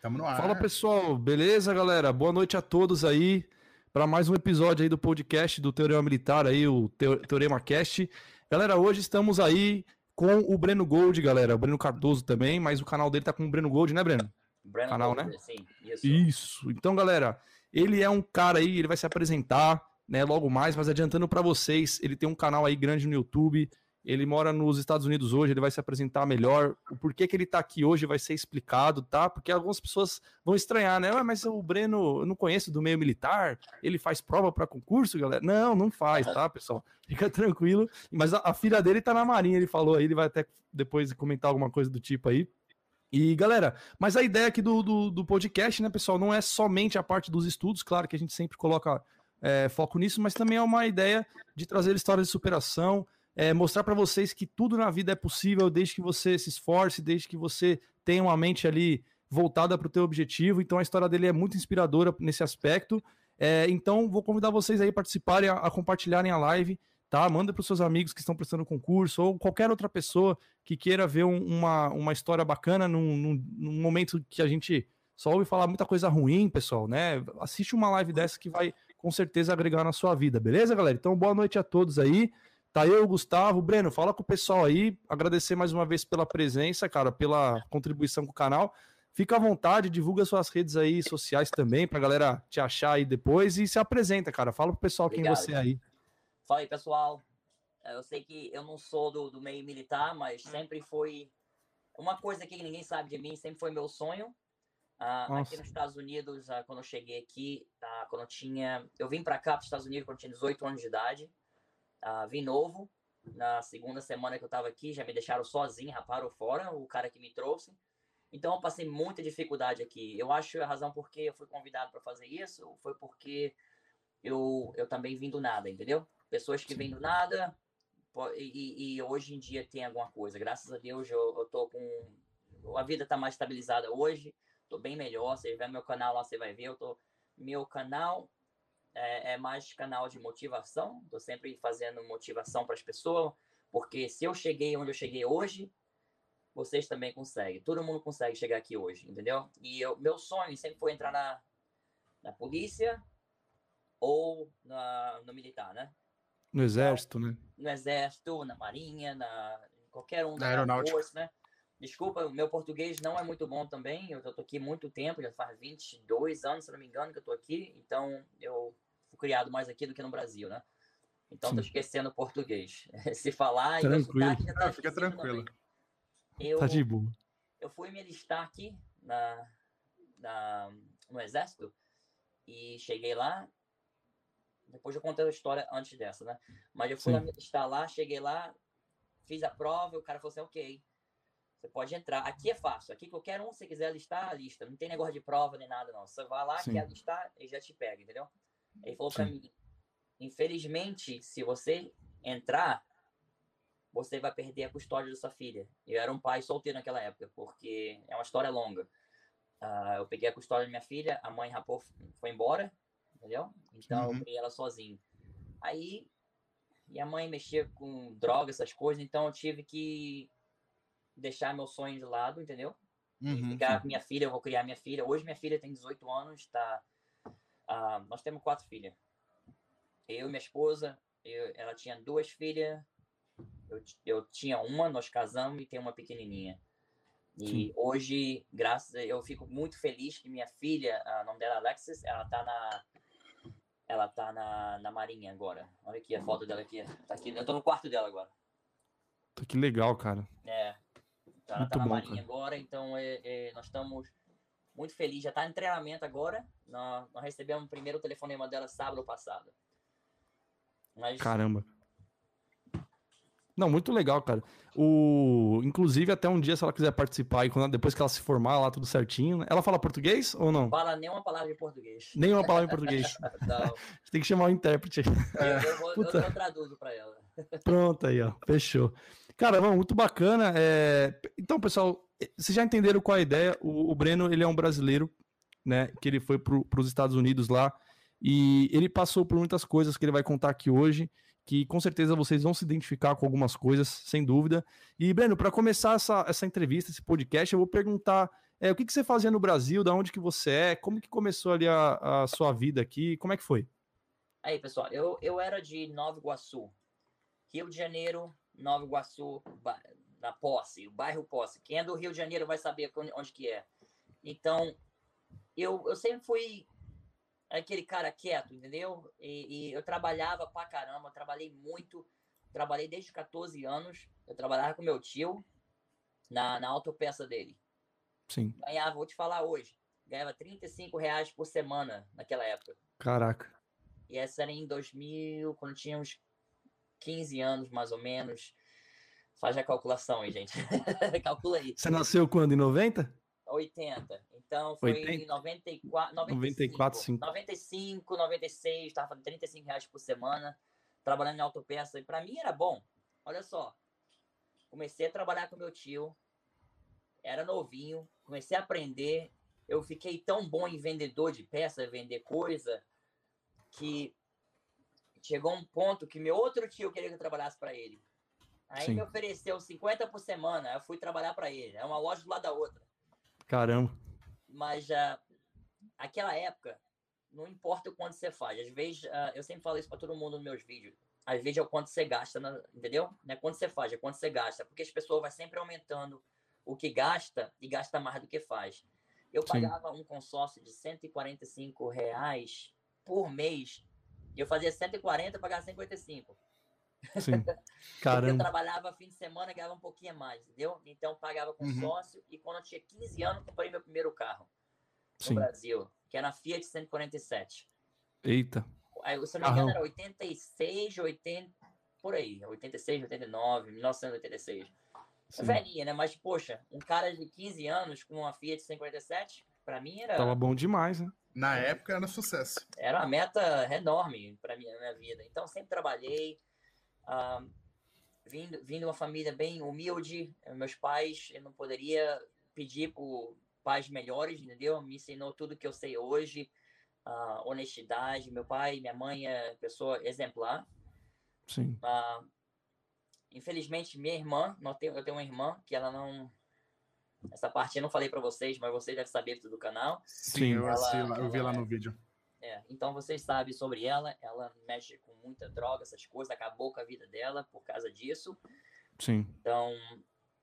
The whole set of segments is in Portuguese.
Tamo no ar. Fala pessoal, beleza galera? Boa noite a todos aí para mais um episódio aí do podcast do Teorema Militar aí, o Teorema Cast. Galera, hoje estamos aí com o Breno Gold, galera, o Breno Cardoso também, mas o canal dele tá com o Breno Gold, né, Breno? Breno canal, Gold, né? Sim, isso. Isso. Então, galera, ele é um cara aí, ele vai se apresentar, né, logo mais, mas adiantando para vocês, ele tem um canal aí grande no YouTube, ele mora nos Estados Unidos hoje, ele vai se apresentar melhor. O porquê que ele tá aqui hoje vai ser explicado, tá? Porque algumas pessoas vão estranhar, né? Ah, mas o Breno, eu não conheço do meio militar, ele faz prova para concurso, galera? Não, não faz, tá, pessoal? Fica tranquilo. Mas a, a, filha dele tá na marinha, ele falou aí, ele vai até depois comentar alguma coisa do tipo aí. E galera, mas a ideia aqui do, do, do podcast, né, pessoal, não é somente a parte dos estudos, claro que a gente sempre coloca é, foco nisso, mas também é uma ideia de trazer histórias de superação, é, mostrar para vocês que tudo na vida é possível desde que você se esforce, desde que você tenha uma mente ali voltada para o teu objetivo. Então a história dele é muito inspiradora nesse aspecto. É, então vou convidar vocês aí a participarem, a, a compartilharem a live, tá? Manda para os seus amigos que estão prestando concurso ou qualquer outra pessoa que queira ver um, uma, uma história bacana num, num, num momento que a gente só ouve falar muita coisa ruim, pessoal, né? Assiste uma live dessa que vai com certeza agregar na sua vida, beleza, galera? Então boa noite a todos aí. Tá eu, Gustavo. Breno, fala com o pessoal aí. Agradecer mais uma vez pela presença, cara, pela contribuição com o canal. Fica à vontade, divulga suas redes aí sociais também, pra galera te achar aí depois e se apresenta, cara. Fala pro pessoal Obrigado. quem você é aí. Fala aí, pessoal. É, eu sei que eu não sou do, do meio militar, mas sempre foi uma coisa que ninguém sabe de mim, sempre foi meu sonho. Uh, aqui nos Estados Unidos, uh, quando eu cheguei aqui, uh, quando eu tinha. Eu vim para cá, para os Estados Unidos, quando eu tinha 18 anos de idade. Uh, vim novo. Na segunda semana que eu estava aqui, já me deixaram sozinho, raparam fora, o cara que me trouxe. Então, eu passei muita dificuldade aqui. Eu acho a razão porque eu fui convidado para fazer isso foi porque eu, eu também vim do nada, entendeu? Pessoas que vêm do nada e, e, hoje em dia tem alguma coisa. Graças a Deus eu, eu tô com. A vida tá mais estabilizada hoje, tô bem melhor. Você vê meu canal lá, você vai ver. Eu tô. Meu canal é, é mais canal de motivação. Estou sempre fazendo motivação para as pessoas, porque se eu cheguei onde eu cheguei hoje, vocês também conseguem. Todo mundo consegue chegar aqui hoje, entendeu? E eu, meu sonho sempre foi entrar na, na polícia ou na, no militar, né? No exército, né? No exército, na marinha, na qualquer um na aeronáutica, força, né? Desculpa, o meu português não é muito bom também. Eu tô aqui muito tempo, já faz 22 anos, se não me engano, que eu tô aqui. Então, eu fui criado mais aqui do que no Brasil, né? Então, Sim. tô esquecendo português. se falar, tranquilo. já tá ah, fica tranquilo. Eu, tá de boa. Eu fui me alistar aqui na, na, no exército e cheguei lá. Depois eu contei a história antes dessa, né? Mas eu fui lá me alistar lá, cheguei lá, fiz a prova, o cara falou assim, ok, você pode entrar. Aqui é fácil. Aqui qualquer um, se quiser listar, lista. Não tem negócio de prova nem nada, não. Você vai lá, Sim. quer listar, e já te pega, entendeu? Ele falou para mim: infelizmente, se você entrar, você vai perder a custódia da sua filha. Eu era um pai solteiro naquela época, porque é uma história longa. Uh, eu peguei a custódia da minha filha, a mãe rapou, foi embora, entendeu? Então uhum. eu peguei ela sozinho. Aí, e a mãe mexia com droga, essas coisas, então eu tive que deixar meu sonho de lado, entendeu? Uhum, ficar com minha filha, eu vou criar minha filha. Hoje minha filha tem 18 anos, tá? Uh, nós temos quatro filhas. Eu e minha esposa, eu, ela tinha duas filhas, eu, eu tinha uma, nós casamos e tem uma pequenininha. E Sim. hoje, graças a eu fico muito feliz que minha filha, o nome dela é Alexis, ela tá na ela tá na, na Marinha agora. Olha aqui a foto dela aqui. Tá aqui. Eu tô no quarto dela agora. Que legal, cara. É. Ela está na bom, Marinha cara. agora, então é, é, nós estamos muito felizes. Já está em treinamento agora. Nós, nós, recebemos o primeiro telefonema dela sábado passado. Mas... Caramba. Não, muito legal, cara. O, inclusive, até um dia, se ela quiser participar, e quando, depois que ela se formar lá, tudo certinho. Né? Ela fala português ou não? Fala nenhuma palavra em português. Nenhuma palavra em português. Tem que chamar o intérprete. Eu, eu, vou, eu, eu traduzo para ela. Pronto aí, ó. Fechou. Cara, muito bacana. É... Então, pessoal, vocês já entenderam qual é a ideia? O, o Breno, ele é um brasileiro, né? Que ele foi para os Estados Unidos lá e ele passou por muitas coisas que ele vai contar aqui hoje, que com certeza vocês vão se identificar com algumas coisas, sem dúvida. E, Breno, para começar essa, essa entrevista, esse podcast, eu vou perguntar É, o que, que você fazia no Brasil? Da onde que você é? Como que começou ali a, a sua vida aqui? Como é que foi? Aí, pessoal, eu, eu era de Nova Iguaçu, Rio de Janeiro, Nova Iguaçu, na Posse, o bairro Posse. Quem é do Rio de Janeiro vai saber onde, que é. Então, eu, eu sempre fui aquele cara quieto, entendeu? E, e eu trabalhava pra caramba, trabalhei muito, trabalhei desde 14 anos, eu trabalhava com meu tio na, na autopeça dele. Sim. Ganhava, vou te falar hoje, ganhava 35 reais por semana naquela época. Caraca. E essa era em 2000, quando tinha uns 15 anos, mais ou menos. Faz a calculação aí, gente. Calcula aí. Você nasceu quando? Em 90? 80. Então foi 80? em 94, 95, 94, 5. 95, 96, estava fazendo 35 reais por semana, trabalhando em autopeça. E para mim era bom. Olha só. Comecei a trabalhar com meu tio, era novinho, comecei a aprender. Eu fiquei tão bom em vendedor de peça, vender coisa, que chegou um ponto que meu outro tio queria que eu trabalhasse para ele. Aí Sim. me ofereceu 50 por semana, eu fui trabalhar para ele. É uma loja do lado da outra. Caramba. Mas uh, aquela época, não importa o quanto você faz. Às vezes, uh, eu sempre falo isso para todo mundo nos meus vídeos. Às vezes é o quanto você gasta, na, entendeu? Não é quanto você faz, é quanto você gasta. Porque as pessoas vão sempre aumentando o que gasta e gasta mais do que faz. Eu Sim. pagava um consórcio de 145 reais por mês. Eu fazia 140 pagava 155. Sim. Caramba. eu trabalhava fim de semana, ganhava um pouquinho mais, entendeu? Então pagava com uhum. sócio e quando eu tinha 15 anos, comprei meu primeiro carro no Sim. Brasil, que era a Fiat 147. Eita. Aí, se não me engano, era 86, 80, por aí, 86, 89, 1986. Sim. Velhinha, né? Mas, poxa, um cara de 15 anos com uma Fiat 147, para mim era. Tava bom demais, né? Na época era sucesso. Era uma meta enorme para mim na minha vida. Então, sempre trabalhei ah, vindo, vindo uma família bem humilde, meus pais, eu não poderia pedir por pais melhores, entendeu? Me ensinou tudo que eu sei hoje, uh, honestidade. Meu pai, minha mãe é pessoa exemplar. Sim. Uh, infelizmente, minha irmã, eu tenho uma irmã que ela não. Essa parte eu não falei para vocês, mas vocês devem saber tudo do canal. Sim, eu, ela, eu vi lá no vídeo. É, então vocês sabem sobre ela, ela mexe com muita droga, essas coisas, acabou com a vida dela por causa disso. Sim. Então,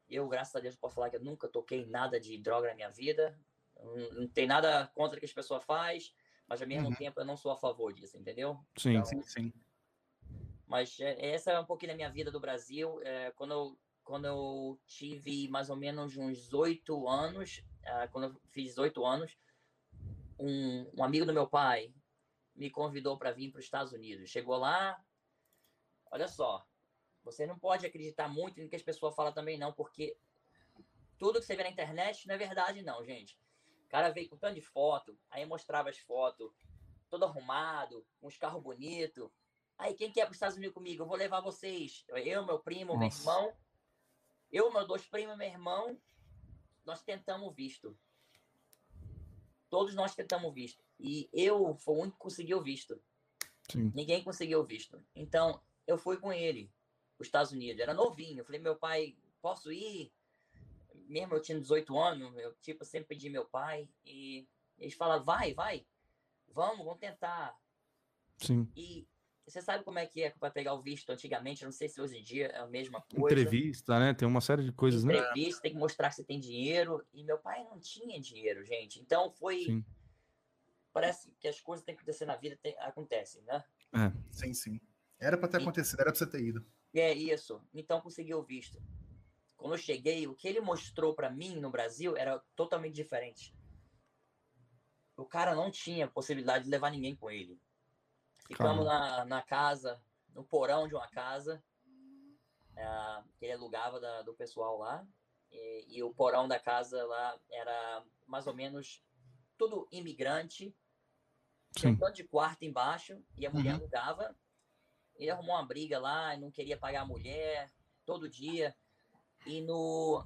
eu, graças a Deus, posso falar que eu nunca toquei nada de droga na minha vida. Não, não tem nada contra o que as pessoas fazem, mas ao mesmo uhum. tempo eu não sou a favor disso, entendeu? Sim, então, sim, sim. Mas é, essa é um pouquinho da minha vida do Brasil. É, quando, eu, quando eu tive mais ou menos uns oito anos, é, quando eu fiz oito anos, um, um amigo do meu pai me convidou para vir para os Estados Unidos. Chegou lá, olha só, você não pode acreditar muito no que as pessoas falam também, não, porque tudo que você vê na internet não é verdade, não, gente. O cara veio com tanto de foto, aí mostrava as fotos, todo arrumado, uns carros bonitos. Aí, quem quer para os Estados Unidos comigo? Eu vou levar vocês. Eu, meu primo, Nossa. meu irmão. Eu, meus dois primos, meu irmão. Nós tentamos visto. Todos nós tentamos visto. E eu fui o único que conseguiu visto. Sim. Ninguém conseguiu visto. Então, eu fui com ele, os Estados Unidos. Era novinho. Eu falei, meu pai, posso ir? Mesmo eu tinha 18 anos, eu tipo, sempre pedi meu pai. E eles falaram, vai, vai. Vamos, vamos tentar. Sim. E você sabe como é que é para pegar o visto antigamente? Eu não sei se hoje em dia é a mesma coisa. Entrevista, né? Tem uma série de coisas, Entrevista, né? Entrevista, tem que mostrar que você tem dinheiro. E meu pai não tinha dinheiro, gente. Então foi. Sim. Parece que as coisas têm que acontecer na vida, tem... acontecem, né? É. Sim, sim. Era para ter e... acontecido, era para você ter ido. É isso. Então consegui o visto. Quando eu cheguei, o que ele mostrou para mim no Brasil era totalmente diferente. O cara não tinha possibilidade de levar ninguém com ele Ficamos na, na casa, no porão de uma casa, é, que ele alugava da, do pessoal lá. E, e, o porão da casa lá era mais ou menos tudo imigrante. Tinha um tanto de quarto embaixo e a mulher uhum. alugava. Ele arrumou uma briga lá e não queria pagar a mulher todo dia. E no,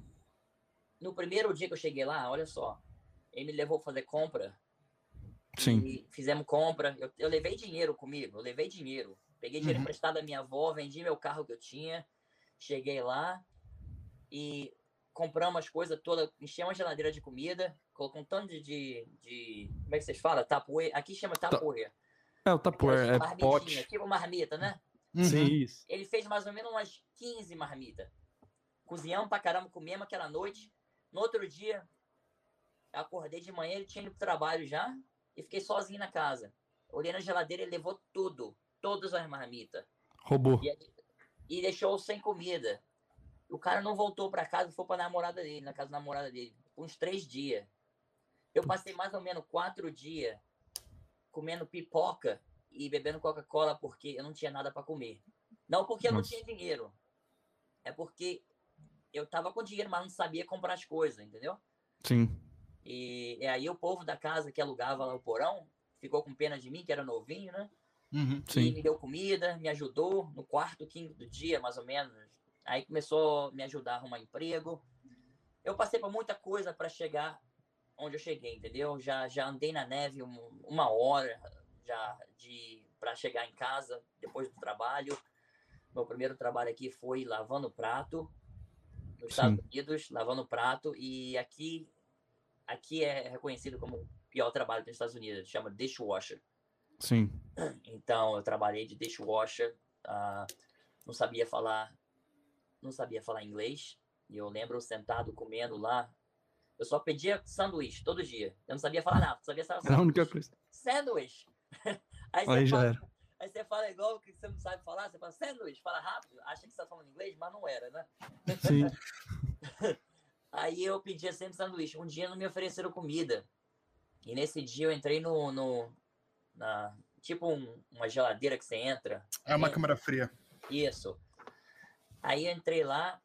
no primeiro dia que eu cheguei lá, olha só, ele me levou fazer compra Sim. E fizemos compra. Eu, eu levei dinheiro comigo, eu levei dinheiro. Peguei dinheiro uhum. emprestado da minha avó, vendi meu carro que eu tinha. Cheguei lá e compramos as coisas todas, enchemos uma geladeira de comida, colocamos um tanto de, de, de, Como é que vocês falam? Tapoe. Aqui chama tapoe. É, o Tupperware, é pote. Tipo marmita, né? Uhum. Sim, isso. Ele fez mais ou menos umas 15 marmitas. Cozinhamos pra caramba, comemos aquela noite. No outro dia, acordei de manhã, ele tinha ido pro trabalho já e fiquei sozinho na casa. Olhei na geladeira, ele levou tudo, todas as marmitas. Roubou. E, e deixou sem comida. O cara não voltou para casa, foi para namorada dele, na casa da namorada dele, uns três dias. Eu passei mais ou menos quatro dias comendo pipoca e bebendo Coca-Cola porque eu não tinha nada para comer. Não porque eu não tinha dinheiro, é porque eu tava com dinheiro, mas não sabia comprar as coisas, entendeu? Sim. E, e aí o povo da casa que alugava lá o porão ficou com pena de mim, que era novinho, né? Uhum. E me deu comida, me ajudou no quarto, quinto dia, mais ou menos. Aí começou a me ajudar a arrumar emprego. Eu passei por muita coisa para chegar onde eu cheguei, entendeu? Já, já andei na neve uma hora já de para chegar em casa depois do trabalho. Meu primeiro trabalho aqui foi lavando prato nos Estados Unidos, lavando prato e aqui aqui é reconhecido como o pior trabalho dos Estados Unidos, chama dishwasher. Sim. Então eu trabalhei de dishwasher, uh, não sabia falar não sabia falar inglês. E eu lembro sentado comendo lá. Eu só pedia sanduíche todo dia. Eu não sabia falar nada, sabia falar Era a única coisa. Sanduíche. Aí, Aí já fala, era. Aí você fala igual que você não sabe falar, você fala sanduíche, fala rápido, acha que você tá falando inglês, mas não era, né? Sim. Aí eu pedia sempre sanduíche. Um dia não me ofereceram comida. E nesse dia eu entrei no. no na, tipo um, uma geladeira que você entra. É uma câmera fria. Isso. Aí eu entrei lá,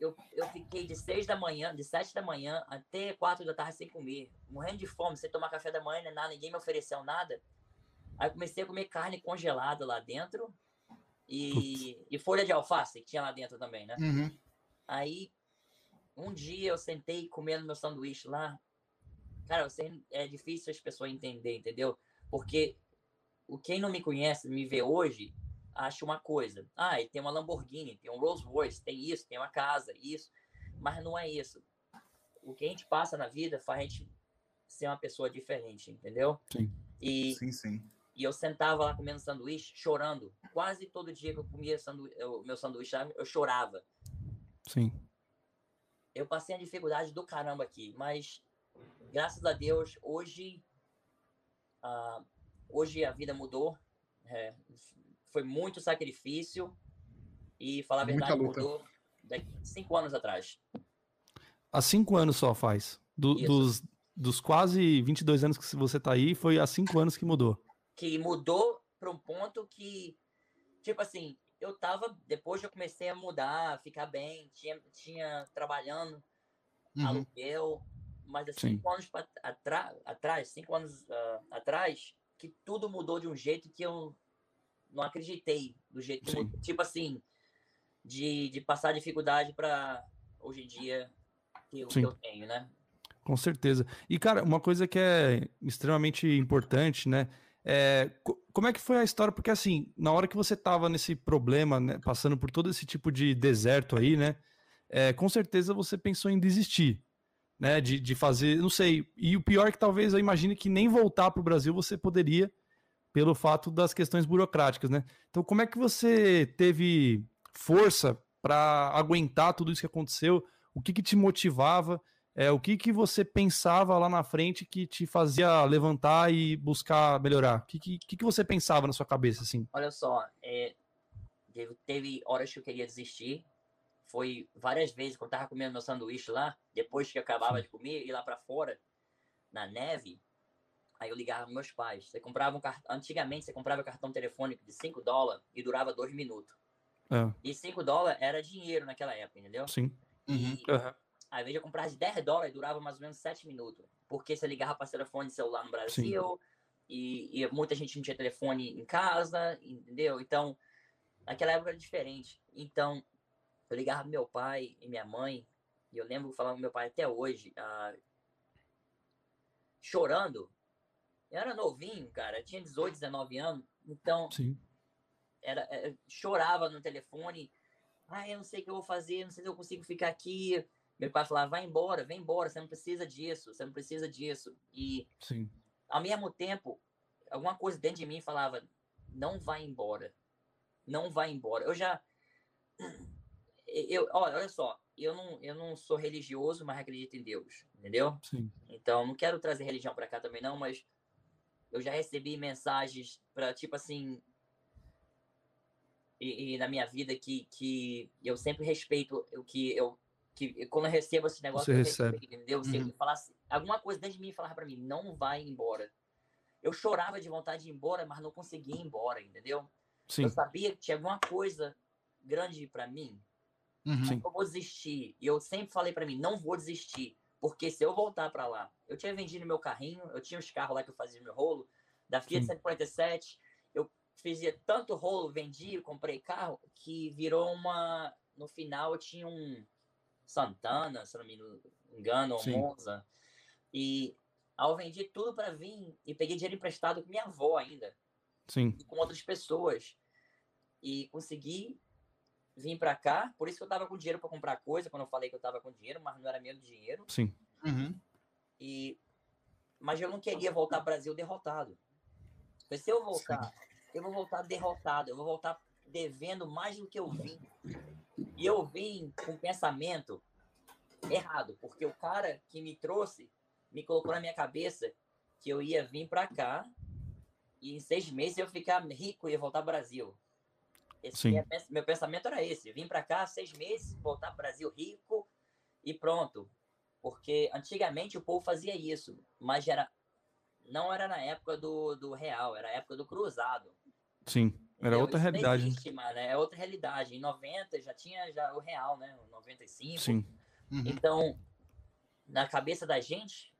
eu, eu fiquei de seis da manhã, de sete da manhã até quatro da tarde sem comer, morrendo de fome, sem tomar café da manhã, nem nada, ninguém me ofereceu nada. Aí comecei a comer carne congelada lá dentro e, e folha de alface que tinha lá dentro também, né? Uhum. Aí um dia eu sentei comendo meu sanduíche lá. Cara, você, é difícil as pessoas entenderem, entendeu? Porque o quem não me conhece, me vê hoje, acha uma coisa. Ah, ele tem uma Lamborghini, tem um Rolls Royce, tem isso, tem uma casa, isso. Mas não é isso. O que a gente passa na vida faz a gente ser uma pessoa diferente, entendeu? Sim. E, Sim, sim. e eu sentava lá comendo sanduíche, chorando. Quase todo dia que eu comia sandu o meu sanduíche, eu chorava. Sim. Eu passei a dificuldade do caramba aqui, mas graças a Deus, hoje, ah, hoje a vida mudou. É, foi muito sacrifício e falar a verdade luta. mudou daqui cinco anos atrás. Há cinco anos só faz. Do- dos, dos quase 22 anos que você tá aí, foi há cinco anos que mudou. Que mudou para um ponto que, tipo assim, eu tava, depois eu comecei a mudar, ficar bem, tinha, tinha trabalhando, Uhum. aluguel, mas há Sim. cinco anos pra, atra- atrás, cinco anos ah, atrás, que tudo mudou de um jeito que eu não acreditei do jeito que mudou. Tipo assim, de, de passar dificuldade para hoje em dia que eu, que eu tenho, né? Com certeza. E, cara, uma coisa que é extremamente importante, né? É, co- como é que foi a história? Porque, assim, na hora que você tava nesse problema, né, passando por todo esse tipo de deserto aí, né? é, com certeza você pensou em desistir, né? De, de fazer, não sei. E o pior é que talvez eu imagine que nem voltar para o Brasil você poderia, pelo fato das questões burocráticas, né? Então, como é que você teve força para aguentar tudo isso que aconteceu? O que, que te motivava? É, o que, que você pensava lá na frente que te fazia levantar e buscar melhorar? O que, que, que você pensava na sua cabeça, assim? Olha só, é, teve, teve horas que eu queria desistir. Foi várias vezes quando eu tava comendo meu sanduíche lá, depois que eu acabava de comer, ir lá para fora, na neve. Aí eu ligava meus pais. Você comprava um cartão. Antigamente você comprava um cartão telefônico de 5 dólares e durava dois minutos. É, E 5 dólares era dinheiro naquela época, entendeu? sim. Uhum. E Vezes eu comprava de 10 dólares e durava mais ou menos 7 minutos. Porque você ligava para telefone celular no Brasil e, e muita gente não tinha telefone em casa, entendeu? Então, naquela época era diferente. Então, eu ligava pro meu pai e minha mãe, e eu lembro falando com meu pai até hoje, ah, chorando. Eu era novinho, cara, tinha 18, 19 anos, então Sim. era, é, chorava no telefone. Ah, eu não sei o que eu vou fazer, não sei se eu consigo ficar aqui. Meu pai falava, vai embora, vem embora, você não precisa disso, você não precisa disso. E, Sim. ao mesmo tempo, alguma coisa dentro de mim falava, não vai embora, não vai embora. Eu já, eu, olha, olha só, eu não, eu não sou religioso, mas acredito em Deus, entendeu? Sim. Então, não quero trazer religião para cá também não, mas eu já recebi mensagens para tipo assim e, e, na minha vida que, que eu sempre respeito o que eu que quando eu recebo esse negócio Você eu recebe. entendeu? Se Uhum. falasse alguma coisa dentro de mim falava para mim não vai embora. Eu chorava de vontade de ir embora, mas não conseguia ir embora, entendeu? Sim. Eu sabia que tinha alguma coisa grande para mim Uhum. Eu vou desistir. E eu sempre falei pra mim, não vou desistir. Porque se eu voltar pra lá, eu tinha vendido meu carrinho, eu tinha os carros lá que eu fazia meu rolo, da Fiat Sim. 147, eu fazia tanto rolo, vendi, comprei carro, que virou uma. No final eu tinha um Santana, se não me engano, um Sim. Monza. E aí eu vendi tudo pra vir e peguei dinheiro emprestado com minha avó ainda Sim. e com outras pessoas. E consegui vir pra cá. Por isso que eu tava com dinheiro pra comprar coisa, quando eu falei que eu tava com dinheiro, mas não era meu dinheiro. Sim. Uhum. E mas eu não queria voltar ao Brasil derrotado. Porque se eu voltar, eu vou voltar derrotado, eu vou voltar devendo mais do que eu vim. E eu vim com pensamento errado, porque o cara que me trouxe me colocou na minha cabeça que eu ia vir pra cá e em seis meses eu ficar rico e ia voltar ao Brasil. Sim. minha meu pensamento era esse: vim pra cá seis meses, voltar pro Brasil rico e pronto. Porque antigamente o povo fazia isso, mas era não era na época do, do real, era a época do cruzado. Sim. Era outra Isso realidade. né? existe, mano, é outra realidade. Em 90 já tinha já o real, né? O 95. Sim. Uhum. Então, na cabeça da gente,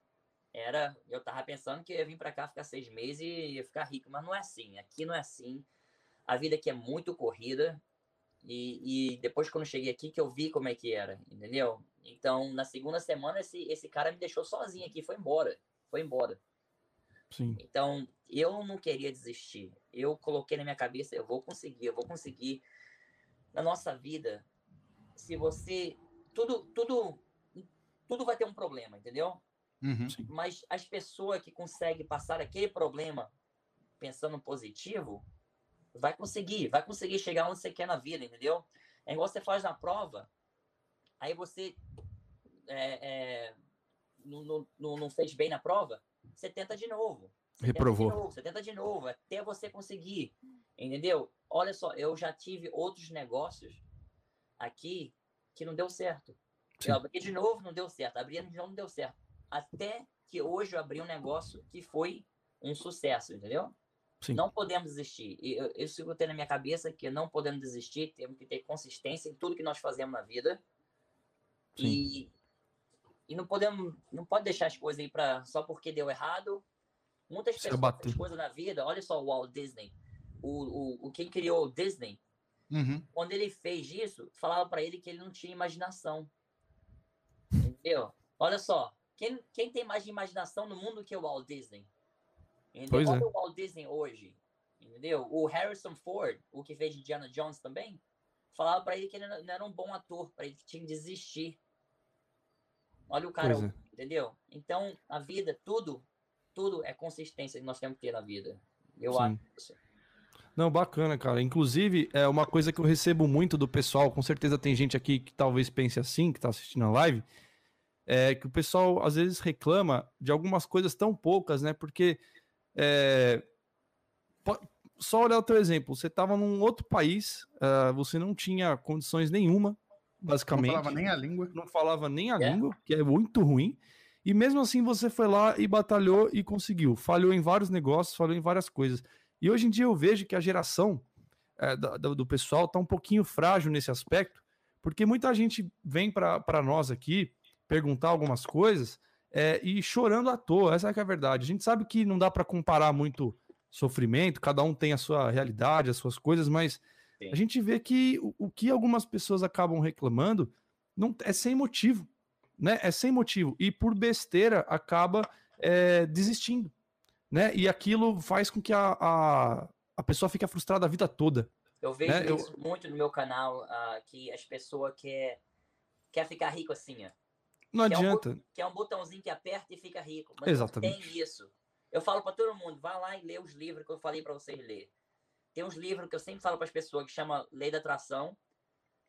era. Eu tava pensando que eu ia vir pra cá ficar seis meses e ia ficar rico, mas não é assim. Aqui não é assim. A vida aqui é muito corrida. E, e depois, quando eu cheguei aqui, que eu vi como é que era, entendeu? Então, na segunda semana, esse, esse cara me deixou sozinho aqui, foi embora. Foi embora. Sim. Então, eu não queria desistir. Eu coloquei na minha cabeça, eu vou conseguir, eu vou conseguir. Na nossa vida, se você tudo tudo tudo vai ter um problema, entendeu? Uhum. Mas as pessoas que conseguem passar aquele problema pensando positivo, vai conseguir, vai conseguir chegar onde você quer na vida, entendeu? É igual você faz na prova, aí você é, é, não, não- não, não fez bem na prova, você tenta de novo. Você Reprovou. Tenta de novo, você tenta de novo, até você conseguir, entendeu? Olha só, eu já tive outros negócios aqui que não deu certo. Sim. Eu abri de novo, não deu certo. Abri de novo, não deu certo. Até que hoje eu abri um negócio que foi um sucesso, entendeu? Sim. Não podemos desistir. E eu, eu sigo tendo na minha cabeça que não podemos desistir, temos que ter consistência em tudo que nós fazemos na vida. Sim. E, e não podemos, não pode deixar as coisas aí para só porque deu errado. Muitas Se pessoas coisas na vida. Olha só o Walt Disney. O, o, o quem criou o Disney, Uhum. quando ele fez isso, falava para ele que ele não tinha imaginação. Entendeu? Olha só, quem, quem tem mais imaginação no mundo que o Walt Disney? Entendeu? Pois Olha é. o Walt Disney hoje. Entendeu? O Harrison Ford, o que fez Indiana Jones também, falava para ele que ele não não era um bom ator, para ele que tinha que desistir. Olha o cara, é. entendeu? Então, a vida, tudo, tudo é consistência que nós temos que ter na vida. Eu Sim. acho isso. Não, bacana, cara. Inclusive, é uma coisa que eu recebo muito do pessoal, com certeza tem gente aqui que talvez pense assim, que tá assistindo a live, é que o pessoal às vezes reclama de algumas coisas tão poucas, né? Porque é, só olhar o teu exemplo, você estava num outro país, ah, você não tinha condições nenhuma, Não basicamente falava nem a língua. não falava nem a É. língua, que é muito ruim. E mesmo assim você foi lá e batalhou e conseguiu. Falhou em vários negócios, falhou em várias coisas. E hoje em dia eu vejo que a geração é, da- do pessoal tá um pouquinho frágil nesse aspecto, porque muita gente vem para nós aqui perguntar algumas coisas é, e chorando à toa. Essa é que é a verdade. A gente sabe que não dá para comparar muito sofrimento, cada um tem a sua realidade, as suas coisas, mas Sim. a gente vê que o, o que algumas pessoas acabam reclamando não é sem motivo, né? É sem motivo e por besteira acaba é, desistindo, né? E aquilo faz com que a, a, a pessoa fique frustrada a vida toda. Eu vejo né, eu- isso muito no meu canal, ah, que as pessoas quer quer ficar rico assim, ó. Não Que é um adianta. que é um botãozinho que aperta e fica rico. Mas Exatamente. tem isso. Eu falo para todo mundo, vá lá e lê os livros que eu falei para vocês ler. Tem uns livros que eu sempre falo para as pessoas que chama Lei da Atração,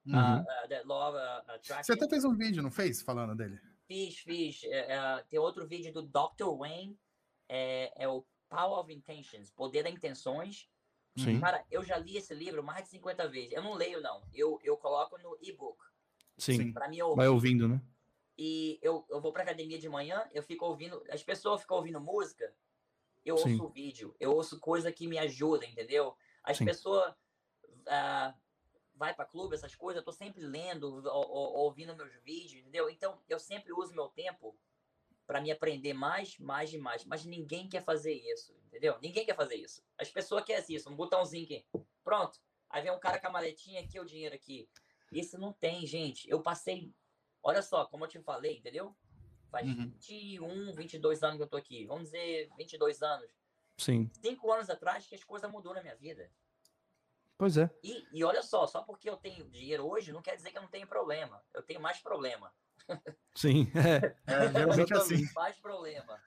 Uhum. The Law of uh. Você até fez um vídeo, não fez? Falando dele. Fiz, fiz. É, é, tem outro vídeo do Dr. Wayne, é, é o Power of Intentions, Poder das Intenções. Sim. Cara, eu já li esse livro mais de 50 vezes. Eu não leio, não. Eu, eu coloco no e-book, Sim. Para mim ouvir. Vai ouvindo, né? E eu, eu vou pra academia de manhã, eu fico ouvindo. As pessoas ficam ouvindo música, eu Sim. ouço vídeo, eu ouço coisa que me ajuda, entendeu? As Sim. pessoas ah, vai para clube, essas coisas, eu tô sempre lendo, ou, ou- ouvindo meus vídeos, entendeu? Então eu sempre uso meu tempo para me aprender mais, mais e mais. Mas ninguém quer fazer isso, entendeu? Ninguém quer fazer isso. As pessoas querem isso, um botãozinho aqui. Pronto. Aí vem um cara com a maletinha aqui, o dinheiro aqui. Isso não tem, gente. Eu passei. Olha só, como eu te falei, entendeu? Faz Uhum. 21, 22 anos que eu tô aqui. Vamos dizer, 22 anos. Sim. Cinco anos atrás que as coisas mudou na minha vida. Pois é. E, e olha só, só porque eu tenho dinheiro hoje, não quer dizer que eu não tenho problema. Eu tenho mais problema. Sim. É. Geralmente é assim. Mais problema.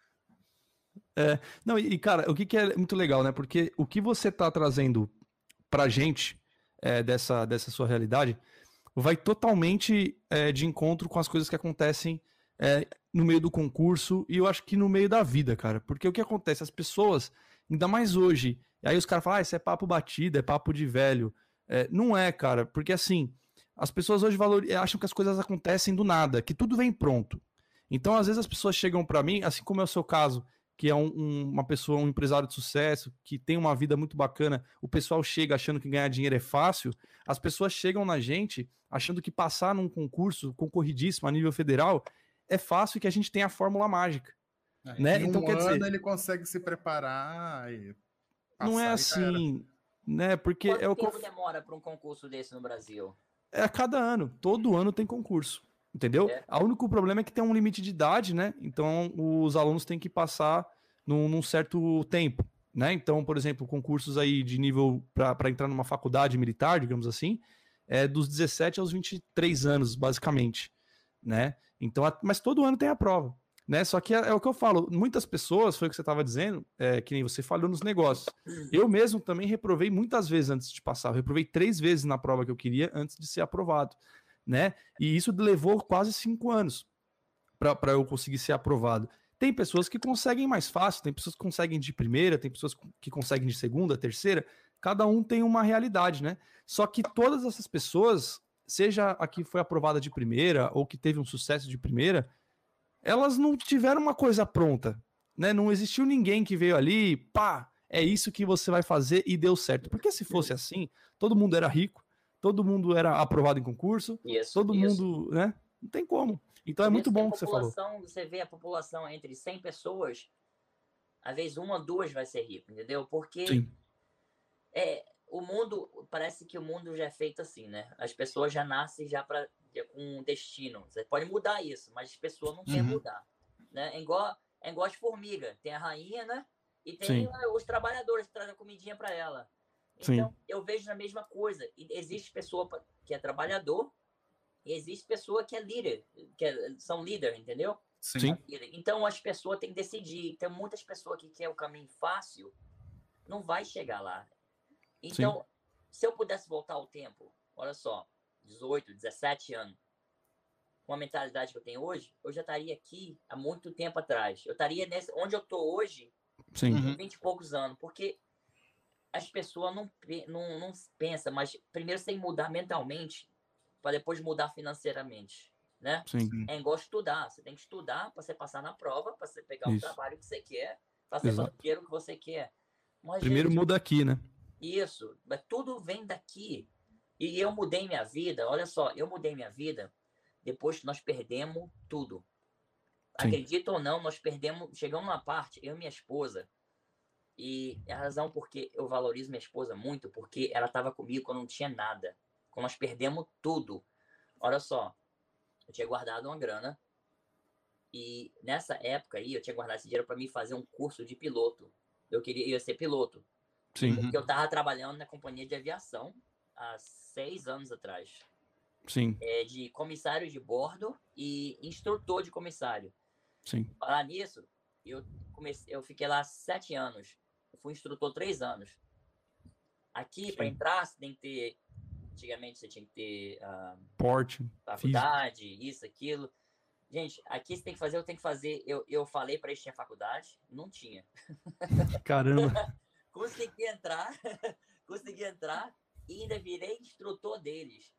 Não, e, e, cara, o que, que é muito legal, né? Porque o que você tá trazendo pra gente é, dessa, dessa sua realidade vai totalmente é, de encontro com as coisas que acontecem é, no meio do concurso e eu acho que no meio da vida, cara. Porque o que acontece? As pessoas, ainda mais hoje, aí os caras falam, ah, isso é papo batido, é papo de velho. É, não é, cara, porque assim, as pessoas hoje valor... acham que as coisas acontecem do nada, que tudo vem pronto. Então, às vezes, as pessoas chegam pra mim, assim como é o seu caso, que é um- um- uma pessoa, um empresário de sucesso, que tem uma vida muito bacana, o pessoal chega achando que ganhar dinheiro é fácil, as pessoas chegam na gente achando que passar num concurso concorridíssimo a nível federal é fácil e que a gente tem a fórmula mágica. É, Né? Em um Então, quer ano dizer- ele consegue se preparar e. não é assim, né? Porque Quanto é o que tempo demora para um concurso desse no Brasil? É a cada ano. Todo ano tem concurso. Entendeu? É. O único problema é que tem um limite de idade, né? Então os alunos têm que passar num, num certo tempo. Né? Então, por exemplo, concursos aí de nível para entrar numa faculdade militar, digamos assim, é dos 17 aos 23 anos, basicamente. Né? Então, mas todo ano tem a prova. Né? Só que é, é o que eu falo, muitas pessoas, foi o que você estava dizendo, é, que nem você falhou nos negócios. Eu mesmo também reprovei muitas vezes antes de passar. Eu reprovei três vezes na prova que eu queria antes de ser aprovado, né? E isso levou quase cinco anos para eu conseguir ser aprovado. Tem pessoas que conseguem mais fácil, tem pessoas que conseguem de primeira, tem pessoas que conseguem de segunda, terceira. Cada um tem uma realidade, né? Só que todas essas pessoas, seja a que foi aprovada de primeira ou que teve um sucesso de primeira, elas não tiveram uma coisa pronta, né? Não existiu ninguém que veio ali, pá, é isso que você vai fazer e deu certo. Porque se fosse assim, todo mundo era rico, todo mundo era aprovado em concurso, Isso. todo isso. mundo, né? Não tem como. Então é muito bom que você falou. população, Você vê a população entre 100 pessoas, às vezes uma, duas vai ser rico, entendeu? Porque Sim, é, o mundo, parece que o mundo já é feito assim, né? As pessoas já nascem já já com um destino. Você pode mudar isso, mas as pessoas não querem Uhum. mudar. Né? É, igual, é igual as formigas. Tem a rainha, né? E tem Sim. eh, os trabalhadores que trazem a comidinha para ela. Sim. Então, eu vejo a mesma coisa. Existe pessoa que é trabalhador e existe pessoa que é líder, que é- são líder, entendeu? Sim. Sim. Então as pessoas têm que decidir. Tem muitas pessoas que querem o caminho fácil, não vai chegar lá. Então, se eu pudesse voltar ao tempo, olha só, 18, 17 anos, com a mentalidade que eu tenho hoje, eu já estaria aqui há muito tempo atrás. Eu estaria nesse, onde eu estou hoje, sim, com 20 e poucos anos, porque as pessoas não, não, não pensam, mas primeiro você tem que mudar mentalmente para depois mudar financeiramente, né? sim. É igual estudar. Você tem que estudar para você passar na prova, para você pegar o Isso. trabalho que você quer, para você fazer o que você quer. Mas, Primeiro gente, muda aqui, né? Isso, mas tudo vem daqui. E eu mudei minha vida, olha só, eu mudei minha vida depois que nós perdemos tudo. Sim. Acredita ou não, nós perdemos, chegamos numa parte, eu e minha esposa, e a razão porque eu valorizo minha esposa muito, porque ela estava comigo quando não tinha nada. Quando nós perdemos tudo. Olha só, eu tinha guardado uma grana, e nessa época aí eu tinha guardado esse dinheiro para mim fazer um curso de piloto. Eu queria eu ia ser piloto. Sim, Uhum. Porque eu tava trabalhando na companhia de aviação há seis anos atrás. Sim, é, de comissário de bordo e instrutor de comissário. sim. Falar nisso, eu comecei, eu fiquei lá sete anos. Eu fui instrutor três anos. Aqui, para entrar, você tem que ter. Antigamente você tinha que ter ah, Porte. faculdade, isso, aquilo. Gente, aqui você tem que fazer, eu tenho que fazer. Eu, eu falei para eles que tinha faculdade, não tinha. Caramba. Consegui entrar, consegui entrar e ainda virei instrutor deles.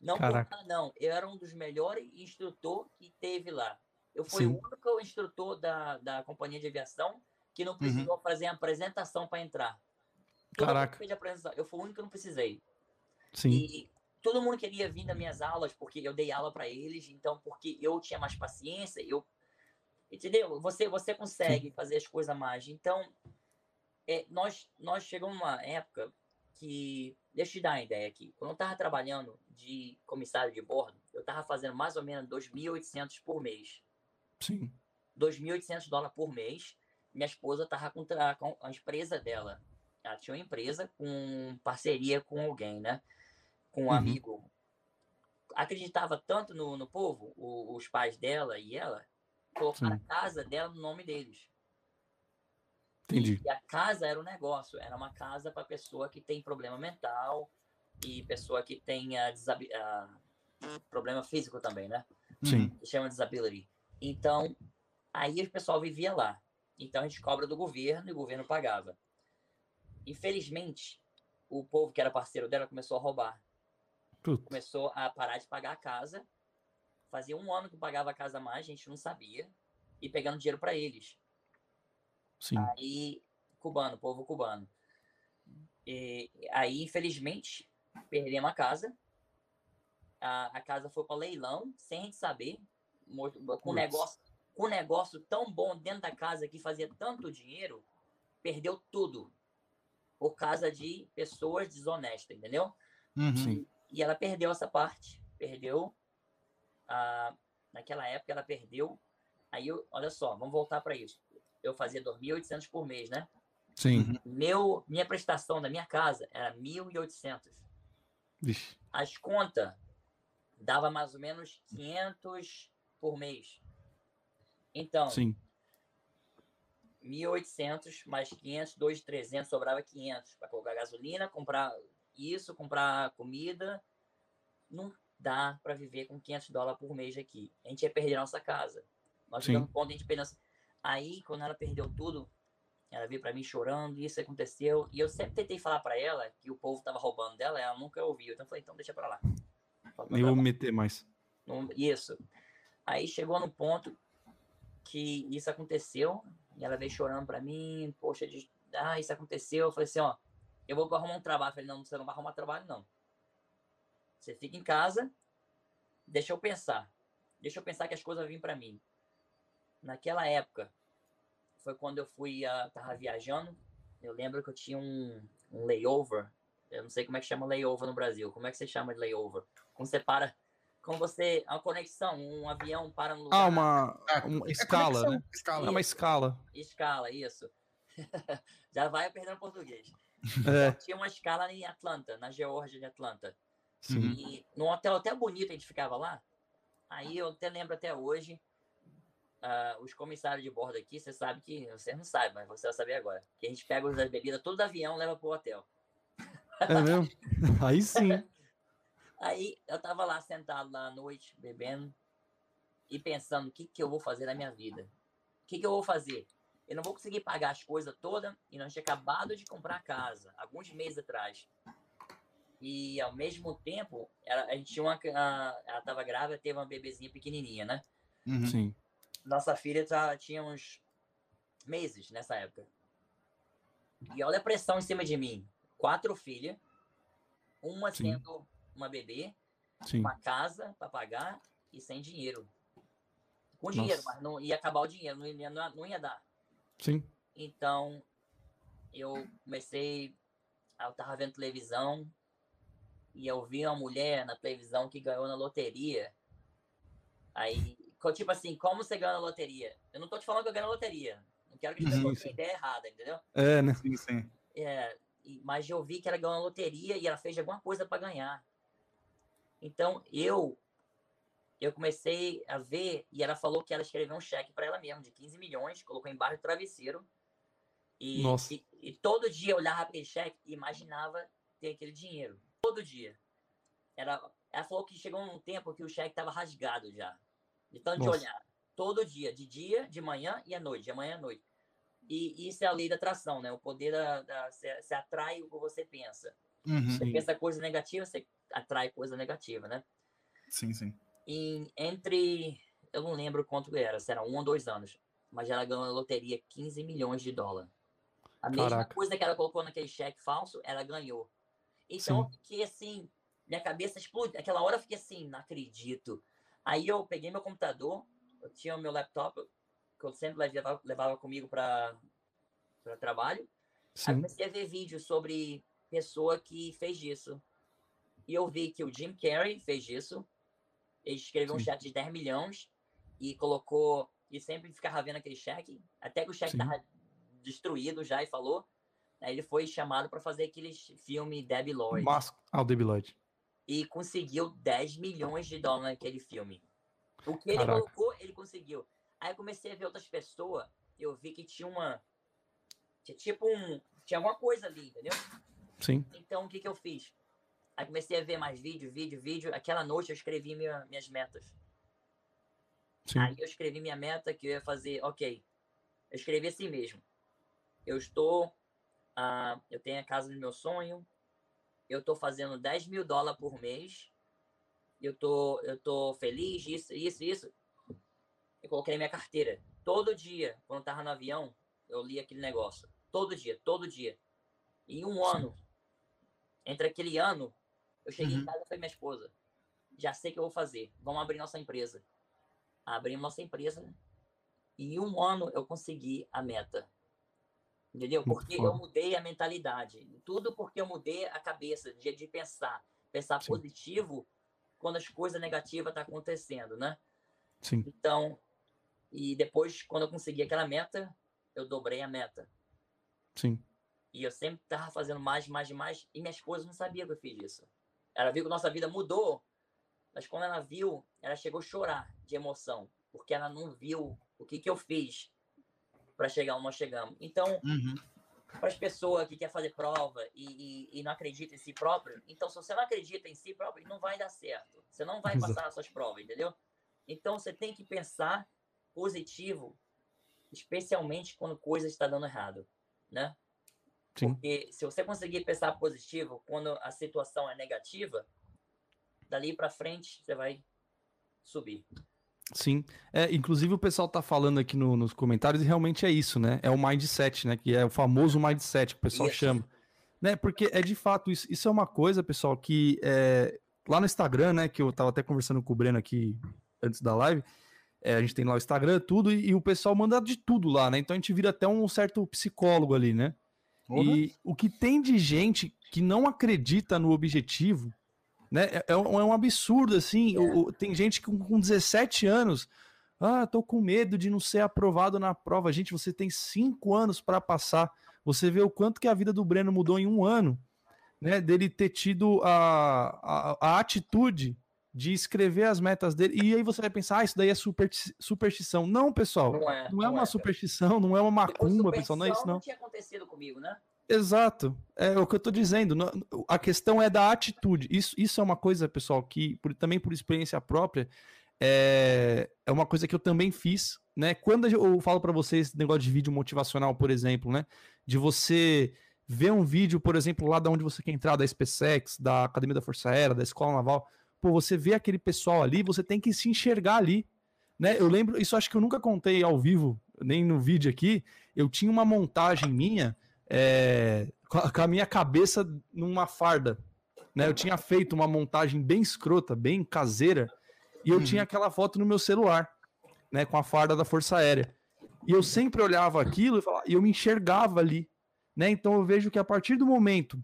Não por Caraca. não. Eu era um dos melhores instrutor que teve lá. Eu fui Sim. o único instrutor da, da companhia de aviação que não precisou fazer a apresentação para entrar. Todo Caraca. fez apresentação. Eu fui o único que não precisei. Sim, E todo mundo queria vir nas minhas aulas, porque eu dei aula para eles, então, porque eu tinha mais paciência, eu. Entendeu? Você, você consegue fazer as coisas mais. Então, é, nós, nós chegamos numa época que. Deixa eu te dar uma ideia aqui. Quando eu estava trabalhando de comissário de bordo, eu estava fazendo mais ou menos 2.800 por mês. sim. 2.800 dólares por mês. Minha esposa estava com, com a empresa dela. Ela tinha uma empresa com parceria com alguém, né? Com um Uhum. amigo. Acreditava tanto no, no povo, o- os pais dela e ela, colocaram Sim. a casa dela no nome deles. Entendi. E a casa era um negócio, era uma casa para pessoa que tem problema mental e pessoa que tem ah, problema físico também, né? Sim. chama disability. Então, aí o pessoal vivia lá. Então a gente cobra do governo e o governo pagava. Infelizmente, o povo que era parceiro dela começou a roubar. Putz, Começou a parar de pagar a casa. Fazia um ano que pagava a casa a mais, a gente não sabia. E pegando dinheiro para eles. Sim. Aí, cubano, povo cubano. E, aí, infelizmente, perdemos a casa. A, a casa foi para leilão, sem a gente saber. Com negócio, com negócio tão bom dentro da casa que fazia tanto dinheiro, perdeu tudo. Por causa de pessoas desonestas, entendeu? Uhum. Sim. E ela perdeu essa parte. Perdeu. ah, naquela época, ela perdeu. Aí, eu, olha só, vamos voltar para isso. Eu fazia 2.800 por mês, né? Sim. Meu, minha prestação da minha casa era 1.800. Vixe. As contas dava mais ou menos 500 por mês. Então, Sim. 1.800 mais 500, 2.300, sobrava 500 para colocar gasolina, comprar isso, comprar comida. Não dá para viver com 500 dólares por mês aqui. A gente ia perder a nossa casa. Nós Sim. no ponto de perder nossa... Aí, quando ela perdeu tudo, ela veio para mim chorando, isso aconteceu. E eu sempre tentei falar para ela que o povo tava roubando dela, ela nunca ouviu. Então eu falei, então deixa para lá. Fala, Nem vou me meter mais. Isso. Aí chegou no ponto que isso aconteceu, e ela veio chorando pra mim, poxa, de, ah, isso aconteceu. Eu falei assim, ó, eu vou arrumar um trabalho. Eu falei, não, você não vai arrumar trabalho, não. Você fica em casa, deixa eu pensar. Deixa eu pensar que as coisas vêm pra mim. Naquela época, foi quando eu fui, uh, tava viajando, eu lembro que eu tinha um, um layover, eu não sei como é que chama layover no Brasil, como é que você chama de layover? Quando você para como você. Uma conexão, um avião para no lugar. Ah, uma, Ah, uma É escala, conexão, né? Escala. É uma escala. Escala, isso. Já vai perdendo português. É, Tinha uma escala em Atlanta, na Geórgia de Atlanta. sim. E num hotel até bonito a gente ficava lá. Aí eu até lembro até hoje. Ah, os comissários de bordo aqui, você sabe que. Você não sabe, mas você vai saber agora. Que a gente pega as bebidas todo do avião leva pro hotel. É mesmo? Aí sim. Aí eu tava lá sentado lá à noite, bebendo e pensando o que, que eu vou fazer na minha vida. O que, que eu vou fazer? Eu não vou conseguir pagar as coisas todas e nós tinha acabado de comprar a casa, alguns meses atrás. E ao mesmo tempo, ela, a gente tinha uma. a- Ela tava grávida, teve uma bebezinha pequenininha, né? Uhum. Sim. Nossa filha tá, tinha uns meses nessa época. E olha a pressão em cima de mim. Quatro filhas, uma Sim. sendo uma bebê, Sim. uma casa para pagar e sem dinheiro. Com dinheiro, Nossa. mas não ia acabar o dinheiro, não ia, não ia dar. Sim. Então, eu comecei. Eu tava vendo televisão e eu vi uma mulher na televisão que ganhou na loteria. Aí, tipo assim, como você ganha na loteria? Eu não tô te falando que eu ganhei na loteria. Não quero que as Sim, pessoas sim. tenham ideia errada, entendeu? É, né? Sim, sim. É, mas eu vi que ela ganhou na loteria e ela fez alguma coisa para ganhar. Então, eu eu comecei a ver e ela falou que ela escreveu um cheque para ela mesma de 15 milhões, colocou embaixo do travesseiro. E, Nossa. e, e todo dia eu olhava aquele cheque e imaginava ter aquele dinheiro. Todo dia. Era, ela falou que chegou um tempo que o cheque estava rasgado já. De tanto de Nossa. olhar. Todo dia, de dia, de manhã e à noite, de manhã à noite. E isso é a lei da atração, né? O poder da. da você, você atrai o que você pensa. Uhum. Você pensa coisa negativa, você atrai coisa negativa, né? Sim, sim. em, entre. Eu não lembro quanto era, se era um ou dois anos. Mas ela ganhou na loteria 15 milhões de dólares. A mesma Caraca. coisa que ela colocou naquele cheque falso, ela ganhou. Então, Sim. eu fiquei assim, minha cabeça explodiu. Aquela hora eu fiquei assim, não acredito. Aí eu peguei meu computador, eu tinha o meu laptop, que eu sempre levava, levava comigo para trabalho. Aí Sim. comecei a ver vídeos sobre pessoa que fez isso. E eu vi que o Jim Carrey fez isso. Ele escreveu um Sim. cheque de 10 milhões e colocou. E sempre ficava vendo aquele cheque. Até que o cheque estava destruído já e falou. Aí ele foi chamado para fazer aquele filme Debbie Lloyd. Mas... Ah, o Debbie Lloyd. E conseguiu 10 milhões de dólares naquele filme. O que ele Caraca. colocou, ele conseguiu. Aí eu comecei a ver outras pessoas. Eu vi que tinha uma. Tinha tipo um. Tinha alguma coisa ali, entendeu? Sim. Então, o que, que eu fiz? Aí comecei a ver mais vídeo, vídeo, vídeo. Aquela noite eu escrevi minha- minhas metas. Sim. Aí eu escrevi minha meta que eu ia fazer, ok. Eu escrevi assim mesmo. Eu estou. ah, eu tenho a casa do meu sonho. Eu estou fazendo 10 mil dólares por mês. Eu tô, eu tô feliz, isso, isso, isso. Eu coloquei na minha carteira. Todo dia, quando eu tava no avião, eu li aquele negócio. Todo dia, todo dia. Em um ano, entre aquele ano, eu cheguei em Uhum. casa e falei, minha esposa, já sei o que eu vou fazer. Vamos abrir nossa empresa. Abrimos nossa empresa. E em um ano eu consegui a meta. Entendeu? Porque eu mudei a mentalidade. Tudo porque eu mudei a cabeça de, de pensar. Pensar Sim. positivo quando as coisas negativas estão acontecendo, né? Sim. Então, e depois, quando eu consegui aquela meta, eu dobrei a meta. Sim. E eu sempre tava fazendo mais, mais, mais. E minha esposa não sabia que eu fiz isso. Ela viu que nossa vida mudou, mas quando ela viu, ela chegou a chorar de emoção, porque ela não viu o que, que eu fiz para chegar onde nós chegamos. Então, Uhum. para as pessoas que quer fazer prova e, e, e não acredita em si próprio, então se você não acredita em si próprio, não vai dar certo. Você não vai Exato. passar nas suas provas, entendeu? Então você tem que pensar positivo, especialmente quando coisa está dando errado, né? Sim. Porque se você conseguir pensar positivo quando a situação é negativa, dali para frente você vai subir. Sim. É, inclusive o pessoal tá falando aqui no- nos comentários e realmente é isso, né? É o mindset, né? Que é o famoso mindset que o pessoal Isso. chama. Né? Porque é de fato, isso, isso é uma coisa, pessoal, que é, lá no Instagram, né? Que eu tava até conversando com o Breno aqui antes da live. é, a gente tem lá o Instagram, tudo, e, e o pessoal manda de tudo lá, né? Então a gente vira até um certo psicólogo ali, né? Porra. E o que tem de gente que não acredita no objetivo, né? É, é um é absurdo, assim. É. Tem gente com, com 17 anos. Ah, tô com medo de não ser aprovado na prova. Gente, você tem cinco anos para passar. Você vê o quanto que a vida do Breno mudou em um ano, né? Dele ter tido a, a, a atitude de escrever as metas dele. E aí você vai pensar, ah, isso daí é supersti- superstição. Não, pessoal. Não é, Não é uma cara. superstição, não é uma macumba, pessoal. Não é isso, superstição não. tinha acontecido comigo, né? Exato. É o que eu tô dizendo. A questão é da atitude. Isso, isso é uma coisa, pessoal, que por- também por experiência própria é, é uma coisa que eu também fiz, né? Quando eu falo pra vocês esse negócio de vídeo motivacional, por exemplo, né? De você ver um vídeo, por exemplo, lá da onde você quer entrar, da SpaceX, da Academia da Força Aérea, da Escola Naval, pô, você vê aquele pessoal ali, você tem que se enxergar ali, né? Eu lembro, isso acho que eu nunca contei ao vivo, nem no vídeo aqui, eu tinha uma montagem minha é, com, a, minha cabeça numa farda. Né? Eu tinha feito uma montagem bem escrota, bem caseira, e eu Uhum. tinha aquela foto no meu celular, né, com a farda da Força Aérea. E eu sempre olhava aquilo e, falava, e eu me enxergava ali. Né? Então eu vejo que a partir do momento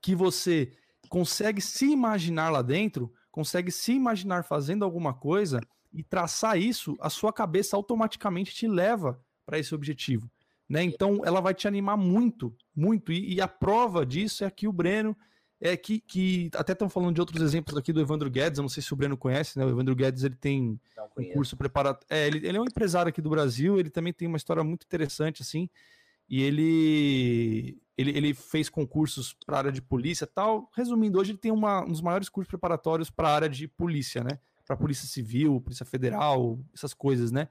que você consegue se imaginar lá dentro, consegue se imaginar fazendo alguma coisa e traçar isso, a sua cabeça automaticamente te leva para esse objetivo. Né? Então ela vai te animar muito, muito. E, e a prova disso é que o Breno é que, que até estão falando de outros exemplos aqui do Evandro Guedes, eu não sei se o Breno conhece, né? O Evandro Guedes, ele tem um curso preparado. É, ele, ele é um empresário aqui do Brasil, ele também tem uma história muito interessante, assim. E ele, ele, ele fez concursos para a área de polícia e tal. Resumindo, hoje ele tem uma, um dos maiores cursos preparatórios para a área de polícia, né? Para Polícia Civil, Polícia Federal, essas coisas, né?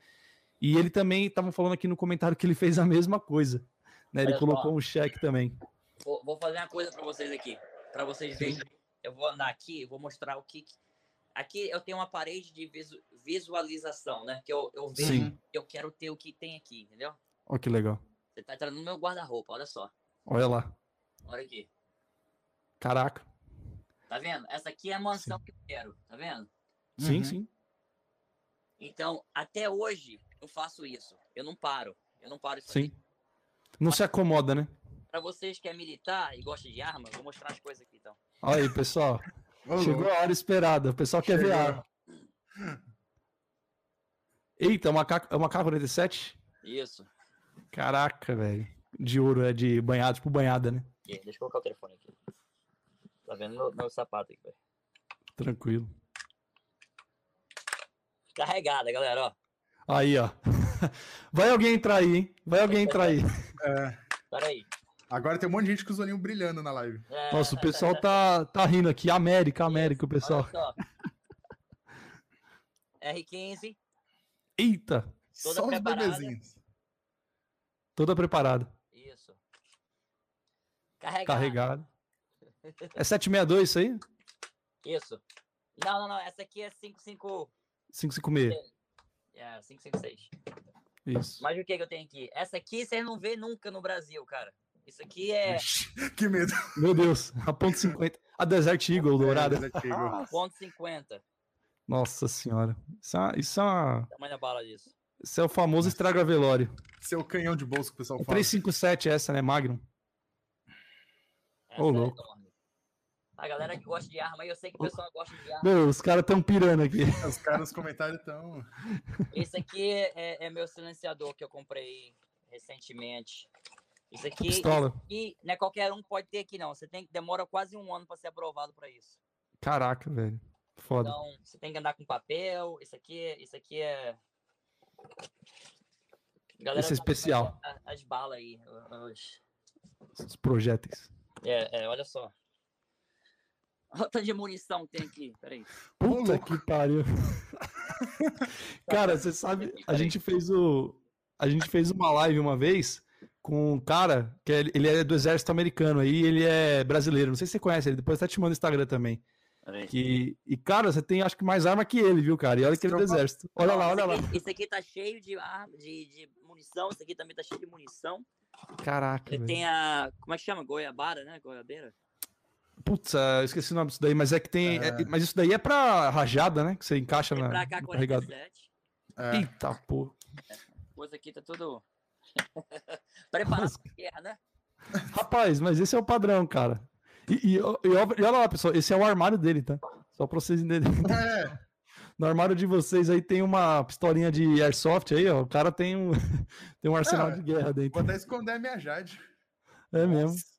E ele também estavam falando aqui no comentário que ele fez a mesma coisa. Né? Ele Olha só. colocou um cheque também. Vou, vou fazer uma coisa para vocês aqui, para vocês verem. Eu vou andar aqui, vou mostrar o que. Aqui eu tenho uma parede de visu- visualização, né? Que eu, eu vejo, Sim. eu quero ter o que tem aqui, entendeu? Olha que legal. Você tá entrando no meu guarda-roupa, olha só. Olha lá. Olha aqui. Caraca. Tá vendo? Essa aqui é a mansão que eu quero, tá vendo? Sim, Uhum. sim. Então, até hoje, eu faço isso. Eu não paro. Eu não paro isso Sim. aqui. Não se acomoda, né? Pra vocês que é militar e gostam de arma, vou mostrar as coisas aqui, então. Olha aí, pessoal. Chegou a hora esperada. O pessoal quer ver a Chegou. arma. Eita, é uma K- é uma K-47? Isso. Caraca, velho. De ouro, é de banhada, tipo banhada, né? Aqui, deixa eu colocar o telefone aqui. Tá vendo meu, meu sapato aqui, velho? Tranquilo. Carregada, galera, ó. Aí, ó. Vai alguém entrar aí, hein? Vai alguém entrar aí. É, Pera aí. agora tem um monte de gente com os olhinhos brilhando na live. É, Nossa, o pessoal tá, tá rindo aqui. América, América, o pessoal. só. R15, Eita, Toda Só os preparada. bebezinhos. toda preparada. isso. Carregada. Carregada. É 762 isso aí? Isso. Não, não, não. Essa aqui é 55. 556. É, 556. Isso. Mas o que, que eu tenho aqui? Essa aqui você não vê nunca no Brasil, cara. Isso aqui é Que medo. Meu Deus, a ponto 50. A Desert Eagle dourada. É, Desert Eagle. ponto 50. Nossa senhora. Isso é, isso é, uma- Tamanho da bala disso. isso é o famoso estraga velório. Seu canhão de bolso que o pessoal É fala. 357 essa, né, Magnum? Essa Ô, é louco. A galera que gosta de arma, eu sei que o pessoal gosta de arma. Meu, os caras tão pirando aqui. Os caras nos comentários estão. Esse aqui é, é meu silenciador que eu comprei recentemente. Isso aqui, Pistola. E não é qualquer um que pode ter aqui, não. Você tem que demora quase um ano para ser aprovado para isso. Caraca, velho. Foda. Então, você tem que andar com papel. Isso aqui, isso aqui é. Galera Esse é tá especial. fazendo a- As balas aí. os- Os projéteis. É, é, olha só. Olha o tanto de munição que tem aqui. Peraí. Puta que pariu. Cara, você sabe, a gente fez o. A gente fez uma live uma vez com um cara que é- ele é do exército americano aí, ele é brasileiro. Não sei se você conhece ele, depois até te mando no Instagram também. Que, e, cara, você tem acho que mais arma que ele, viu, cara? E olha que ele é do exército. Olha lá, esse olha lá. aqui- Esse aqui tá cheio de, arma, de, de munição. Esse aqui também tá cheio de munição. Caraca, Ele velho. tem a. Como é que chama? Goiabara, né? Goiabeira? Putz, ah, eu esqueci o nome disso daí, mas é que tem. É. é- mas isso daí é pra rajada, né? Que você encaixa Tem na, pra no carregador. K-47. É, Eita, pô. Coisa aqui tá tudo. Preparado pra guerra, né? Rapaz, mas esse é o padrão, cara. E, e- e olha e olha lá, pessoal, esse é o armário dele, tá? Só pra vocês entenderem. é, No armário de vocês aí tem uma pistolinha de airsoft aí, ó. O cara tem um, tem um arsenal Ah, de guerra vou dentro. até esconder a minha Jade. É mesmo. Nossa, O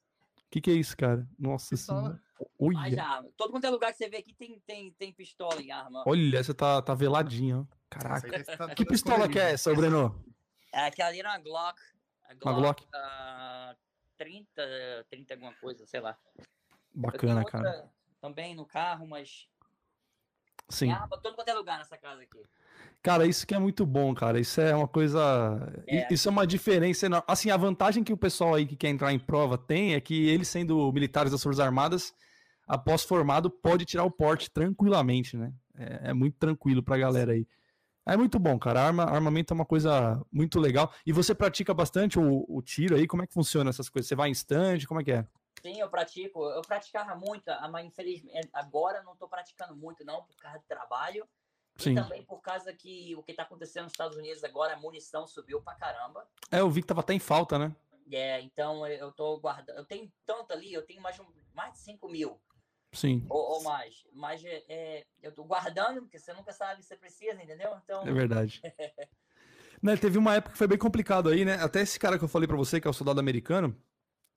que, que é isso, cara? Nossa Pistola. senhora. Arma. Todo quanto é lugar que você vê aqui tem, tem, tem pistola em arma. olha, essa tá, tá veladinha, Caraca. tá Que pistola que é essa, Breno? É, Aquela ali era uma Glock. A Glock, Glock? ah, 30, 30 alguma coisa, sei lá. Bacana, cara. Também no carro, mas Sim. tem arma todo quanto é lugar nessa casa aqui. Cara, isso que é muito bom, cara. Isso é uma coisa. É. Isso é uma diferença. Assim, a vantagem que o pessoal aí que quer entrar em prova tem é que eles, sendo militares das Forças Armadas, após formado, pode tirar o porte tranquilamente, né? É, é muito tranquilo pra galera aí. É muito bom, cara. Arma, armamento é uma coisa muito legal. E você pratica bastante o, o tiro aí? Como é que funciona essas coisas? Você vai em stand? Como é que é? Sim, eu pratico. Eu praticava muito, mas infelizmente agora não estou praticando muito, não, por causa do trabalho. Sim. E também por causa que o que está acontecendo nos Estados Unidos agora, a munição subiu pra caramba. É, eu vi que tava até em falta, né? É, então eu tô guardando. Eu tenho tanto ali, eu tenho mais, de um- mais de 5 mil Sim, ou, ou mais. Mas é, eu tô guardando, porque você nunca sabe se você precisa, entendeu? Então, é verdade. né, teve uma época que foi bem complicado aí, né? Até esse cara que eu falei pra você, que é o soldado americano,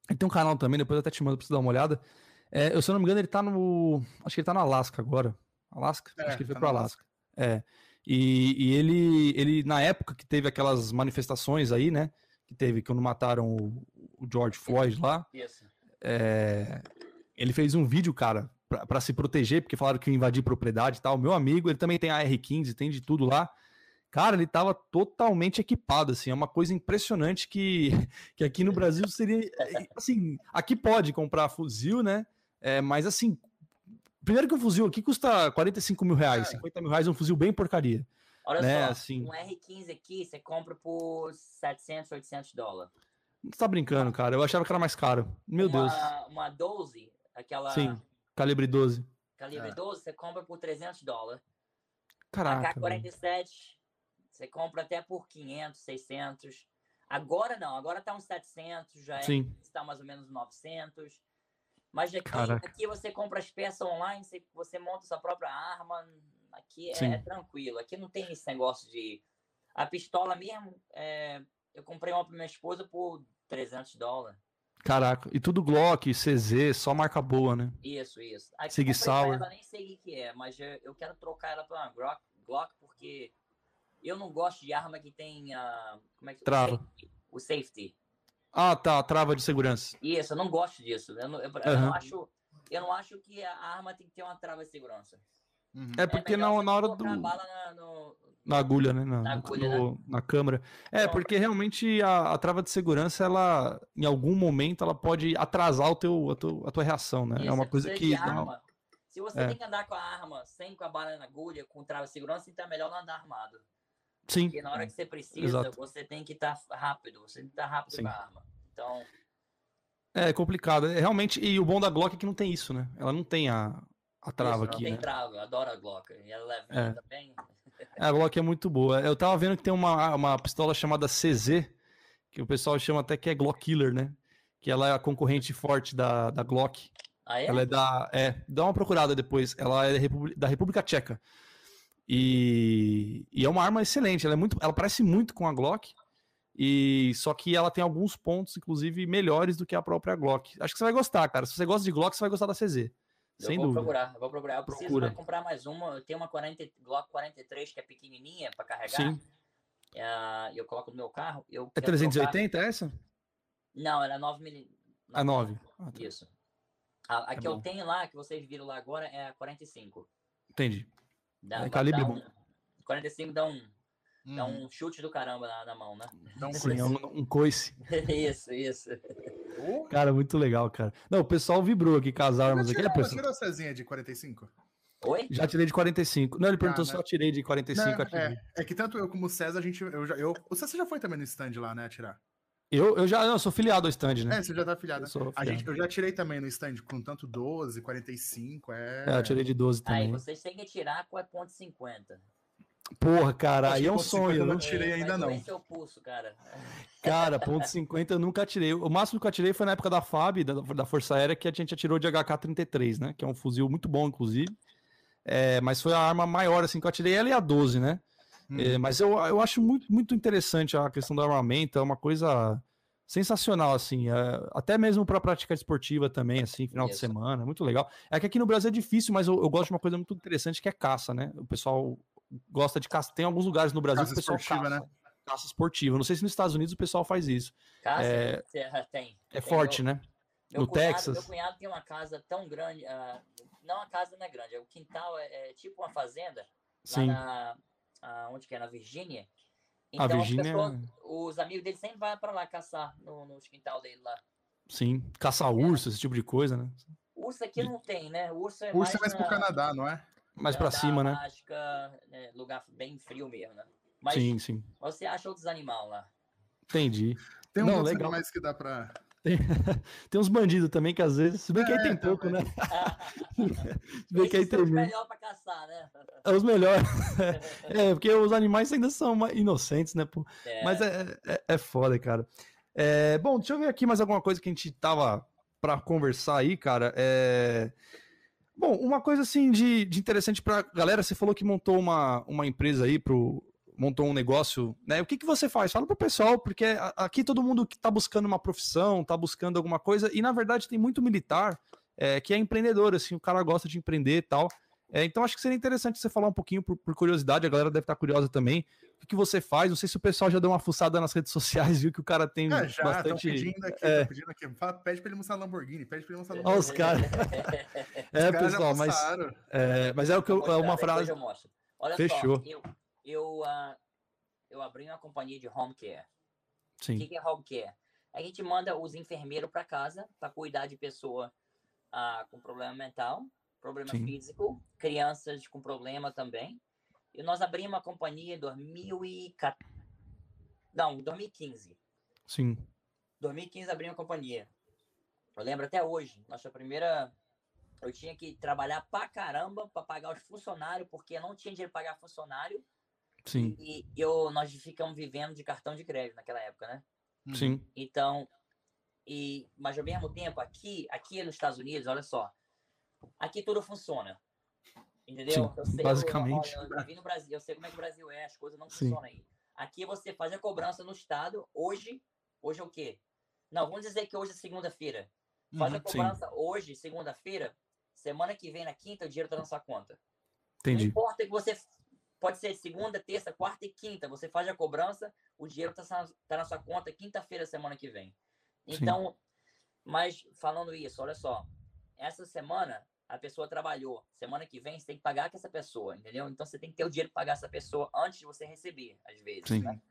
ele tem um canal também, depois eu até te mando pra você dar uma olhada. É, eu, se eu não me engano, ele tá no. Acho que ele tá no Alasca agora. Alasca? É, acho que ele foi tá pro Alasca. É. E, e ele, ele, na época que teve aquelas manifestações aí, né? Que teve quando mataram o, o George Floyd lá. É, ele fez um vídeo, cara, pra se proteger, porque falaram que ia invadir propriedade e tal. Meu amigo, ele também tem a R15, tem de tudo lá. Cara, ele tava totalmente equipado, assim, é uma coisa impressionante que, que aqui no Brasil seria, assim, aqui pode comprar fuzil, né, é, mas assim, primeiro que um fuzil aqui custa 45 mil reais, É. 50 mil reais é um fuzil bem porcaria, Olha né, só, assim, um R15 aqui você compra por 700, 800 dólares. você tá brincando, cara, eu achava que era mais caro, meu uma, Deus, Uma 12, aquela sim, calibre 12, calibre É. 12, você compra por 300 dólares. caraca, velho. AK-47, você compra até por 500, 600. Agora não, agora tá uns 700, já é, sim, está mais ou menos 900. Mas aqui, Caraca. aqui você compra as peças online, você, você monta sua própria arma. Aqui é, Sim. tranquilo. Aqui não tem esse negócio de. A pistola mesmo, é, eu comprei uma pra minha esposa por 300 dólares. caraca, e tudo Glock, CZ, só marca boa, né, Isso, isso. Aqui Sig Sauer. Ela, nem sei o que é, mas eu, eu quero trocar ela pra uma Glock, Glock porque eu não gosto de arma que tem a. Como é que o Trava. safety. O safety. Ah, tá, trava de segurança, Isso, eu não gosto disso. Eu não, eu- eu Aham. não acho, eu não acho que a arma tem que ter uma trava de segurança. Uhum. é porque melhor na, na hora do... bala na- no- Na agulha, né? Na, Na agulha, no- na câmera. É, Então- porque realmente a, a trava de segurança, ela, em algum momento, ela pode atrasar o teu, a, tua, a tua reação, né? Isso, é uma coisa que. arma. Se você É. tem que andar com a arma sem com a bala na agulha, com trava de segurança, então é melhor não andar armado. Sim, Porque na hora que você precisa, Exato. você tem que estar rápido. Você tem que estar rápido Sim. com a arma. Então, é complicado. É, realmente, e o bom da Glock é que não tem isso, né? Ela não tem a, a trava isso, não aqui, tem né? trava. Eu adoro a Glock. E ela é levinha É. também. A Glock é muito boa. Eu tava vendo que tem uma, uma pistola chamada CZ, que o pessoal chama até que é Glock Killer, né? Que ela é a concorrente forte da, da Glock. Ah, é? Ela é da. É, dá uma procurada depois. Ela é da República, da República Tcheca. E, e é uma arma excelente. Ela, é muito, ela parece muito com a Glock. E só que ela tem alguns pontos, inclusive, melhores do que a própria Glock. Acho que você vai gostar, cara. Se você gosta de Glock, você vai gostar da CZ. Eu Sem vou dúvida. procurar, eu vou procurar. Eu preciso Procura. comprar mais uma. Eu tenho uma 40, Glock 43 que é pequenininha para carregar. Sim. É, e eu coloco no meu carro. Eu É quero trocar- 380 essa? Não, ela é 9 mil... A 9. Ah, tá. Isso. A, a Tá que eu bom. tenho lá, que vocês viram lá agora, é a 45. Entendi. Dá, É calibre bom. um- 45 dá um, dá Uhum. um chute do caramba na, na mão, né? Dá um Sim, coice. é um, um coice. isso, isso. Oh, Cara, muito legal, cara. Não, o pessoal vibrou aqui com as armas já aqui. É, tirou, pessoal, tirou a Cezinha de 45? Oi? já tirei de 45. Não, ele perguntou Ah, se né? eu tirei de 45. Não, é, é que tanto eu como o César, a gente. Eu já, eu, o César já foi também no stand lá, né? Atirar. Eu, eu já não, eu sou filiado ao stand, né? É, você já tá afiliado. Eu sou A gente, eu já tirei também no stand com tanto 12, 45, é. É, eu tirei de 12 Aí também. vocês têm que tirar 4.50. Porra, cara, aí é um ponto 50 sonho, eu né? não tirei É, ainda não. seu pulso, cara. Cara, ponto 50 eu nunca tirei. O máximo que eu tirei foi na época da FAB, da, da Força Aérea, que a gente atirou de HK-33, né? Que é um fuzil muito bom, inclusive. É, mas foi a arma maior, assim, que eu atirei. Ela e a 12, né? Hum. É, mas eu, eu acho muito, muito interessante a questão do armamento, é uma coisa sensacional, assim, é, até mesmo para prática esportiva também, assim, final de Isso. semana, muito legal. É que aqui no Brasil é difícil, mas eu, eu gosto de uma coisa muito interessante que é caça, né? O pessoal gosta de caça. Tem alguns lugares no Brasil Caça que o pessoal esportiva, caça, né? caça esportiva. Não sei se nos Estados Unidos o pessoal faz isso. Casa, É- você- tem. É Tem forte, meu- né? Meu No cunhado, Texas. Meu cunhado tem uma casa tão grande. ah, não, a casa não é grande. O quintal é, é tipo uma fazenda. Sim. Na, ah, onde que é? Na Virgínia. A Então, Virgínia, pessoas- os amigos dele sempre vão pra lá caçar no, no quintal dele lá. sim. Caçar urso, esse tipo de coisa, né? Urso aqui não tem, né? Urso é Urso é mais na- pro Canadá, não é? Mais pra Canadá, cima, né? Alasca, né, lugar bem frio mesmo, né? Mas Sim, sim. você acha outros animais lá. Entendi. Tem um Não, legal. animais que dá pra. Tem, tem uns bandidos também que às vezes, se bem que aí É, tem pouco, né? Se bem que aí tem os melhores pra caçar, né? É os melhores. É, porque os animais ainda são inocentes, né, pô? É, Mas é, é, é foda, cara. É, bom, deixa eu ver aqui mais alguma coisa que a gente tava pra conversar aí, cara. É... Bom, uma coisa assim de, de interessante pra galera, você falou que montou uma, uma empresa aí pro. Montou um negócio, né? O que, que você faz? Fala pro pessoal, porque aqui todo mundo que tá buscando uma profissão, tá buscando alguma coisa, e na verdade tem muito militar é, que é empreendedor, assim, o cara gosta de empreender e tal. É, então acho que seria interessante você falar um pouquinho por, por curiosidade, a galera deve estar curiosa também. O que, que, você faz? Não sei se o pessoal já deu uma fuçada nas redes sociais, viu que o cara tem é, já, bastante. Pedindo aqui, é. pedindo aqui. Fala, pede pra ele mostrar Lamborghini, pede pra ele mostrar Lamborghini. Olha os caras. é, os pessoal, mas. É, mas é o que eu, é uma frase. Eu Olha Fechou. só, eu, eu, uh, eu abri uma companhia de home care. Sim. O que, que é home care? A gente manda os enfermeiros para casa para cuidar de pessoa uh, com problema mental problema Sim. físico, crianças com problema também. E nós abrimos uma companhia em 2014. Não, 2015. Sim. 2015 abrimos uma companhia. Eu lembro até hoje, nossa primeira. Eu tinha que trabalhar pra caramba para pagar os funcionários, porque eu não tinha dinheiro para pagar funcionário. Sim. E eu, nós ficamos vivendo de cartão de crédito naquela época, né? Sim. Então, e, mas ao mesmo tempo, aqui, aqui nos Estados Unidos, olha só, aqui tudo funciona. Entendeu? Sim, sei, basicamente. Eu, eu, eu, no Brasil, eu sei como é que o Brasil é, as coisas não Sim. funcionam aí. Aqui você faz a cobrança no estado, hoje, hoje é o quê? Não, vamos dizer que hoje é segunda-feira. Faz uhum, a cobrança sim. hoje, segunda-feira, semana que vem, na quinta, o dinheiro tá na sua conta. Entendi. Não importa que você pode ser segunda, terça, quarta e quinta. Você faz a cobrança, o dinheiro está tá na sua conta quinta-feira, semana que vem. Então, Sim. mas falando isso, olha só essa semana a pessoa trabalhou, semana que vem você tem que pagar com essa pessoa, entendeu? Então você tem que ter o dinheiro para pagar essa pessoa antes de você receber, às vezes, Sim. né?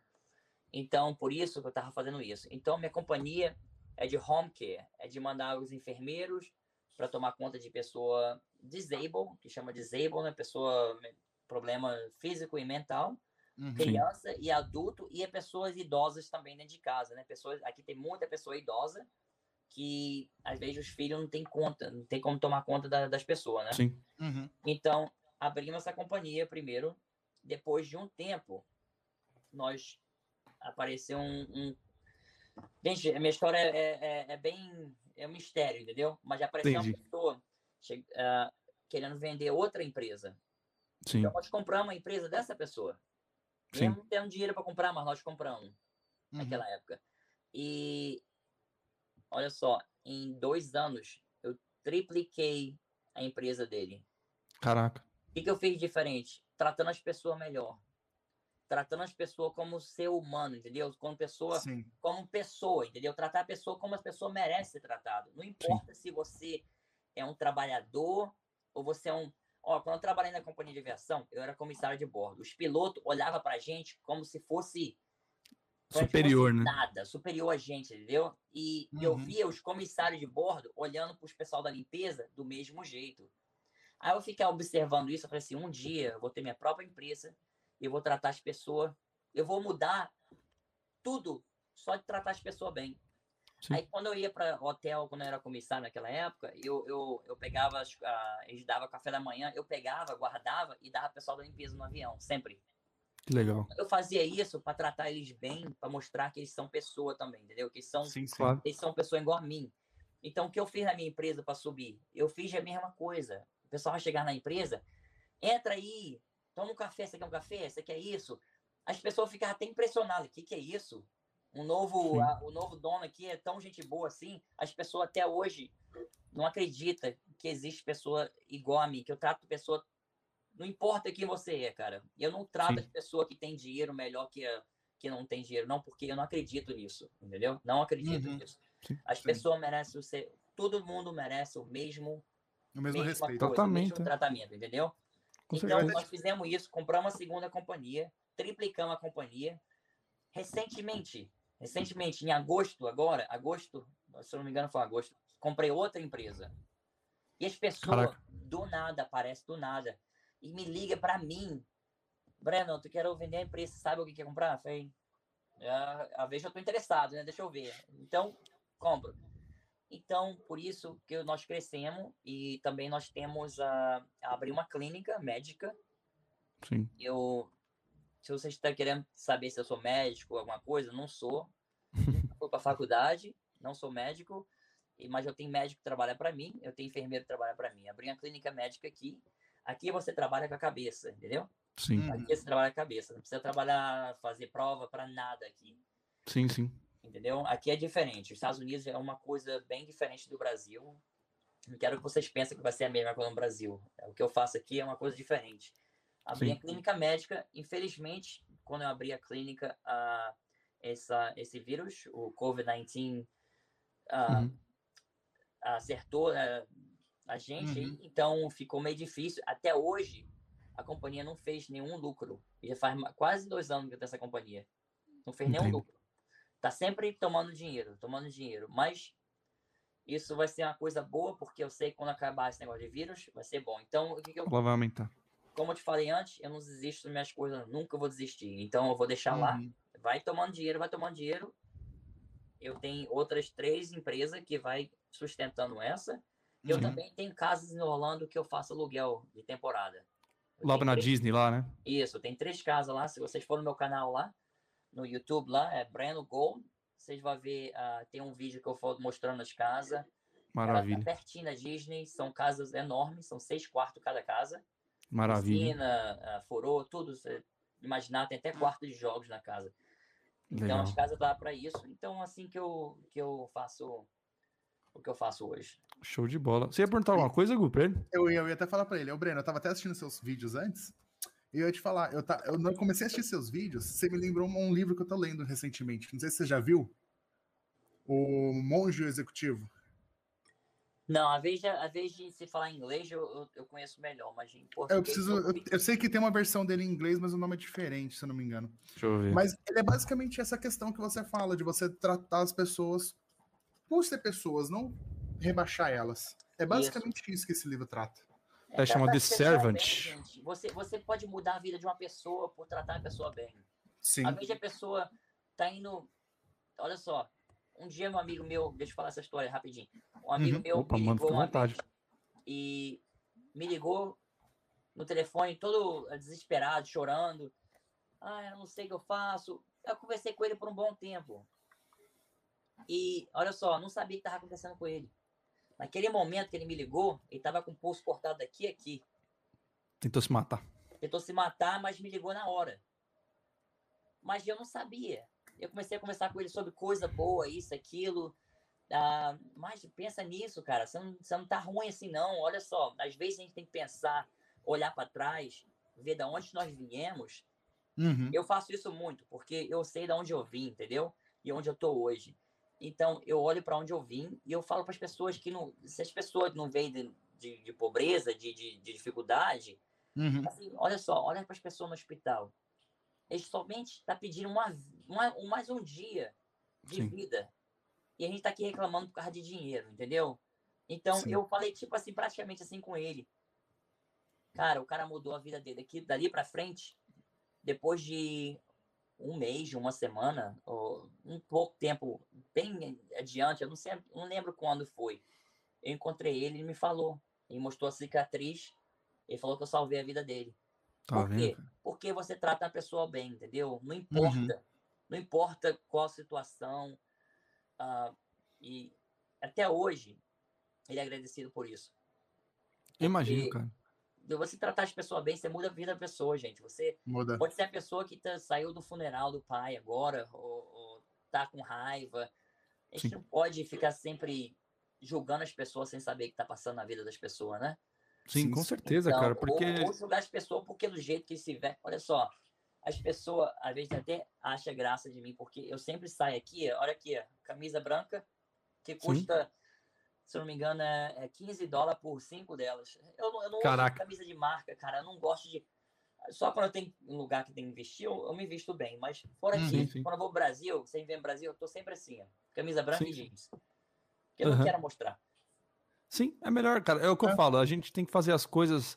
Então, por isso que eu estava fazendo isso. Então, minha companhia é de home care, é de mandar os enfermeiros para tomar conta de pessoa disabled, que chama disabled, né? Pessoa problema físico e mental, uhum. criança e adulto e é pessoas idosas também dentro de casa, né? Pessoas, aqui tem muita pessoa idosa que às vezes os filhos não têm conta, não tem como tomar conta da, das pessoas, né? Sim. Uhum. Então, abrimos essa companhia primeiro. Depois de um tempo, nós apareceu um. um... Gente, a minha história é, é, é, bem. É um mistério, entendeu? Mas já apareceu Entendi. uma pessoa che... uh, querendo vender outra empresa. Sim. Então, nós compramos a empresa dessa pessoa. Sim. Mesmo não tendo dinheiro para comprar, mas nós compramos uhum. naquela época. E Olha só, em dois anos eu tripliquei a empresa dele. Caraca. O que, que eu fiz diferente? Tratando as pessoas melhor. Tratando as pessoas como ser humano, entendeu? Como pessoa, Sim. como pessoa, entendeu? Tratar a pessoa como a pessoa merece ser tratada. Não importa Sim. se você é um trabalhador ou você é um. Ó, quando eu trabalhei na companhia de aviação, eu era comissário de bordo. Os pilotos olhavam pra gente como se fosse superior, né? Nada, superior a gente, entendeu? E uhum. eu via os comissários de bordo olhando para os pessoal da limpeza do mesmo jeito. Aí eu fiquei observando isso, eu falei assim, um dia eu vou ter minha própria empresa, eu vou tratar as pessoas, eu vou mudar tudo só de tratar as pessoas bem. Sim. Aí quando eu ia para hotel, quando eu era comissário naquela época, eu, eu, eu pegava, uh, eles davam café da manhã, eu pegava, guardava e dava pessoal da limpeza no avião, sempre. Que legal. Eu fazia isso para tratar eles bem, para mostrar que eles são pessoa também, entendeu? Que eles são, sim. Claro. eles são pessoa igual a mim. Então, o que eu fiz na minha empresa para subir? Eu fiz a mesma coisa. O pessoal vai chegar na empresa, entra aí, toma um café, você quer um café? Você quer isso? As pessoas ficam até impressionadas. O que, que é isso? Um novo, a, o novo dono aqui é tão gente boa assim. As pessoas até hoje não acreditam que existe pessoa igual a mim, que eu trato pessoa não importa quem você é, cara. Eu não trato Sim. as pessoas que têm dinheiro melhor que a que não tem dinheiro, não, porque eu não acredito nisso, entendeu? Não acredito uhum. nisso. Sim. As Sim. pessoas merecem ser, todo mundo merece o mesmo, o mesmo respeito, coisa, o mesmo tratamento, entendeu? Com então certeza. nós fizemos isso, compramos uma segunda companhia, triplicamos a companhia. Recentemente, recentemente em agosto agora, agosto, se eu não me engano foi agosto, comprei outra empresa. E as pessoas Caraca. do nada aparecem do nada e me liga para mim. Breno, tu quer vender a empresa, sabe o que quer comprar? Eu falei, a, a vez eu tô interessado, né? Deixa eu ver. Então, compro. Então, por isso que nós crescemos e também nós temos a, a abrir uma clínica médica. Sim. Eu, se você está querendo saber se eu sou médico, alguma coisa, não sou. Fui para faculdade, não sou médico, mas eu tenho médico que trabalha para mim, eu tenho enfermeiro que trabalha para mim. Abri uma clínica médica aqui Aqui você trabalha com a cabeça, entendeu? Sim. Aqui você trabalha com a cabeça. Não precisa trabalhar, fazer prova para nada aqui. Sim, sim. Entendeu? Aqui é diferente. Os Estados Unidos é uma coisa bem diferente do Brasil. não quero que vocês pensem que vai ser a mesma coisa no Brasil. O que eu faço aqui é uma coisa diferente. Abri Sim. a clínica médica, infelizmente, quando eu abri a clínica, ah, essa, esse vírus, o COVID-19, ah, Uhum. acertou né, a gente, Uhum. então ficou meio difícil. Até hoje, a companhia não fez nenhum lucro. Já faz quase dois anos que eu tenho essa companhia. Não fez nenhum Entendo. lucro. Tá sempre tomando dinheiro, tomando dinheiro. Mas isso vai ser uma coisa boa, porque eu sei que quando acabar esse negócio de vírus, vai ser bom. Então, o que, que eu Ela vai aumentar. Como eu te falei antes, eu não desisto das minhas coisas, nunca vou desistir. Então eu vou deixar lá, Uhum. vai tomando dinheiro, vai tomando dinheiro. Eu tenho outras três empresas que vai sustentando essa. E eu Sim. também tenho casas em Orlando que eu faço aluguel de temporada. Eu Lá na três- Disney, lá, né? Isso, tem três casas lá. Se vocês forem no meu canal lá, no YouTube lá, é Breno Gold. Vocês vão ver, ah, tem um vídeo que eu falo mostrando as casas. Ela Maravilha, tá pertinho da Disney, são casas enormes, são seis quartos cada casa maravilha. piscina, forô, tudo. Você imaginar, tem até quarto de jogos na casa. Então Legal. as casas dá para isso. Então assim que eu que eu faço o que eu faço hoje. Show de bola. Você ia perguntar alguma coisa, Gu, pra ele? Eu, ia- eu ia até falar pra ele, ô Breno, eu tava até assistindo seus vídeos antes, e eu ia te falar, eu, tá, eu não comecei a assistir seus vídeos, você me lembrou um, um livro que eu tô lendo recentemente, não sei se você já viu, O Monge Executivo. Não, a vez de, a vez de se falar inglês eu, eu, eu conheço melhor, mas em português Eu preciso, eu, eu sei que tem uma versão dele em inglês, mas o nome é diferente, se eu não me engano. Deixa eu ver. Mas ele é basicamente essa questão que você fala, de você tratar as pessoas por ser pessoas, não rebaixar elas. É basicamente isso, que esse livro trata. É, chama tratar The as pessoas bem, Servant. gente. Você, você pode mudar a vida de uma pessoa por tratar a pessoa bem. Sim. Às vezes a pessoa tá indo. Olha só, um dia meu amigo meu, deixa eu falar essa história rapidinho. Um amigo Uhum. meu Opa, me mano, ligou uma vontade. vez e me ligou no telefone todo desesperado, chorando. Ah, eu não sei o que eu faço. Eu conversei com ele por um bom tempo. E olha só, não sabia o que estava acontecendo com ele. Naquele momento que ele me ligou, ele estava com o pulso cortado daqui e aqui Tentou se matar. tentou se matar, mas me ligou na hora. Mas eu não sabia. Eu comecei a conversar com ele sobre coisa boa, isso, aquilo. Ah, mas pensa nisso, cara. Você não, você não tá ruim assim, não. Olha só, às vezes a gente tem que pensar, olhar para trás, ver da onde nós viemos. Uhum. Eu faço isso muito, porque eu sei da onde eu vim, entendeu? E onde eu tô hoje. Então, eu olho para onde eu vim e eu falo para as pessoas que não. Se as pessoas não vêm de, de, de pobreza, de, de, de dificuldade, Uhum. Assim, olha só, olha para as pessoas no hospital. Eles somente estão pedindo uma, um- mais um dia de Sim. vida. E a gente está aqui reclamando por causa de dinheiro, entendeu? Então, Sim. eu falei, tipo assim, praticamente assim com ele. Cara, o cara mudou a vida dele. Daqui, dali para frente, depois de um mês, uma semana, ou um pouco tempo, bem adiante, eu não sei, não lembro quando foi. Eu encontrei ele e ele me falou. Ele mostrou a cicatriz. Ele falou que eu salvei a vida dele. Tá Por quê? vendo? Porque você trata a pessoa bem, entendeu? Não Uhum. Importa. Não importa qual a situação. ah, e até hoje, ele é agradecido por isso. Eu imagino, cara. você tratar as pessoas bem, você muda a vida da pessoa, gente. Você Muda. pode ser a pessoa que tá- saiu do funeral do pai agora, ou, ou tá com raiva. A gente Sim. não pode ficar sempre julgando as pessoas sem saber o que tá passando na vida das pessoas, né? Sim, com certeza, Então, cara. ou- Porque. Ou, julgar as pessoas porque do jeito que se vê. Olha só, as pessoas às vezes até acham graça de mim, porque eu sempre saio aqui, olha aqui, camisa branca, que custa, se eu não me engano, é, é 15 dólares por cinco delas. Eu não, eu não uso camisa de marca, cara, eu não gosto de. Só quando eu tenho um lugar que tem que investir, eu, eu me visto bem. Mas fora Uhum, disso, sim. quando eu vou pro Brasil, você vem no Brasil, eu tô sempre assim, ó, camisa branca Sim. e jeans. Que eu não Aham. quero mostrar. Sim, é melhor, cara. É o que eu É. falo. A gente tem que fazer as coisas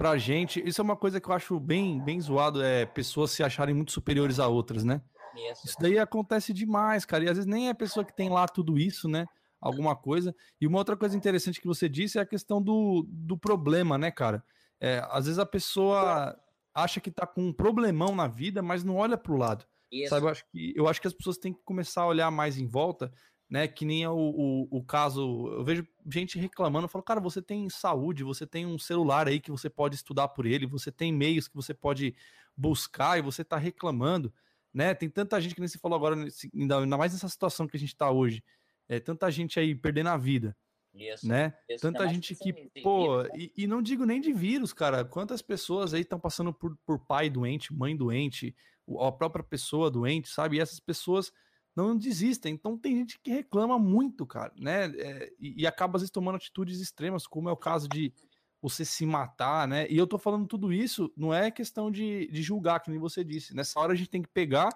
pra gente. Isso é uma coisa que eu acho bem, bem zoado, é pessoas se acharem muito superiores a outras, né? Isso. Isso daí acontece demais, cara. E às vezes nem é a pessoa que tem lá tudo isso, né? Alguma coisa. E uma outra coisa interessante que você disse é a questão do, do problema, né, cara? É, às vezes a pessoa acha que tá com um problemão na vida, mas não olha pro lado. Isso. Sabe, eu acho, que, eu acho que as pessoas têm que começar a olhar mais em volta, né? Que nem é o, o, o caso. Eu vejo gente reclamando, falo, cara, você tem saúde, você tem um celular aí que você pode estudar por ele, você tem meios que você pode buscar e você tá reclamando, né? Tem tanta gente que nem você falou agora, ainda, mais nessa situação que a gente tá hoje. É, tanta gente aí perdendo a vida. Isso. né? isso. Tanta gente que, sem pô, né? e, e não digo nem de vírus, cara. Quantas pessoas aí estão passando por, por pai doente, mãe doente, a própria pessoa doente, sabe? E essas pessoas não desistem. Então tem gente que reclama muito, cara, né? É, e, e acaba às vezes tomando atitudes extremas, como é o caso de você se matar, né? E eu tô falando tudo isso, não é questão de, de julgar, que nem você disse. Nessa hora a gente tem que pegar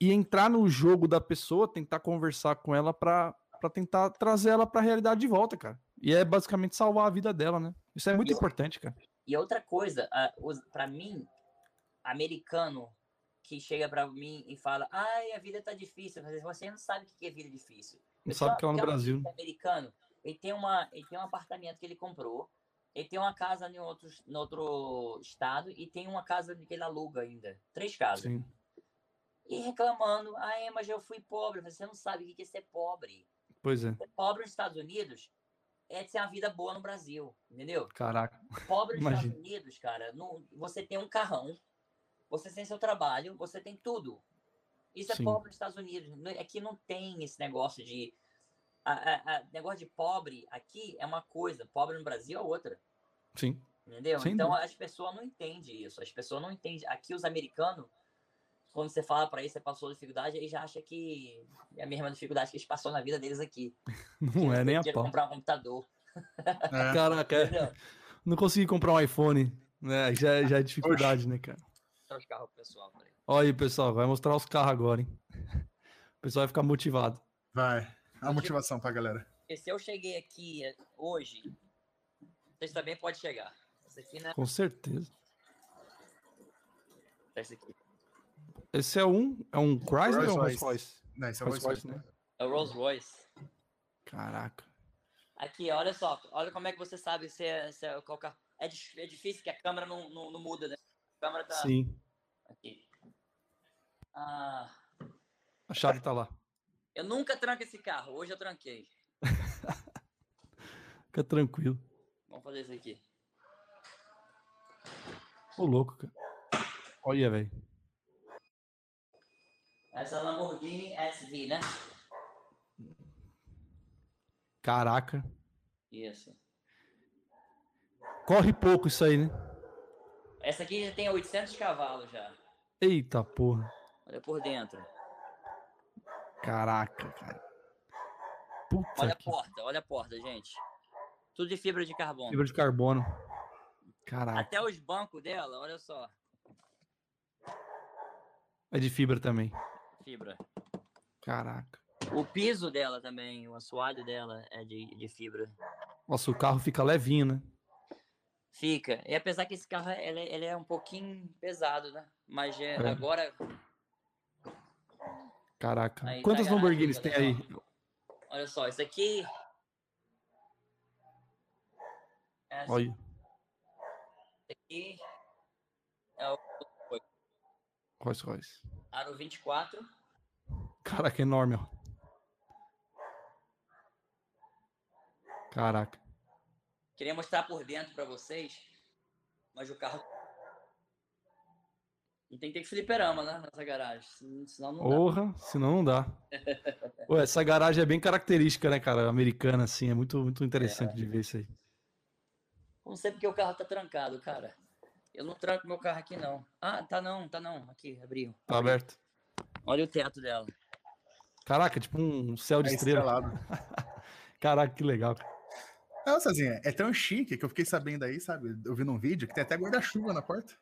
e entrar no jogo da pessoa, tentar conversar com ela pra para tentar trazer ela pra realidade de volta, cara. E é basicamente salvar a vida dela, né? Isso é muito Isso. importante, cara. E outra coisa, pra mim, americano que chega pra mim e fala, ai, a vida tá difícil, mas você não sabe o que é vida difícil. Não sabe tenho que é no uma- Brasil. um americano, ele tem, uma, ele tem um apartamento que ele comprou, ele tem uma casa em outro, em outro estado e tem uma casa que ele aluga ainda. Três casas. Sim. E reclamando, ai, mas eu fui pobre. Você não sabe o que é ser pobre. Pois é. Ser pobre nos Estados Unidos é ter uma vida boa no Brasil, entendeu? Caraca. Pobre nos. Estados Unidos, cara, não, você tem um carrão, você tem seu trabalho, você tem tudo. Isso Sim. é pobre nos Estados Unidos. Aqui não tem esse negócio de. A, a- a- negócio de pobre aqui é uma coisa, pobre no Brasil é outra. Sim. Entendeu? Sem então dúvida. as pessoas não entendem isso. As pessoas não entendem. Aqui os americanos, quando você fala pra eles, você passou dificuldade, eles já acham que é a mesma dificuldade que eles passou na vida deles aqui. Não é nem a pau. comprar um computador. É. Caraca, é. Não consegui comprar um iPhone, né? Já, já é dificuldade, né, cara? Mostrar os carros pro pessoal. peraí. Olha aí, pessoal, vai mostrar os carros agora, hein? O pessoal vai ficar motivado. Vai. A motivação pra galera. Porque se eu cheguei aqui hoje, vocês também podem chegar. Esse aqui, né? Com certeza. Esse aqui. Esse é um, é um Chrysler ou um Rolls Royce? Não, esse é o Rolls Royce, né? É o Rolls Royce. Caraca. Aqui, olha só. Olha como é que você sabe se é, se é qual carro. É, é difícil que a câmera não, não, não muda, né? A câmera tá Sim. aqui. Ah, A chave tá lá. eu nunca tranco esse carro. Hoje eu tranquei. Fica tranquilo. Vamos fazer isso aqui. Ô, louco, cara. Olha, velho. Essa Lamborghini SV, né? Caraca. Isso. Corre pouco isso aí, né? Essa aqui já tem 800 cavalos já. Eita porra. Olha por dentro. Caraca, cara. Puta Olha a que porta, olha a porta, gente. Tudo de fibra de carbono. fibra de carbono. Caraca. Até os bancos dela, olha só. É de fibra também. Fibra. Caraca. O piso dela também, o assoalho dela é de, de fibra. Nossa, o carro fica levinho, né? Fica. E apesar que esse carro ele, é- ele é um pouquinho pesado, né? Mas é, É. agora. Caraca. Aí tá Lamborghinis tem aí? Olha só, isso aqui. Essa Olha. aqui é o Rolls Royce. Aro 24. Caraca, enorme, ó. Caraca. Queria mostrar por dentro pra vocês, mas o carro. E tem que ter fliperama, né? Nessa garagem. sen- Senão não dá. Porra, senão não dá. Pô, essa garagem é bem característica, né, cara? Americana, assim. É muito, muito interessante de ver isso aí. Não sei porque o carro tá trancado, cara. Eu não tranco meu carro aqui, não. Ah, tá não, tá não. Aqui, abriu. Tá aberto. Olha o teto dela. Caraca, tipo um céu de É estrela. Caraca, que legal. cara. Não, Cezinha, é tão chique que eu fiquei sabendo aí, sabe? Eu vi num vídeo que tem até guarda-chuva na porta.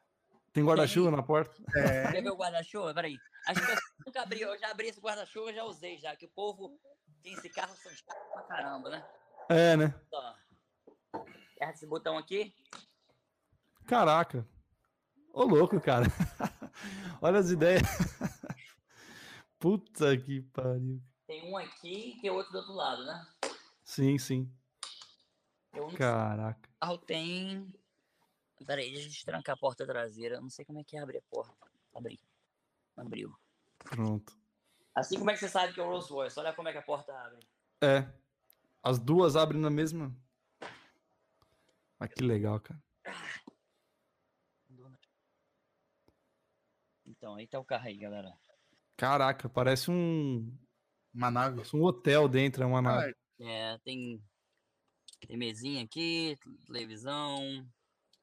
Tem guarda-chuva na porta? É, Quer ver o guarda-chuva? Peraí. As pessoas nunca abriu. Eu já abri esse guarda-chuva, já usei já. Que o povo tem esse carro, são chato pra caramba, né? É, né? Aperta esse botão aqui. Caraca. Ô, louco, cara. Olha as ideias. Puta que pariu. Tem um aqui e tem outro do outro lado, né? Sim, sim. Eu não Caraca. O carro tem. Peraí, deixa eu destrancar a porta traseira. Eu não sei como é que abre a porta. Abri. Abriu. Pronto. Assim como é que você sabe que é o Rolls Royce? Olha como é que a porta abre. É. As duas abrem na mesma. Ah, que legal, cara. Então, aí tá o carro aí, galera. Caraca, parece um, uma nave. parece um hotel dentro, é uma nave. É, tem. Tem mesinha aqui, televisão.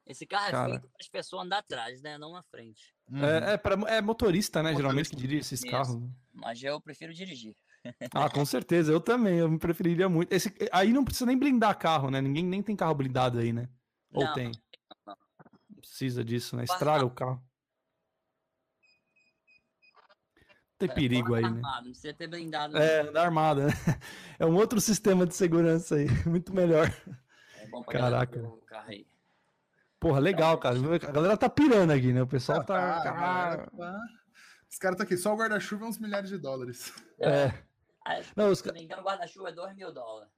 Esse carro é Cara. feito para as pessoas andar atrás, né? Não na frente. Uhum. É, é, pra- é motorista, né? Geralmente que Motorista. dirige esses Isso. carros. né? Mas eu prefiro dirigir. Ah, com certeza, eu também, eu me preferiria muito. Esse, aí não precisa nem blindar carro, né? Ninguém nem tem carro blindado aí, né? Ou Não, tem? não. Não precisa disso, né? Estraga o carro. Tem É, perigo aí, andar né? armado, Não precisa ter blindado. É, andar armada, né? É um outro sistema de segurança aí, muito melhor. não. É bom pra Caraca. o carro aí. Porra, legal, cara. A galera tá pirando aqui, né? O pessoal Não, tá. tá, a Caralho. galera tá- Os caras estão aqui, só o guarda-chuva é uns milhares de dólares. É. Acho Não, que, os se não me engano, o guarda-chuva é 2 mil dólares.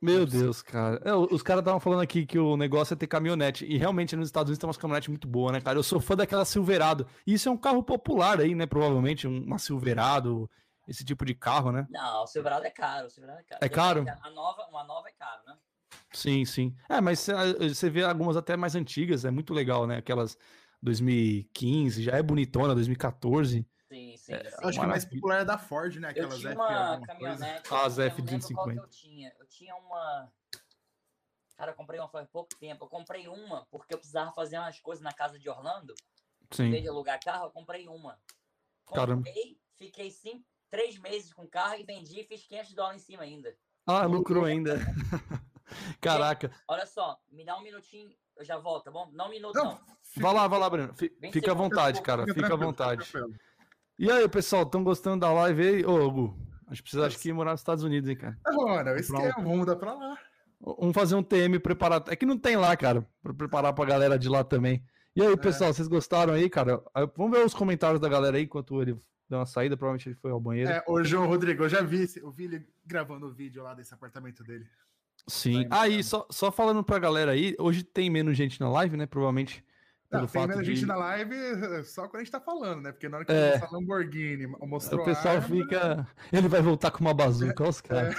Meu Deus, cara. É, os caras estavam falando aqui que o negócio é ter caminhonete. E realmente nos Estados Unidos tem umas caminhonetes muito boas, né, cara? Eu sou fã daquela Silverado. E isso é um carro popular aí, né? Provavelmente, um- uma Silverado, esse tipo de carro, né? Não, o Silverado é caro. O Silverado é caro. É caro? A nova, uma nova é caro, né? Sim, sim. É, mas cê- você vê algumas até mais antigas, é muito legal, né? Aquelas 2015, já é bonitona, 2014. Sim, sim. sim. Eu acho que a mais popular é da Ford, né? Eu Aquelas tinha F uma caminhonete. Ah, as eu não lembro F-250. qual que eu tinha. Eu tinha uma. Cara, eu comprei uma faz pouco tempo. Eu comprei uma porque eu precisava fazer umas coisas na casa de Orlando. Em vez Sim. de alugar carro, eu comprei uma. Caramba. Comprei, fiquei cinco, três meses com o carro e vendi e fiz 500 dólares em cima ainda. Ah, lucrou ainda. Caraca. Olha só, me dá um minutinho, eu já volto, tá bom? Não um minuto, Não, não. Vai lá, vai lá, Bruno. Fica à vontade, cara. Fica à tranquilo, vontade. E aí, pessoal, estão gostando da live aí? Ô, Hugo, a gente precisa, acho que, morar nos Estados Unidos, hein, cara. Agora, o Comprar um- esquema, vamos mudar pra lá. Vamos fazer um TM preparado. É que não tem lá, cara, pra preparar pra galera de lá também. E aí, pessoal, vocês gostaram aí, cara? Vamos ver os comentários da galera aí enquanto ele deu uma saída. Provavelmente ele foi ao banheiro. É, ô, João Rodrigo, eu já vi, eu vi ele gravando o vídeo lá desse apartamento dele. Sim. Aí, só, só falando pra galera aí, hoje tem menos gente na live, né? Provavelmente. Pelo Não, tem fato menos de... gente na live só quando a gente tá falando, né? Porque na hora que É. é. a Lamborghini mostrou O pessoal arma, fica. Ele vai voltar com uma bazuca, olha os caras.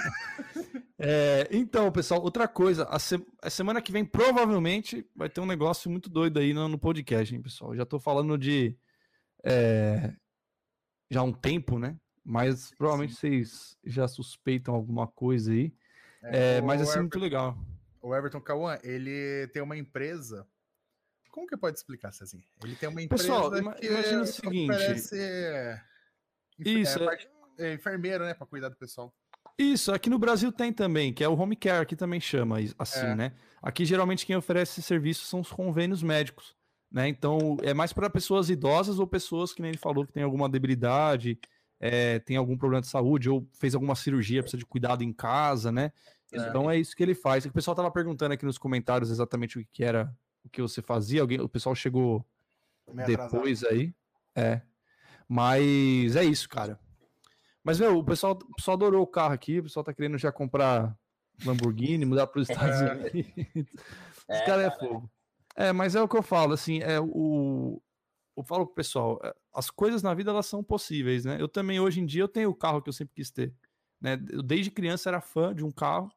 É, então, pessoal, outra coisa. A, se- a semana que vem, provavelmente, vai ter um negócio muito doido aí no, no podcast, hein, pessoal? Eu já tô falando de. é, já há um tempo, né? Mas provavelmente vocês já suspeitam alguma coisa aí. É, mas assim, Everton- muito legal. O Everton Cauã, ele tem uma empresa. Como que pode explicar, Cezinha? Ele tem uma empresa Pessoal, que imagina o seguinte- oferece enfer- Isso, é, é- parte- é, enfermeiro, né, para cuidar do pessoal. Isso, aqui no Brasil tem também, que é o home care, aqui também chama assim, É. né? Aqui geralmente quem oferece esse serviço são os convênios médicos, né? Então é mais para pessoas idosas ou pessoas que nem ele falou que tem alguma debilidade, é, tem algum problema de saúde ou fez alguma cirurgia, precisa de cuidado em casa, né? É. Então é isso que ele faz. O pessoal tava perguntando aqui nos comentários exatamente o que era, o que você fazia. Alguém, o pessoal chegou atrasado. depois aí. É. Mas é isso, cara. Mas, meu, o pessoal, o pessoal adorou o carro aqui, o pessoal tá querendo já comprar Lamborghini, mudar para os Estados É. Unidos. Os É, caras é fogo. É, mas é o que eu falo, assim, é o. Eu falo pro pessoal, é, as coisas na vida elas são possíveis, né? Eu também, hoje em dia, eu tenho o carro que eu sempre quis ter. Né? Eu, desde criança, era fã de um carro,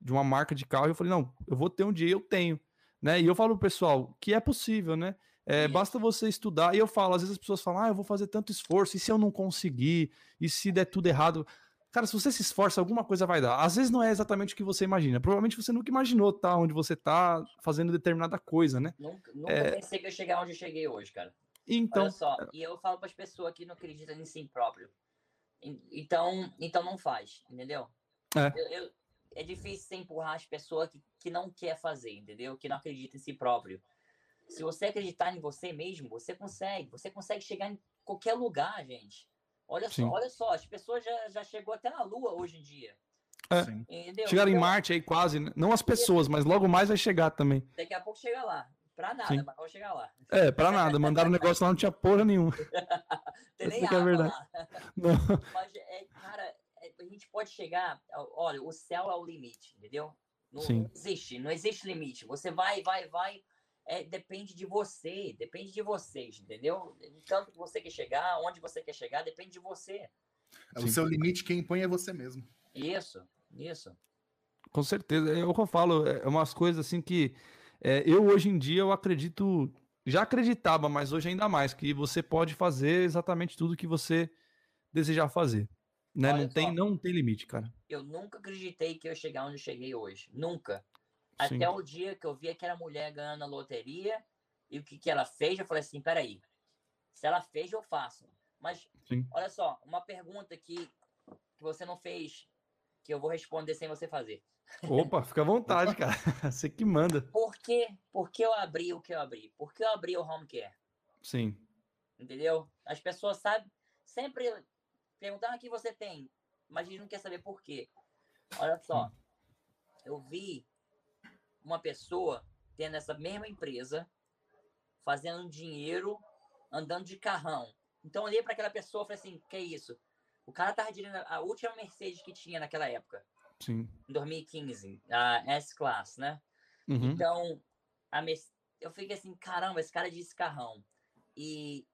de uma marca de carro, e eu falei, não, eu vou ter um dia, eu tenho. Né? E eu falo pro pessoal que é possível, né? É, Isso. basta você estudar. E eu falo, às vezes as pessoas falam, ah, eu vou fazer tanto esforço, e se eu não conseguir? E se der tudo errado? Cara, se você se esforça, alguma coisa vai dar. Às vezes não é exatamente o que você imagina. Provavelmente você nunca imaginou estar onde você tá fazendo determinada coisa, né? Nunca, nunca É. pensei que eu chegar onde eu cheguei hoje, cara. Então, Olha só, e eu falo para as pessoas que não acreditam em si próprio. En- Então, então não faz, entendeu? É. Eu- eu- é difícil você empurrar as pessoas que, que não quer fazer, entendeu? Que não acredita em si próprio. Se você acreditar em você mesmo, você consegue. Você consegue chegar em qualquer lugar, gente. Olha Sim. só, olha só, as pessoas já, já chegou até na Lua hoje em dia. É. Sim. Entendeu? chegaram em Então, Marte aí quase, né? Não as pessoas, mas logo mais vai chegar também. Daqui a pouco chega lá. Pra nada, Sim. mas vai chegar lá. É, pra nada. Mandaram um negócio lá, não tinha porra nenhuma. Tem nem é verdade. lá. Não. Mas, é, cara, a gente pode chegar. Olha, o céu é o limite, entendeu? Não, Sim. não existe, não existe limite. Você vai, vai, vai. É, depende de você, depende de vocês, entendeu? Tanto que você quer chegar, onde você quer chegar, depende de você. É. O seu limite, quem impõe é você mesmo. Isso, isso. Com certeza. É o que eu falo, é umas coisas assim que é, eu hoje em dia eu acredito, já acreditava, mas hoje ainda mais, que você pode fazer exatamente tudo que você desejar fazer. Né? Olha Não tem, só. não tem limite, cara. Eu nunca acreditei que eu ia chegar onde eu cheguei hoje. Nunca. Até Sim. o dia que eu vi aquela mulher ganhando na loteria e o que, que ela fez, eu falei assim, peraí, se ela fez, eu faço. Mas, Sim. olha só, uma pergunta que, que você não fez, que eu vou responder sem você fazer. Opa, fica à vontade, cara. Você que manda. Por que, por que eu abri o que eu abri? Por que eu abri o home care? Sim. Entendeu? As pessoas sabem, sempre perguntam ah, o que você tem, mas a gente não quer saber por quê. Olha só, eu vi uma pessoa tendo essa mesma empresa, fazendo dinheiro, andando de carrão. Então eu olhei para aquela pessoa e falei assim, que é isso? O cara tava dirigindo a última Mercedes que tinha naquela época, Sim. em 2015, a S-Class, né? Uhum. Então, a Merce- eu fiquei assim, caramba, esse cara disse carrão. E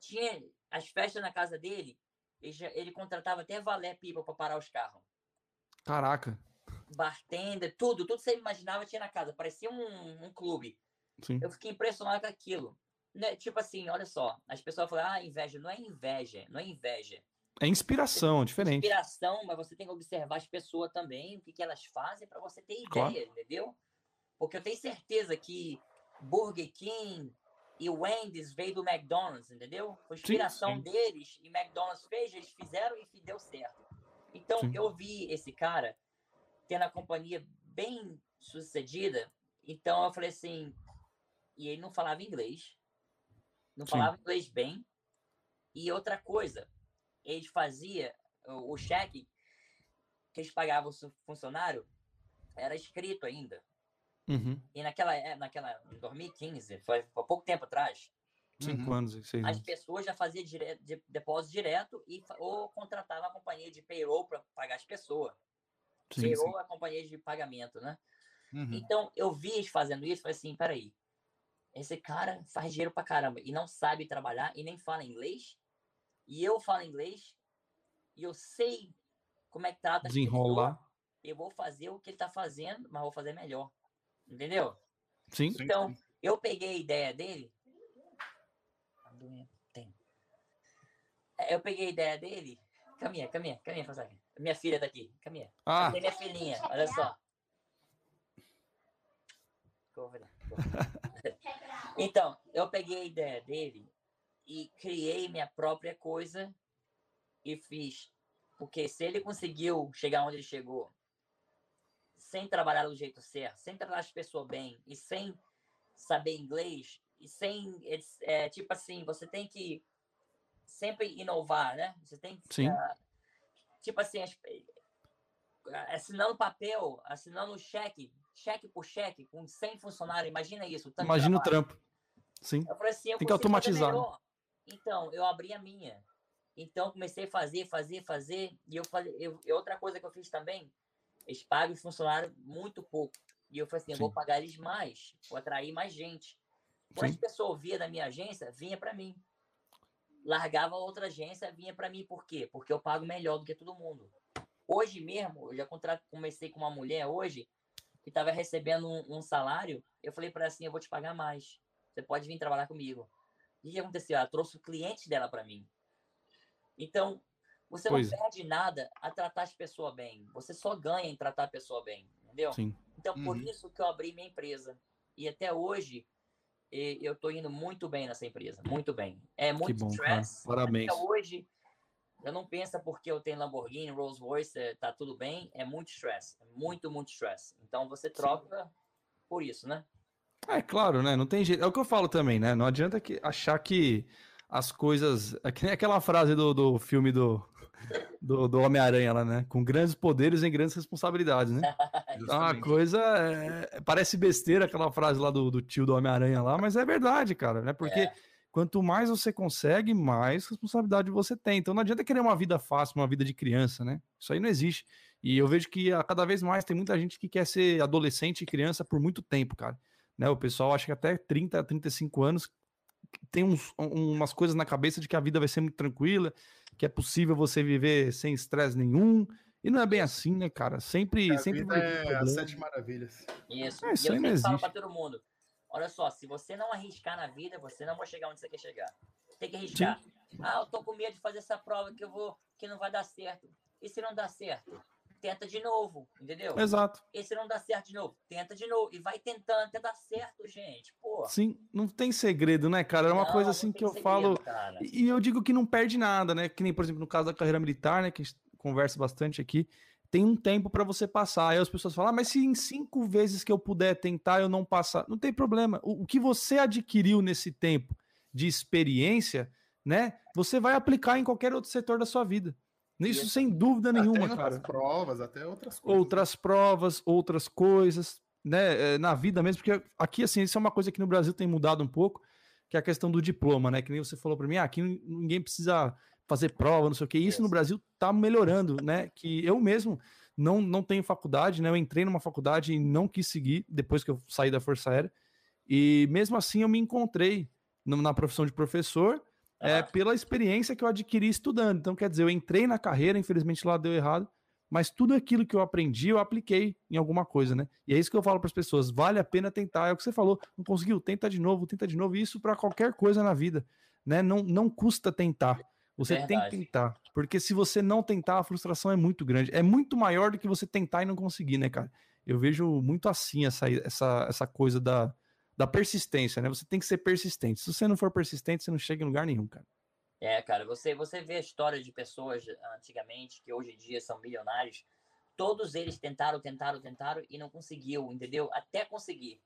tinha as festas na casa dele, ele, já- ele contratava até valé pipa para parar os carros. Caraca. Bartender, tudo, tudo que você imaginava tinha na casa. Parecia um, um clube. Sim. Eu fiquei impressionado com aquilo. Né? Tipo assim, olha só, as pessoas falam, ah, inveja. Não é inveja, não é inveja. É inspiração, diferente. Inspiração, mas você tem que observar as pessoas também, o que, que elas fazem para você ter ideia, Claro. entendeu? Porque eu tenho certeza que Burger King e Wendy's veio do McDonald's, entendeu? Foi inspiração sim. deles e McDonald's fez, eles fizeram e deu certo. Então Sim. eu vi esse cara tendo a companhia bem sucedida, então eu falei assim, e ele não falava inglês, não Sim. falava inglês bem, e outra coisa, eles faziam o, o cheque que eles pagavam o funcionário era escrito ainda. Uhum. E naquela, é- naquela em 2015, foi há pouco tempo atrás, Cinco Uhum. anos, seis as anos. pessoas já faziam dire, de, depósito direto e ou contratavam a companhia de payroll para pagar as pessoas. Sim, payroll é a companhia de pagamento, né? Uhum. Então, eu vi eles fazendo isso e falei assim, peraí, esse cara faz dinheiro pra caramba e não sabe trabalhar e nem fala inglês, e eu falo inglês, e eu sei como é que trata as pessoas, Desenrolar. eu vou fazer o que ele tá fazendo, mas vou fazer melhor. Entendeu? Sim. Sim, Então, sim. eu peguei a ideia dele. Tem. É, Eu peguei a ideia dele. Caminha, caminha, caminha, Fonseca. Minha filha tá aqui. Caminha. Ah, Cadê minha filhinha? Olha só. Então, eu peguei a ideia dele e criei minha própria coisa e fiz. Porque se ele conseguiu chegar onde ele chegou, sem trabalhar do jeito certo, sem tratar as pessoas bem e sem saber inglês, e sem. É, tipo assim, você tem que sempre inovar, né? Você tem que. Sim. ah, tipo assim, as- assinando papel, assinando cheque, cheque por cheque, com 100 funcionários, imagina isso. imagina o trampo. Sim. Eu falei assim, eu Tem que automatizar, né? Então, eu abri a minha. Então, comecei a fazer, fazer, fazer. E eu falei, eu, e outra coisa que eu fiz também, eles pagam os funcionários muito pouco. E eu falei assim, eu vou pagar eles mais, vou atrair mais gente. Quando Sim. as pessoas via da minha agência, vinha para mim. Largava outra agência, vinha para mim. Por quê? Porque eu pago melhor do que todo mundo. Hoje mesmo, eu já comecei com uma mulher hoje que estava recebendo um, um salário. Eu falei para ela assim, eu vou te pagar mais. Você pode vir trabalhar comigo. E o que aconteceu? Ela trouxe o cliente dela para mim. Então, você Pois é. não perde nada a tratar as pessoas bem. Você só ganha em tratar a pessoa bem, entendeu? Sim. Então, por Uhum. isso que eu abri minha empresa. E até hoje, eu tô indo muito bem nessa empresa. Muito bem. É muito bom, cara. stress. Parabéns. Até hoje, eu não penso porque eu tenho Lamborghini, Rolls Royce, eh, tá tudo bem. É muito stress. É muito, muito stress. Então, você troca por isso, né? É claro, né? Não tem jeito. É o que eu falo também, né? Não adianta que achar que as coisas. É que nem aquela frase do, do filme do, do, do Homem-Aranha lá, né? Com grandes poderes e grandes responsabilidades, né? Ah, a Justamente. coisa é- parece besteira aquela frase lá do, do tio do Homem-Aranha lá, mas é verdade, cara, né? Porque É. quanto mais você consegue, mais responsabilidade você tem. Então não adianta querer uma vida fácil, uma vida de criança, né? Isso aí não existe. E eu vejo que a cada vez mais tem muita gente que quer ser adolescente e criança por muito tempo, cara. Né? O pessoal acha que até 30, 35 anos tem uns- um- umas coisas na cabeça de que a vida vai ser muito tranquila, que é possível você viver sem estresse nenhum. E não é bem assim, né, cara? Sempre, A sempre vida vai é as sete maravilhas. Isso. É, e isso eu aí não sempre falo existe. para todo mundo: olha só, se você não arriscar na vida, você não vai chegar onde você quer chegar. Tem que arriscar. Ah, eu tô com medo de fazer essa prova que eu vou, que não vai dar certo. E se não dá certo? Tenta de novo, entendeu? Exato. E se não dá certo de novo, tenta de novo. E vai tentando, até dar certo, gente. Pô. Sim, não tem segredo, né, cara? É uma Não, coisa assim que eu segredo, falo. cara. E eu digo que não perde nada, né? Que nem, por exemplo, no caso da carreira militar, né? Que a gente conversa bastante aqui, tem um tempo para você passar. Aí as pessoas falam, ah, mas se em cinco vezes que eu puder tentar eu não passar, não tem problema. O, o que você adquiriu nesse tempo de experiência, né? Você vai aplicar em qualquer outro setor da sua vida. Isso Isso. sem dúvida nenhuma, até cara. outras provas, até outras coisas. outras provas, outras coisas, né, é, na vida mesmo, porque aqui, assim, isso é uma coisa que no Brasil tem mudado um pouco, que é a questão do diploma, né, que nem você falou para mim, ah, aqui ninguém precisa fazer prova, não sei o que, isso no. Brasil tá melhorando, né, que eu mesmo não, não tenho faculdade, né, eu entrei numa faculdade e não quis seguir depois que eu saí da Força Aérea, e mesmo assim eu me encontrei na profissão de professor, é, Ah, pela experiência que eu adquiri estudando. Então, quer dizer, eu entrei na carreira, infelizmente lá deu errado, mas tudo aquilo que eu aprendi, eu apliquei em alguma coisa, né? E é isso que eu falo para as pessoas: vale a pena tentar. É o que você falou, não conseguiu, tenta de novo, tenta de novo. Isso para qualquer coisa na vida, né? Não, não custa tentar. Você tem que Verdade. tentar, porque se você não tentar, a frustração é muito grande. É muito maior do que você tentar e não conseguir, né, cara? Eu vejo muito assim essa, essa, essa coisa da, da persistência, né? Você tem que ser persistente. Se você não for persistente, você não chega em lugar nenhum, cara. É, cara, você, você vê a história de pessoas ah, antigamente que hoje em dia são milionários. Todos eles tentaram, tentaram, tentaram e não conseguiu, entendeu? Até conseguir.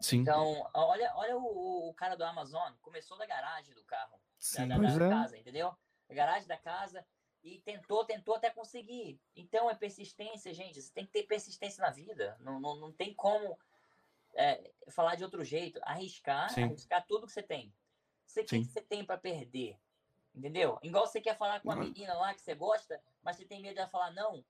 Sim. Então, olha, olha o, o cara do Amazon, começou da garagem do carro, da, Sim. da- Pois da é. casa, entendeu? Da garagem da casa e tentou, tentou até conseguir. Então é persistência, gente. Você tem que ter persistência na vida. Não, não, não tem como é, falar de outro jeito. Arriscar, Sim. arriscar tudo que você tem. Você, o que você tem para perder? Entendeu? Igual você quer falar com a Não. menina lá que você gosta, mas você tem medo dela falar não.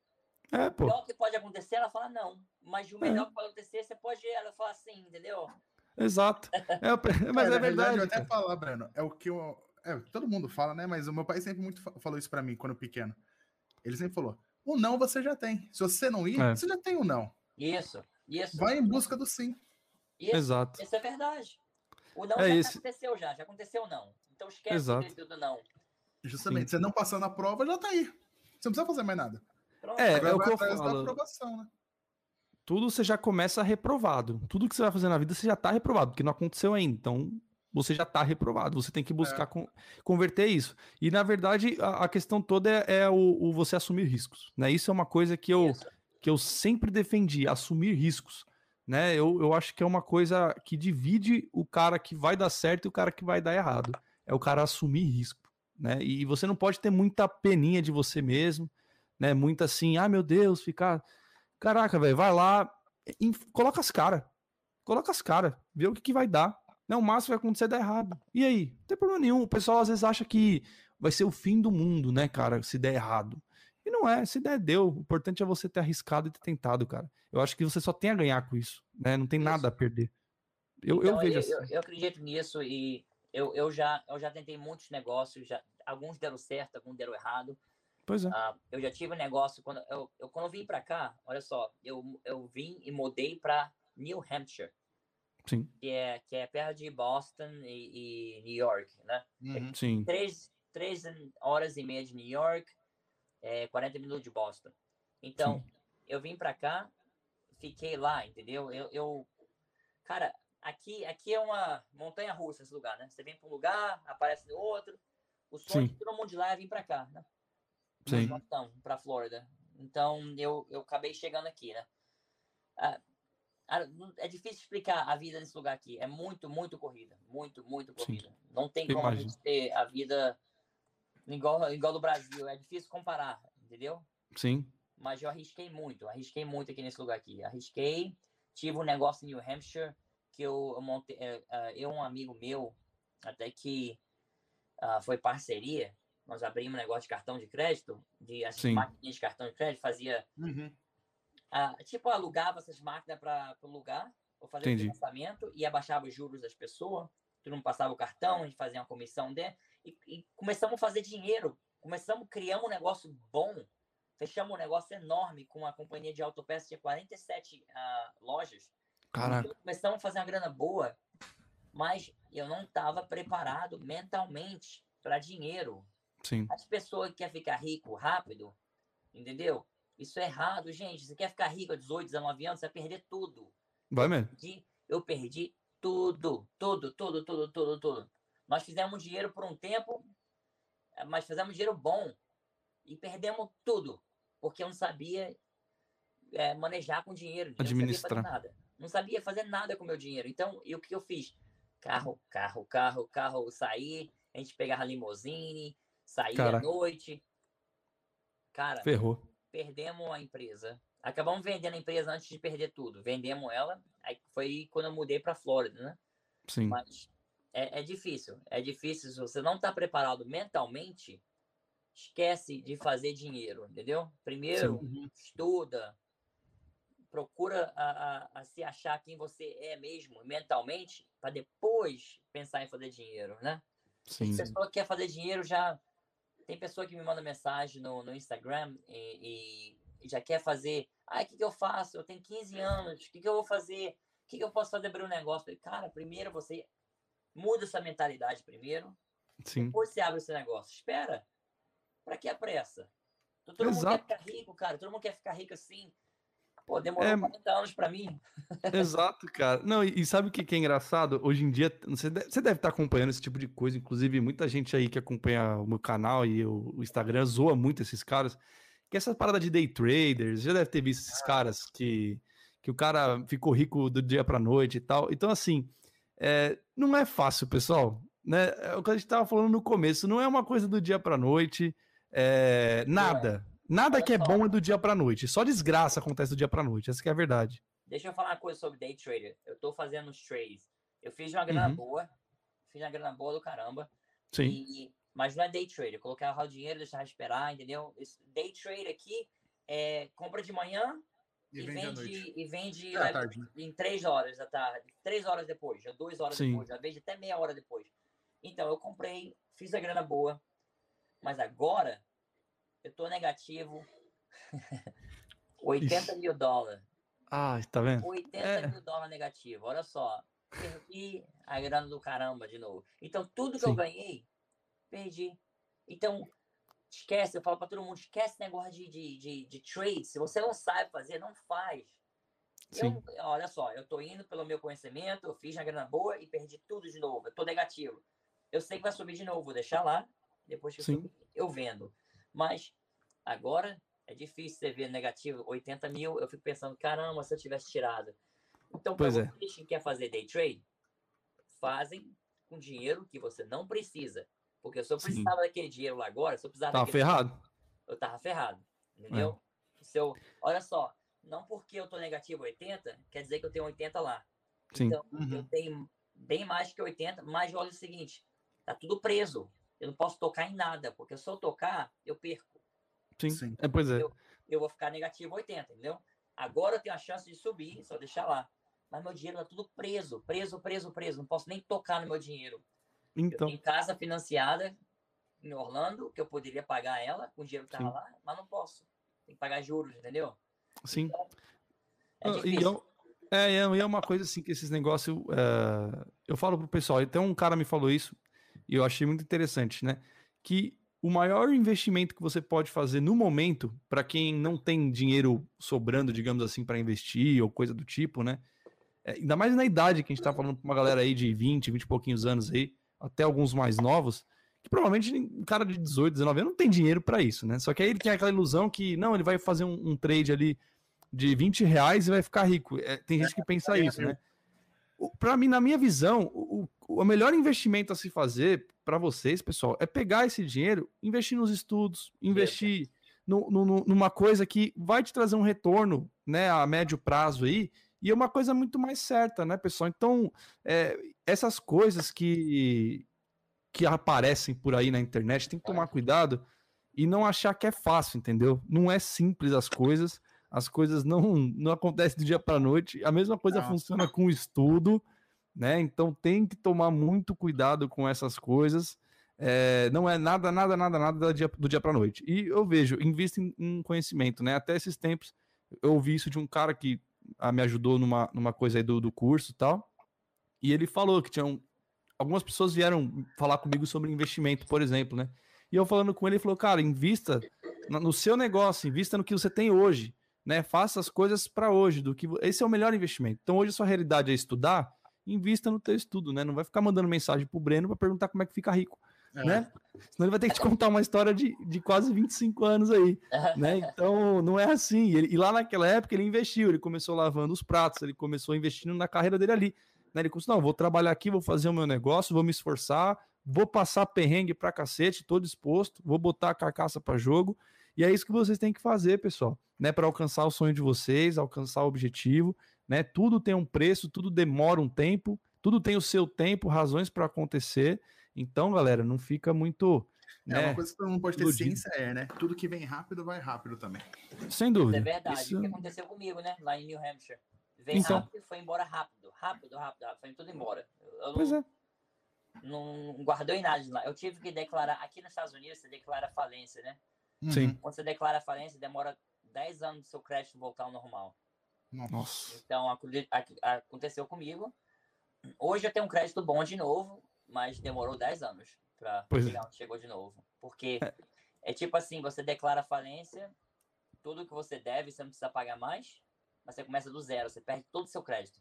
É, O pô. pior que pode acontecer, ela fala não. Mas o melhor que pode acontecer, você pode ela falar sim, entendeu? Exato. É, o- mas É, é na verdade. eu até falar, Breno, é o que eu. É, todo mundo fala, né? Mas o meu pai sempre muito fa- falou isso pra mim quando pequeno. Ele sempre falou: o não você já tem. Se você não ir, É. você já tem o não. Isso, isso. Vai em busca do sim. Isso, Exato. isso é verdade. O não É já esse- aconteceu já, já aconteceu o não. Então esquece Exato. do não. Justamente. Você não passando a prova, já tá aí. Você não precisa fazer mais nada. Pronto. É, Agora é o que eu falo. aprovação, né? Tudo você já começa reprovado. Tudo que você vai fazer na vida, você já tá reprovado, porque não aconteceu ainda. Então, você já tá reprovado. Você tem que buscar con- converter isso. E, na verdade, a, a questão toda é, é o, o você assumir riscos. Né? Isso é uma coisa que eu, Isso. que eu sempre defendi, assumir riscos. Né? Eu, eu acho que é uma coisa que divide o cara que vai dar certo e o cara que vai dar errado. É o cara assumir risco. Né? E você não pode ter muita peninha de você mesmo, né? Muita assim, ah, meu Deus, ficar. Caraca, velho, vai lá, coloca as caras. Coloca as caras, vê o que, que vai dar. Né? O máximo vai acontecer é dar errado. E aí? Não tem problema nenhum. O pessoal às vezes acha que vai ser o fim do mundo, né, cara, se der errado. E não é, se der, deu. O importante é você ter arriscado e ter tentado, cara. Eu acho que você só tem a ganhar com isso, né? Não tem nada Isso. a perder. Eu, eu Então, vejo eu, assim. eu, eu acredito nisso e eu, eu, já, eu já tentei muitos negócios, já, alguns deram certo, alguns deram errado. Pois é. Ah, eu já tive um negócio, quando eu, eu, quando eu vim para cá, olha só, eu, eu vim e mudei para New Hampshire, Sim, que é, que é perto de Boston e, e New York, né? Uhum. sim. três, três horas e meia de New York, é, 40 minutos de Boston. Então, eu vim pra cá, fiquei lá, entendeu? Eu, eu cara, aqui, aqui é uma montanha russa esse lugar, né? Você vem pra um lugar, aparece no outro. O sonho Sim. de todo mundo de lá é vir pra cá, né? Sim. Pra Flórida. Então, eu, eu acabei chegando aqui, né? Ah, ah, é difícil explicar a vida nesse lugar aqui. É muito, muito corrida. Muito, muito Sim. corrida. Não tem como a gente ter a vida igual, igual do Brasil. É difícil comparar, entendeu? Sim. Mas eu arrisquei muito. Arrisquei muito aqui nesse lugar aqui. Arrisquei. Tive um negócio em New Hampshire que eu, eu montei. eh, ah, eu e um amigo meu, até que ah, foi parceria. Nós abrimos um negócio de cartão de crédito, de as Sim. maquininhas de cartão de crédito, fazia Uhum. ah, tipo, alugava essas máquinas para o lugar, ou fazer Entendi. o financiamento, e abaixava os juros das pessoas, todo mundo passava o cartão, a gente fazia uma comissão dentro, e, e começamos a fazer dinheiro, começamos, criamos um negócio bom, fechamos um negócio enorme com uma companhia de autopeças, tinha 47 ah, lojas, Caraca. começamos a fazer uma grana boa, mas eu não estava preparado mentalmente para dinheiro, Sim. as pessoas que querem ficar rico rápido, entendeu? Isso é errado, gente. Você quer ficar rico a 18, 19 anos, você vai perder tudo. Vai mesmo. perdi, eu perdi tudo, tudo, tudo, tudo, tudo, tudo. Nós fizemos dinheiro por um tempo, eh, mas fizemos dinheiro bom e perdemos tudo, porque eu não sabia é, manejar com dinheiro, administrar não sabia fazer nada, não sabia fazer nada com meu dinheiro. Então, e o que eu fiz? Carro, carro, carro, carro, sair, a gente pegava limousine, saía Cara. à noite. Cara, Ferrou. perdemos a empresa. Acabamos vendendo a empresa antes de perder tudo. Vendemos ela. Aí foi quando eu mudei para Flórida, né? Sim. Mas é, é difícil. É difícil. Se você não está preparado mentalmente, esquece de fazer dinheiro, entendeu? Primeiro, Uhum. estuda. Procura a, a- a se achar quem você é mesmo mentalmente, para depois pensar em fazer dinheiro, né? Sim. Se a pessoa quer fazer dinheiro, já. Tem pessoa que me manda mensagem no, no Instagram e, e- já quer fazer. Ah, o que, que eu faço? Eu tenho 15 anos, o que, que eu vou fazer? O que, que eu posso fazer para abrir um negócio? Falei, Cara, primeiro você muda essa mentalidade primeiro, Sim. depois você abre esse negócio. Espera. Para que a pressa? Todo mundo Exato. quer ficar rico, cara. Todo mundo quer ficar rico assim. Pô, demorou É, 40 anos para mim. Exato, cara. Não, e, e sabe o que, que é engraçado? Hoje em dia, você deve, você deve estar acompanhando esse tipo de coisa. Inclusive, muita gente aí que acompanha o meu canal e o, o Instagram zoa muito esses caras. Que essa parada de day traders, já deve ter visto esses caras que, que o cara ficou rico do dia pra noite e tal. Então, assim, é, não é fácil, pessoal. Né? É o que a gente tava falando no começo, não é uma coisa do dia pra noite. é, nada. Nada Olha que é bom é do dia pra noite. Só desgraça acontece do dia pra noite. Essa que é a verdade. Deixa eu falar uma coisa sobre day trader. Eu tô fazendo os trades. Eu fiz uma grana Uhum. boa. Fiz uma grana boa do caramba. Sim. E, mas não é day trade. Eu colocava o dinheiro, deixava esperar, entendeu? Esse day trade aqui é compra de manhã E e, vende vende, e vende É à né, tarde, né? em três horas da tarde. Três horas depois, já duas horas Sim. depois, já vejo até meia hora depois. Então, eu comprei, fiz a grana boa. Mas agora eu tô negativo 80 mil dólares. Ah, tá vendo? 80 É. mil dólares negativo. Olha só. Perdi a grana do caramba de novo. Então, tudo que eu Sim. ganhei, perdi. Então, esquece. Eu falo para todo mundo: esquece negócio de, de, de, de trade. Se você não sabe fazer, não faz. Eu, olha só, eu tô indo pelo meu conhecimento, eu fiz uma grana boa e perdi tudo de novo. Eu tô negativo. Eu sei que vai subir de novo, vou deixar lá. Depois que Sim. subir, eu vendo. Mas agora é difícil você ver negativo 80 mil. Eu fico pensando, caramba, se eu tivesse tirado. Então, para é. vocês que quer fazer day trade, fazem com dinheiro que você não precisa. Porque se eu Sim. precisava daquele dinheiro lá agora, se eu precisava Tava daquele ferrado. eu tava ferrado. É. Entendeu? Se eu, olha só, não porque eu tô negativo 80, quer dizer que eu tenho 80 lá. Sim. Então, eu Uhum. tenho bem mais que 80, mas olha o seguinte, tá tudo preso. Eu não posso tocar em nada, porque se eu tocar, eu perco. Sim. Sim. É, pois é. Eu- Eu vou ficar negativo 80, entendeu? Agora eu tenho a chance de subir, só deixar lá. Mas meu dinheiro tá tudo preso, preso, preso, preso. Não posso nem tocar no meu dinheiro. Então, tenho casa financiada em Orlando, que eu poderia pagar ela com o dinheiro que tava Sim. lá, mas não posso. Tem que pagar juros, entendeu? sim. É Ah, e eu- é, e é, é uma coisa assim que esses negócios. é, eu falo pro pessoal, até um cara me falou isso, e eu achei muito interessante, né? Que o maior investimento que você pode fazer no momento, para quem não tem dinheiro sobrando, digamos assim, para investir ou coisa do tipo, né? É, ainda mais na idade que a gente tá falando pra uma galera aí de 20, 20 e pouquinhos anos aí, até alguns mais novos, que provavelmente um cara de 18, 19 anos não tem dinheiro para isso, né? Só que aí ele tem aquela ilusão que, não, ele vai fazer um, um trade ali de 20 reais e vai ficar rico. É, tem gente que pensa isso, né? Para mim, na minha visão, o, o, o melhor investimento a se fazer para vocês, pessoal, é pegar esse dinheiro, investir nos estudos, investir no, no- no- numa coisa que vai te trazer um retorno, né, a médio prazo aí, e é uma coisa muito mais certa, né, pessoal? Então, é, essas coisas que, que aparecem por aí na internet, tem que tomar cuidado e não achar que é fácil, entendeu? Não é simples as coisas, as coisas não, não acontecem do dia para noite. A mesma coisa Não. funciona com o estudo, né? Então tem que tomar muito cuidado com essas coisas. É, não é nada, nada, nada, nada do dia, do dia para noite. E eu vejo, invista em, em conhecimento, né? Até esses tempos eu ouvi isso de um cara que me ajudou numa, numa coisa aí do, do curso e tal. E ele falou que tinham. Algumas pessoas vieram falar comigo sobre investimento, por exemplo, né? E eu falando com ele, ele falou, cara, invista no seu negócio, invista no que você tem hoje, né? Faça as coisas para hoje, do que esse é o melhor investimento. Então hoje a sua realidade é estudar, invista no teu estudo, né? Não vai ficar mandando mensagem pro Breno para perguntar como é que fica rico, é. né? Senão ele vai ter que te contar uma história de, de quase 25 anos aí, né? Então não é assim. Ele, e lá naquela época ele investiu, ele começou lavando os pratos, ele começou investindo na carreira dele ali. Né? Ele começou, não, vou trabalhar aqui, vou fazer o meu negócio, vou me esforçar, vou passar perrengue pra cacete, tô disposto, vou botar a carcaça para jogo. E é isso que vocês têm que fazer, pessoal, né, para alcançar o sonho de vocês, alcançar o objetivo, né? Tudo tem um preço, tudo demora um tempo, tudo tem o seu tempo, razões para acontecer. Então, galera, não fica muito é, né, uma coisa que todo mundo pode ter ciência é, né? Tudo que vem rápido vai rápido também. Sem dúvida. É verdade. Isso... O que aconteceu comigo, né? Lá em New Hampshire. Veio então... rápido e foi embora rápido. Rápido, rápido, rápido. Foi tudo embora. Eu pois não, é. Não guardou em nada de lá. Eu tive que declarar. Aqui nos Estados Unidos, você declara falência, né? Sim. Quando você declara falência, demora 10 anos do seu crédito voltar ao normal. Nossa. Então, aconteceu comigo. Hoje eu tenho um crédito bom de novo, mas demorou 10 anos para é. chegar onde chegou de novo. Porque é. é tipo assim, você declara falência, tudo que você deve, você não precisa pagar mais, mas você começa do zero, você perde todo o seu crédito.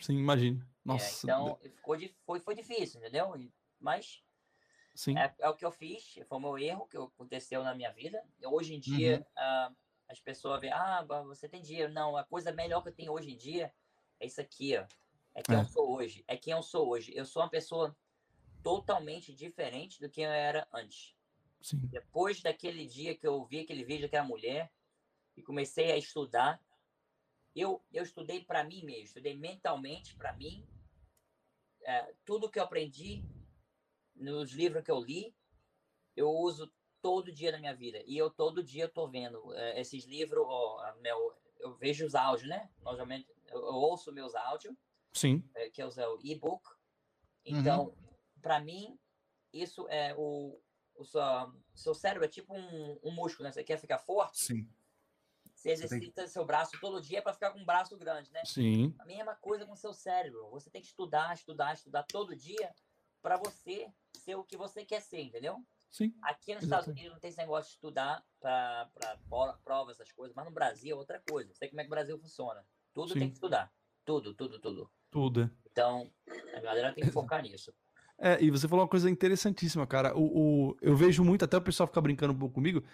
Sim, imagino. É, Nossa. É, então, ficou, foi, foi difícil, entendeu? Mas Sim. É, é, o que eu fiz, foi o meu erro que aconteceu na minha vida. Hoje em dia, uhum. uh, as pessoas veem, ah, você tem dinheiro. Não, a coisa melhor que eu tenho hoje em dia é isso aqui, ó. É quem é. eu sou hoje. É quem eu sou hoje. Eu sou uma pessoa totalmente diferente do que eu era antes. Sim. Depois daquele dia que eu vi aquele vídeo daquela mulher e comecei a estudar, eu, eu estudei para mim mesmo, estudei mentalmente para mim. É, tudo que eu aprendi nos livros que eu li, eu uso todo dia na minha vida. E eu todo dia estou vendo é, esses livros, ó, meu, eu vejo os áudios, né? Normalmente eu, eu ouço meus áudios. Sim. É, que é o e-book. Então, uhum. para mim, isso é o, o seu, seu cérebro é tipo um, um músculo, né? Você quer ficar forte? Sim. Você exercita seu braço todo dia para ficar com um braço grande, né? Sim. A mesma coisa com o seu cérebro. Você tem que estudar, estudar, estudar todo dia para você ser o que você quer ser, entendeu? Sim. Aqui nos Estados Unidos não tem esse negócio de estudar para prova, essas coisas, mas no Brasil é outra coisa. Sei como é que o Brasil funciona. Tudo Sim. tem que estudar. Tudo, tudo, tudo. Tudo. Então, a galera tem que focar nisso. É, e você falou uma coisa interessantíssima, cara. O, o, eu vejo muito, até o pessoal ficar brincando um pouco comigo.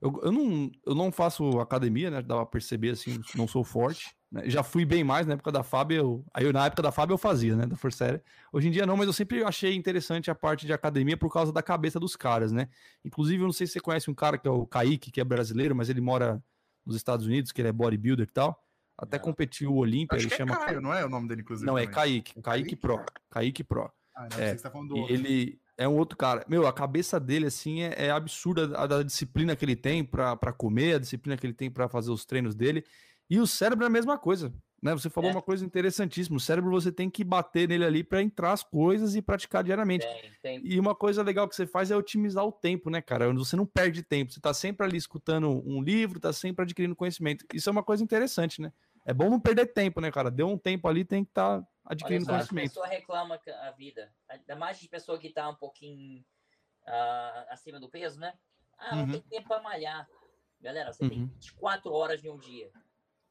Eu, eu, não, eu não faço academia, né? Dá pra perceber assim, não sou forte. Né? Já fui bem mais na época da Fábio. Eu, aí eu, na época da Fábio eu fazia, né? Da Força Aérea. Hoje em dia não, mas eu sempre achei interessante a parte de academia por causa da cabeça dos caras, né? Inclusive, eu não sei se você conhece um cara que é o Kaique, que é brasileiro, mas ele mora nos Estados Unidos, que ele é bodybuilder e tal. Até não. competiu o Olímpia, ele chama. É Caio, não é o nome dele, inclusive? Não, é Kaique. Kaique Pro. Kaique Pro. Ah, não, é, você tá falando do outro. Ele, é um outro cara. Meu, a cabeça dele, assim, é, é absurda a, da disciplina que ele tem para comer, a disciplina que ele tem para fazer os treinos dele. E o cérebro é a mesma coisa. Né? Você falou é. uma coisa interessantíssima. O cérebro você tem que bater nele ali para entrar as coisas e praticar diariamente. Tem, tem. E uma coisa legal que você faz é otimizar o tempo, né, cara? Você não perde tempo. Você tá sempre ali escutando um livro, tá sempre adquirindo conhecimento. Isso é uma coisa interessante, né? É bom não perder tempo, né, cara? Deu um tempo ali, tem que estar tá adquirindo Olha, conhecimento. A pessoa reclama a vida. Ainda mais de pessoa que está um pouquinho uh, acima do peso, né? Ah, não uhum. tem tempo para malhar. Galera, você uhum. tem 24 horas em um dia.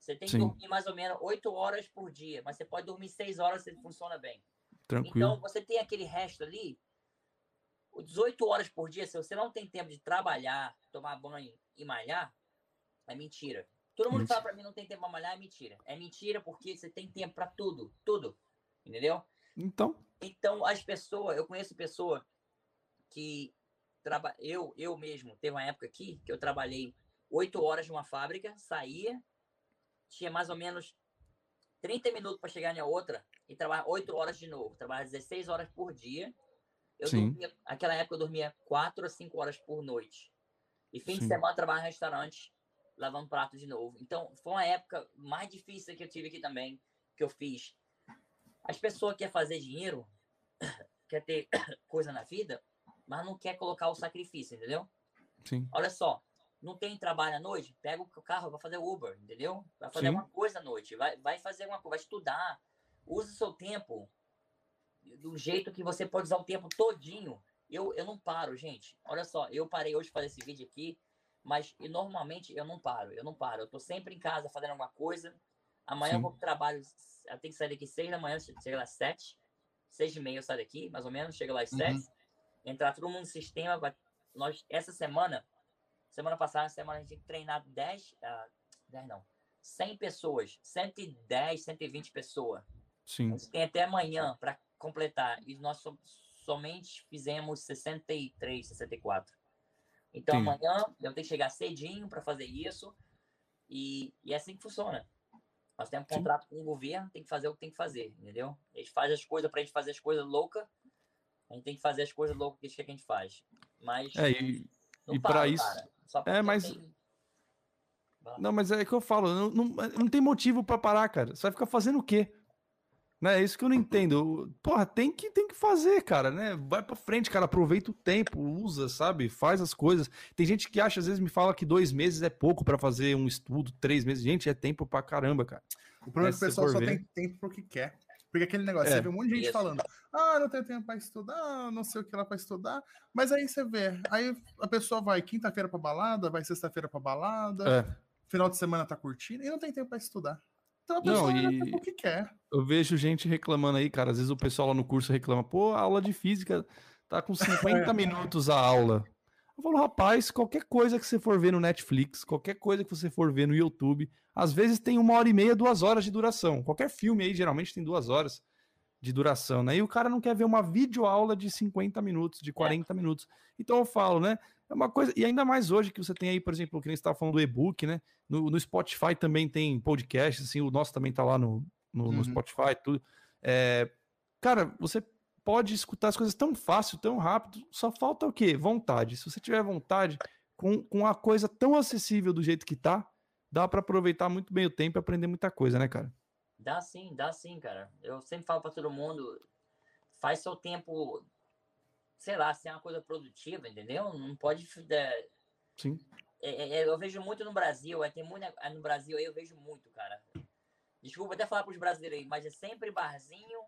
Você tem que Sim. dormir mais ou menos 8 horas por dia, mas você pode dormir 6 horas se funciona bem. Tranquilo. Então, você tem aquele resto ali, 18 horas por dia, se você não tem tempo de trabalhar, tomar banho e malhar, é mentira. Todo mundo fala para mim não tem tempo para malhar, é mentira. É mentira porque você tem tempo para tudo, tudo. Entendeu? Então. Então, as pessoas, eu conheço pessoa que traba, eu eu mesmo teve uma época aqui que eu trabalhei oito horas numa fábrica, saía, tinha mais ou menos 30 minutos para chegar na outra e trabalhar oito horas de novo, trabalhar 16 horas por dia. Eu Sim. dormia, naquela época eu dormia quatro a cinco horas por noite. E fim Sim. de semana trabalhava em restaurante, lavando prato de novo. Então, foi uma época mais difícil que eu tive aqui também, que eu fiz as pessoas querem fazer dinheiro, quer ter coisa na vida, mas não quer colocar o sacrifício, entendeu? Sim. Olha só, não tem trabalho à noite, pega o carro, vai fazer Uber, entendeu? Vai fazer Sim. uma coisa à noite, vai, vai fazer uma coisa, vai estudar, use o seu tempo do jeito que você pode usar o tempo todinho. Eu, eu não paro, gente. Olha só, eu parei hoje de fazer esse vídeo aqui, Mas normalmente eu não paro, eu não paro. Eu tô sempre em casa fazendo alguma coisa. Amanhã Sim. eu vou pro trabalho, eu tenho que sair daqui seis da manhã, chega lá às sete. Seis e meia eu saio daqui, mais ou menos, chega lá às uhum. sete. Entrar todo mundo no sistema. Nós, essa semana, semana passada, semana a gente tem que treinar 10, uh, 10 não, 100 pessoas, 110, 120 pessoas. Sim. A gente tem até amanhã para completar. E nós som, somente fizemos 63, 64. Então Sim. amanhã eu tenho que chegar cedinho para fazer isso. E, e é assim que funciona. Nós temos um contrato com o governo, tem que fazer o que tem que fazer, entendeu? Eles fazem as coisas para a gente fazer as coisas loucas. A gente tem que fazer as coisas loucas que a gente faz. Mas. É, e, e para isso. É, mas. Tem... Não, mas é que eu falo, não, não, não tem motivo para parar, cara. Você vai ficar fazendo o quê? Né? É isso que eu não entendo. Porra, tem que, tem que fazer, cara, né? Vai pra frente, cara. Aproveita o tempo, usa, sabe? Faz as coisas. Tem gente que acha, às vezes me fala que dois meses é pouco para fazer um estudo, três meses. Gente, é tempo pra caramba, cara. O problema é que o pessoal só ver. tem tempo porque quer. Porque aquele negócio, é. você vê um monte de gente falando, ah, não tenho tempo para estudar, não sei o que lá para estudar. Mas aí você vê, aí a pessoa vai quinta-feira pra balada, vai sexta-feira pra balada, é. final de semana tá curtindo e não tem tempo para estudar. Então a pessoa não, e... o que quer. Eu vejo gente reclamando aí, cara. Às vezes o pessoal lá no curso reclama, pô, a aula de física tá com 50 minutos a aula. Eu falo, rapaz, qualquer coisa que você for ver no Netflix, qualquer coisa que você for ver no YouTube, às vezes tem uma hora e meia, duas horas de duração. Qualquer filme aí geralmente tem duas horas de duração, né? E o cara não quer ver uma videoaula de 50 minutos, de 40 é. minutos. Então eu falo, né? É uma coisa, e ainda mais hoje que você tem aí, por exemplo, que nem estava falando do e-book, né? No, no, Spotify também tem podcast, assim, o nosso também tá lá no, no, uhum. no Spotify, tudo. É, cara, você pode escutar as coisas tão fácil, tão rápido, só falta o quê? Vontade. Se você tiver vontade, com, com a coisa tão acessível do jeito que tá, dá para aproveitar muito bem o tempo e aprender muita coisa, né, cara? Dá sim, dá sim, cara. Eu sempre falo para todo mundo, faz seu tempo sei lá, ser uma coisa produtiva, entendeu? Não pode. É, Sim. É, é, é, eu vejo muito no Brasil, é, tem muito, é, no Brasil aí eu vejo muito, cara. Desculpa até falar para os brasileiros aí, mas é sempre barzinho.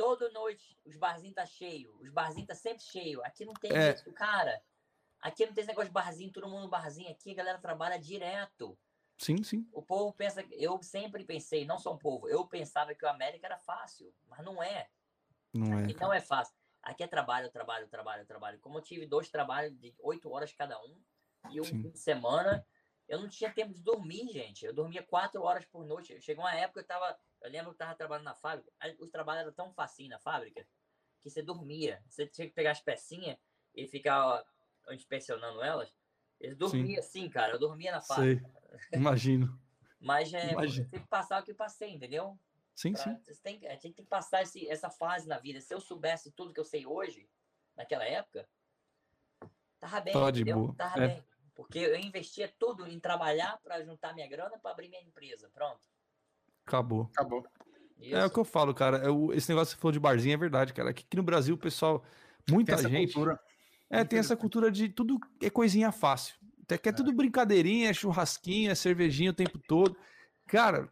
Toda noite os barzinhos tá cheio, os barzinhos tá sempre cheio. Aqui não tem é. isso, cara. Aqui não tem esse negócio de barzinho, todo mundo barzinho. Aqui a galera trabalha direto. Sim, sim. O povo pensa, eu sempre pensei, não sou um povo, eu pensava que o América era fácil, mas não é. Não é. Não é fácil. Aqui é trabalho, trabalho, trabalho, trabalho. Como eu tive dois trabalhos de oito horas cada um e um Sim. fim de semana, eu não tinha tempo de dormir, gente. Eu dormia quatro horas por noite. Chegou uma época que eu tava. Eu lembro que eu tava trabalhando na fábrica. Os trabalhos eram tão facinho na fábrica que você dormia. Você tinha que pegar as pecinhas e ficar inspecionando elas. Eles dormiam assim, cara. Eu dormia na fábrica. Sei. Imagino. Mas é, Imagino. você tem que passar o que passei, entendeu? Sim, pra, sim. Tem, a gente tem que passar esse, essa fase na vida. Se eu soubesse tudo que eu sei hoje, naquela época, tava bem. Tava de boa. Tava é. bem. Porque eu investia tudo em trabalhar para juntar minha grana para abrir minha empresa. Pronto. Acabou. Acabou. Isso. É o que eu falo, cara. Eu, esse negócio que você falou de barzinho é verdade, cara. Aqui, aqui no Brasil, o pessoal, muita tem gente. Cultura. É, tem essa cultura de tudo é coisinha fácil. Até que é, é tudo brincadeirinha, é churrasquinha, é cervejinha o tempo todo. Cara,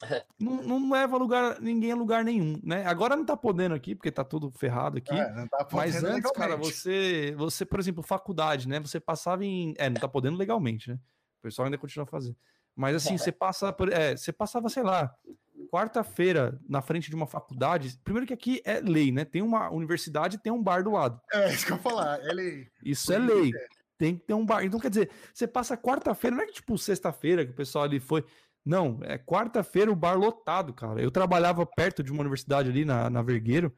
não, não, leva lugar, ninguém a lugar nenhum, né? Agora não tá podendo aqui, porque tá tudo ferrado aqui. É, tá mas antes, legalmente. cara, você, você, por exemplo, faculdade, né? Você passava em. É, não tá podendo legalmente, né? O pessoal ainda continua fazendo. Mas assim, você passa por. É, você passava, sei lá, quarta-feira na frente de uma faculdade. Primeiro que aqui é lei, né? Tem uma universidade tem um bar do lado. É, isso que eu ia falar, é lei. Isso é lei. Tem que ter um bar. Então, quer dizer, você passa quarta-feira, não é que tipo sexta-feira que o pessoal ali foi. Não, é quarta-feira o bar lotado, cara. Eu trabalhava perto de uma universidade ali na, na Vergueiro,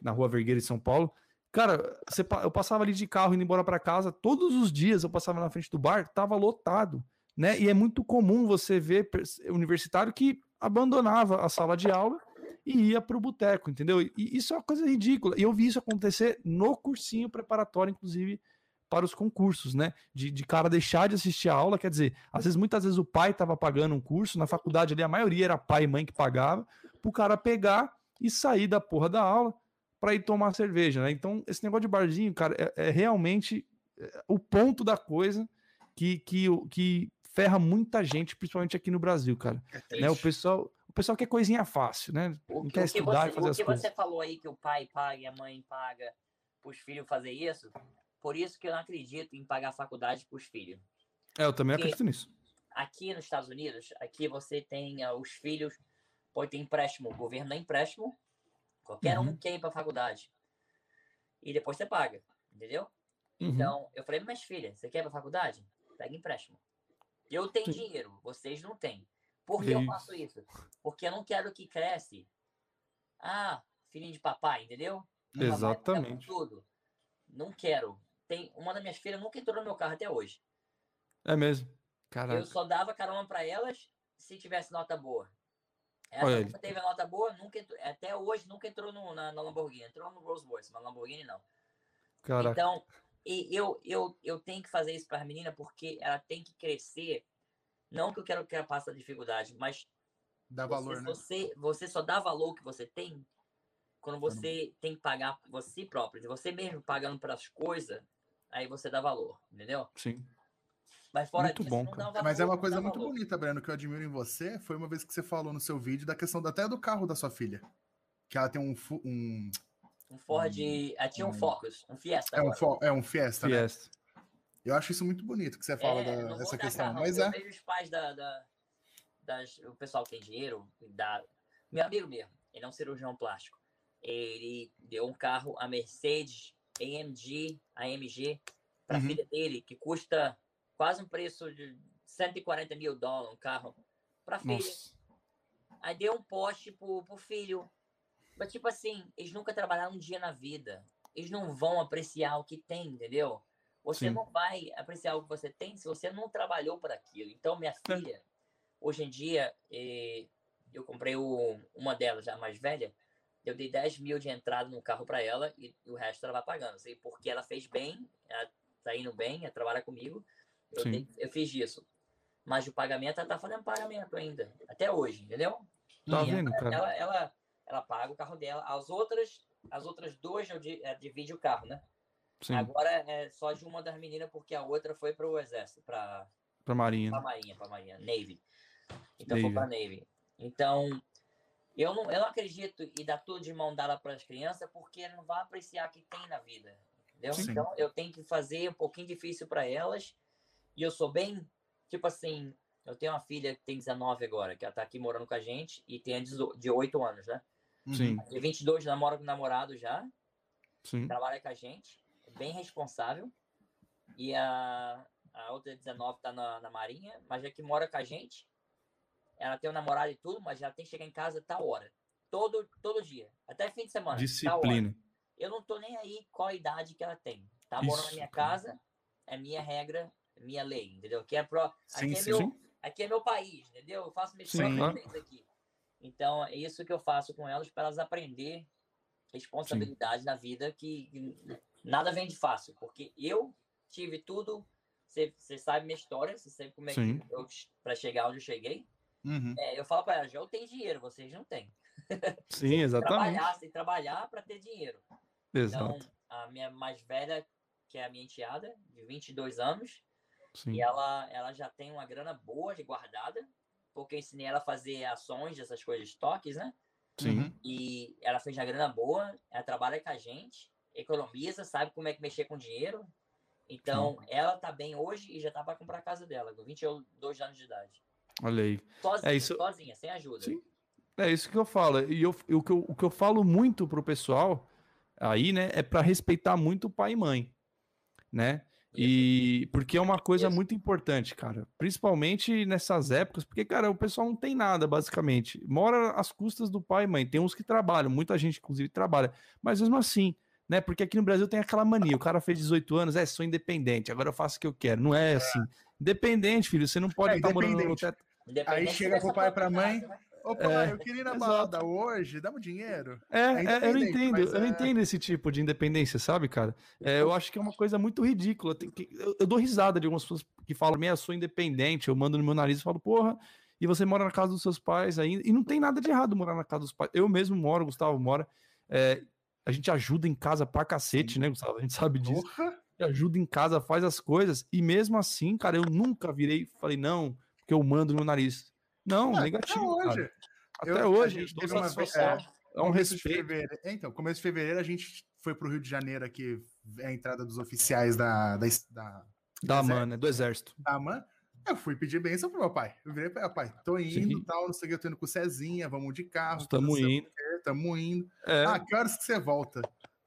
na rua Vergueiro em São Paulo. Cara, você, eu passava ali de carro indo embora para casa, todos os dias eu passava na frente do bar, tava lotado, né? E é muito comum você ver universitário que abandonava a sala de aula e ia pro boteco, entendeu? E isso é uma coisa ridícula. E eu vi isso acontecer no cursinho preparatório, inclusive, para os concursos, né? De, de cara deixar de assistir a aula, quer dizer, às vezes, muitas vezes o pai estava pagando um curso, na faculdade ali a maioria era pai e mãe que pagava, para o cara pegar e sair da porra da aula para ir tomar cerveja, né? Então, esse negócio de barzinho, cara, é, é realmente é, o ponto da coisa que, que, que ferra muita gente, principalmente aqui no Brasil, cara. É né? O pessoal, o pessoal quer coisinha fácil, né? O, quer estudar você, e fazer as coisas. O que você falou aí que o pai paga e a mãe paga para os filhos fazer isso, por isso que eu não acredito em pagar faculdade para os filhos. É, eu também Porque- acredito nisso. Aqui nos Estados Unidos, aqui você tem ah, os filhos, pode ter empréstimo, o governo dá empréstimo, qualquer um Uhum. quer ir para faculdade. E depois você paga, entendeu? Uhum. Então, eu falei, mas filha, você quer ir pra faculdade? Pega empréstimo. Eu tenho dinheiro, vocês não têm. Por que eu faço isso? Porque eu não quero que cresce. Ah, filhinho de papai, entendeu? Papai Exatamente. Tudo. Não quero. Tem, uma das minhas filhas nunca entrou no meu carro até hoje. É mesmo. Caraca. Eu só dava carona pra elas se tivesse nota boa. Essa nunca teve a nota boa, nunca entrou- até hoje nunca entrou no- na, na Lamborghini. Entrou no Rolls Royce, mas Lamborghini não. Caraca. Então, e eu, eu, eu tenho que fazer isso para a menina porque ela tem que crescer. Não que eu quero que ela passe a dificuldade, mas Dá você, valor, né? você, você só dá valor que você tem quando você tem que pagar você próprio. Você mesmo pagando para as coisas, aí você dá valor, entendeu? Sim. Mas fora Muito disso, bom, não cara. dá valor. Mas é uma não coisa muito valor. bonita, Breno, que eu admiro em você. Foi uma vez que você falou no seu vídeo da questão da- até do carro da sua filha. Que ela tem um. um Um Ford. ah, tinha um hum. Focus, um Fiesta. é, um fo- é um Fiesta, né? Fiesta. Eu acho isso muito bonito que você fala É, da, vou essa dar questão. carrão, Mas eu é. vejo os pais da, da- das, o pessoal que tem dinheiro, da, meu amigo mesmo, ele é um cirurgião plástico. Ele deu um carro, a Mercedes AMG, AMG, para Uhum. filha dele, que custa quase um preço de 140 mil dólares um carro para filha. Nossa. Aí deu um poste pro, pro filho. Mas, tipo assim, eles nunca trabalharam um dia na vida. Eles não vão apreciar o que tem, entendeu? Você Sim. não vai apreciar o que você tem se você não trabalhou para aquilo. Então, minha É. filha, hoje em dia, eh, eu comprei o, uma delas, já mais velha. Eu dei 10 mil de entrada no carro para ela e, o resto ela vai pagando. Sei porque ela fez bem, ela tá indo bem, ela trabalha comigo. Eu, dei- eu fiz isso. Mas o pagamento, ela tá fazendo pagamento ainda, até hoje, entendeu? Tá E vendo, ela, cara? ela, ela, ela paga o carro dela. As outras, as outras duas eh, divide o carro, né? Sim. Agora é só de uma das meninas, porque a outra foi para o exército, para Pra Marinha. a né? marinha, para Marinha, Navy. Então foi Navy. para Navy. Então eu não, eu não acredito e dar tudo de mão dada para as crianças, porque não vai apreciar o que tem na vida, entendeu? Sim. Então eu tenho que fazer um pouquinho difícil para elas. E eu sou bem, tipo assim, eu tenho uma filha que tem 19 agora, que ela tá aqui morando com a gente e tem a 18 de 8 anos, né? Sim, De 22 namora com namorado já, sim. trabalha com a gente, é bem responsável. E a, a outra 19 tá na, na Marinha, mas é que mora com a gente. Ela tem um namorado e tudo, mas já tem que chegar em casa tal hora. Todo, todo dia. Até fim de semana. Disciplina. Eu não tô nem aí qual a idade que ela tem. Tá morando na Isso, minha cara. casa, é minha regra, é minha lei, entendeu? Aqui é, pro, Sim, aqui é, sim. meu, Sim. aqui é meu país, entendeu? Eu faço minhas próprias né? leis aqui. Então, é isso que eu faço com elas para elas aprender responsabilidade na vida que, nada vem de fácil, porque eu tive tudo, você sabe minha história, você sabe como é Sim. que eu para chegar onde eu cheguei. Uhum. É, eu falo para elas, eu tenho dinheiro, vocês não têm. Sim, exatamente. Trabalhar, você tem que trabalhar para ter dinheiro. Então, Exato. a minha mais velha, que é a minha enteada, de 22 anos, Sim. e ela, ela já tem uma grana boa de guardada, porque eu ensinei ela a fazer ações, essas coisas, estoques, né? Sim. Uhum. E ela fez uma grana boa, ela trabalha com a gente, economiza, sabe como é que mexer com dinheiro. Então, ela tá bem hoje e já tá para comprar a casa dela, com 22 anos de idade. Olha aí. Sozinha, isso- sozinha, sem ajuda. Sim. É isso que eu falo. E eu, o, que eu, o que eu falo muito pro pessoal aí, né, é para respeitar muito o pai e mãe, né? E porque é uma coisa muito importante, cara. Principalmente nessas épocas, porque, cara, o pessoal não tem nada, basicamente. Mora às custas do pai e mãe. Tem uns que trabalham, muita gente, inclusive, trabalha. Mas mesmo assim, né? Porque aqui no Brasil tem aquela mania. O cara fez 18 anos, é, sou independente, agora eu faço o que eu quero. Não é assim. Independente, filho. Você não pode É, estar morando no teto. Aí chega pro pai e pra mãe, né? Ô, pai, É, eu queria ir na exato. balada hoje, dá um dinheiro? É, é, eu não entendo, eu não é- entendo esse tipo de independência, sabe, cara? É, eu acho que é uma coisa muito ridícula. que- eu, eu dou risada de algumas pessoas que falam, eu sou independente, eu mando no meu nariz e falo, porra, e você mora na casa dos seus pais ainda, e não tem nada de errado morar na casa dos pais. Eu mesmo moro, Gustavo mora, é, a gente ajuda em casa pra cacete, né, Gustavo? A gente sabe disso. Porra! Ajuda em casa, faz as coisas, e mesmo assim, cara, eu nunca virei e falei, não, porque eu mando no meu nariz. Não, Ah, negativo, até hoje. Até Eu- a hoje, gente dou teve uma vez- satisfação, é um respeito. é, Então, começo de fevereiro a gente foi pro Rio de Janeiro aqui, é a entrada dos oficiais da, da, da, Da MAN, né? Do exército. Da MAN. Eu fui pedir bênção pro meu pai. Eu virei pro meu pai, tô indo, Sim. tal, não sei o que, eu tô indo com o Cezinha, vamos de carro. Estamos indo. Tamo indo. É. Ah, que horas que você volta?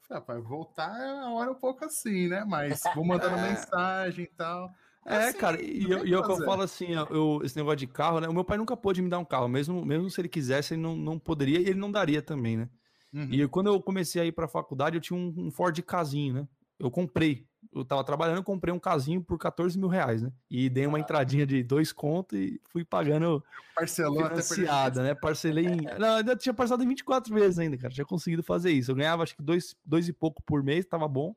Falei, ah, pai, voltar é uma hora um pouco assim, né? Mas vou mandando é. mensagem e tal. É, assim, cara, e eu, eu, eu, falo assim, eu, esse negócio de carro, né? O meu pai nunca pôde me dar um carro, mesmo, mesmo se ele quisesse, ele não, não poderia e ele não daria também, né? Uhum. E quando eu comecei a ir pra faculdade, eu tinha um, um Ford casinho, né? Eu comprei eu tava trabalhando, comprei um casinho por 14 mil reais, né? E dei uma ah. entradinha de dois contos e fui pagando Parcelou financiada, né? Parcelei em... Não, ainda tinha parcelado em 24 vezes ainda, cara. Tinha conseguido fazer isso. Eu ganhava acho que dois, dois e pouco por mês, tava bom.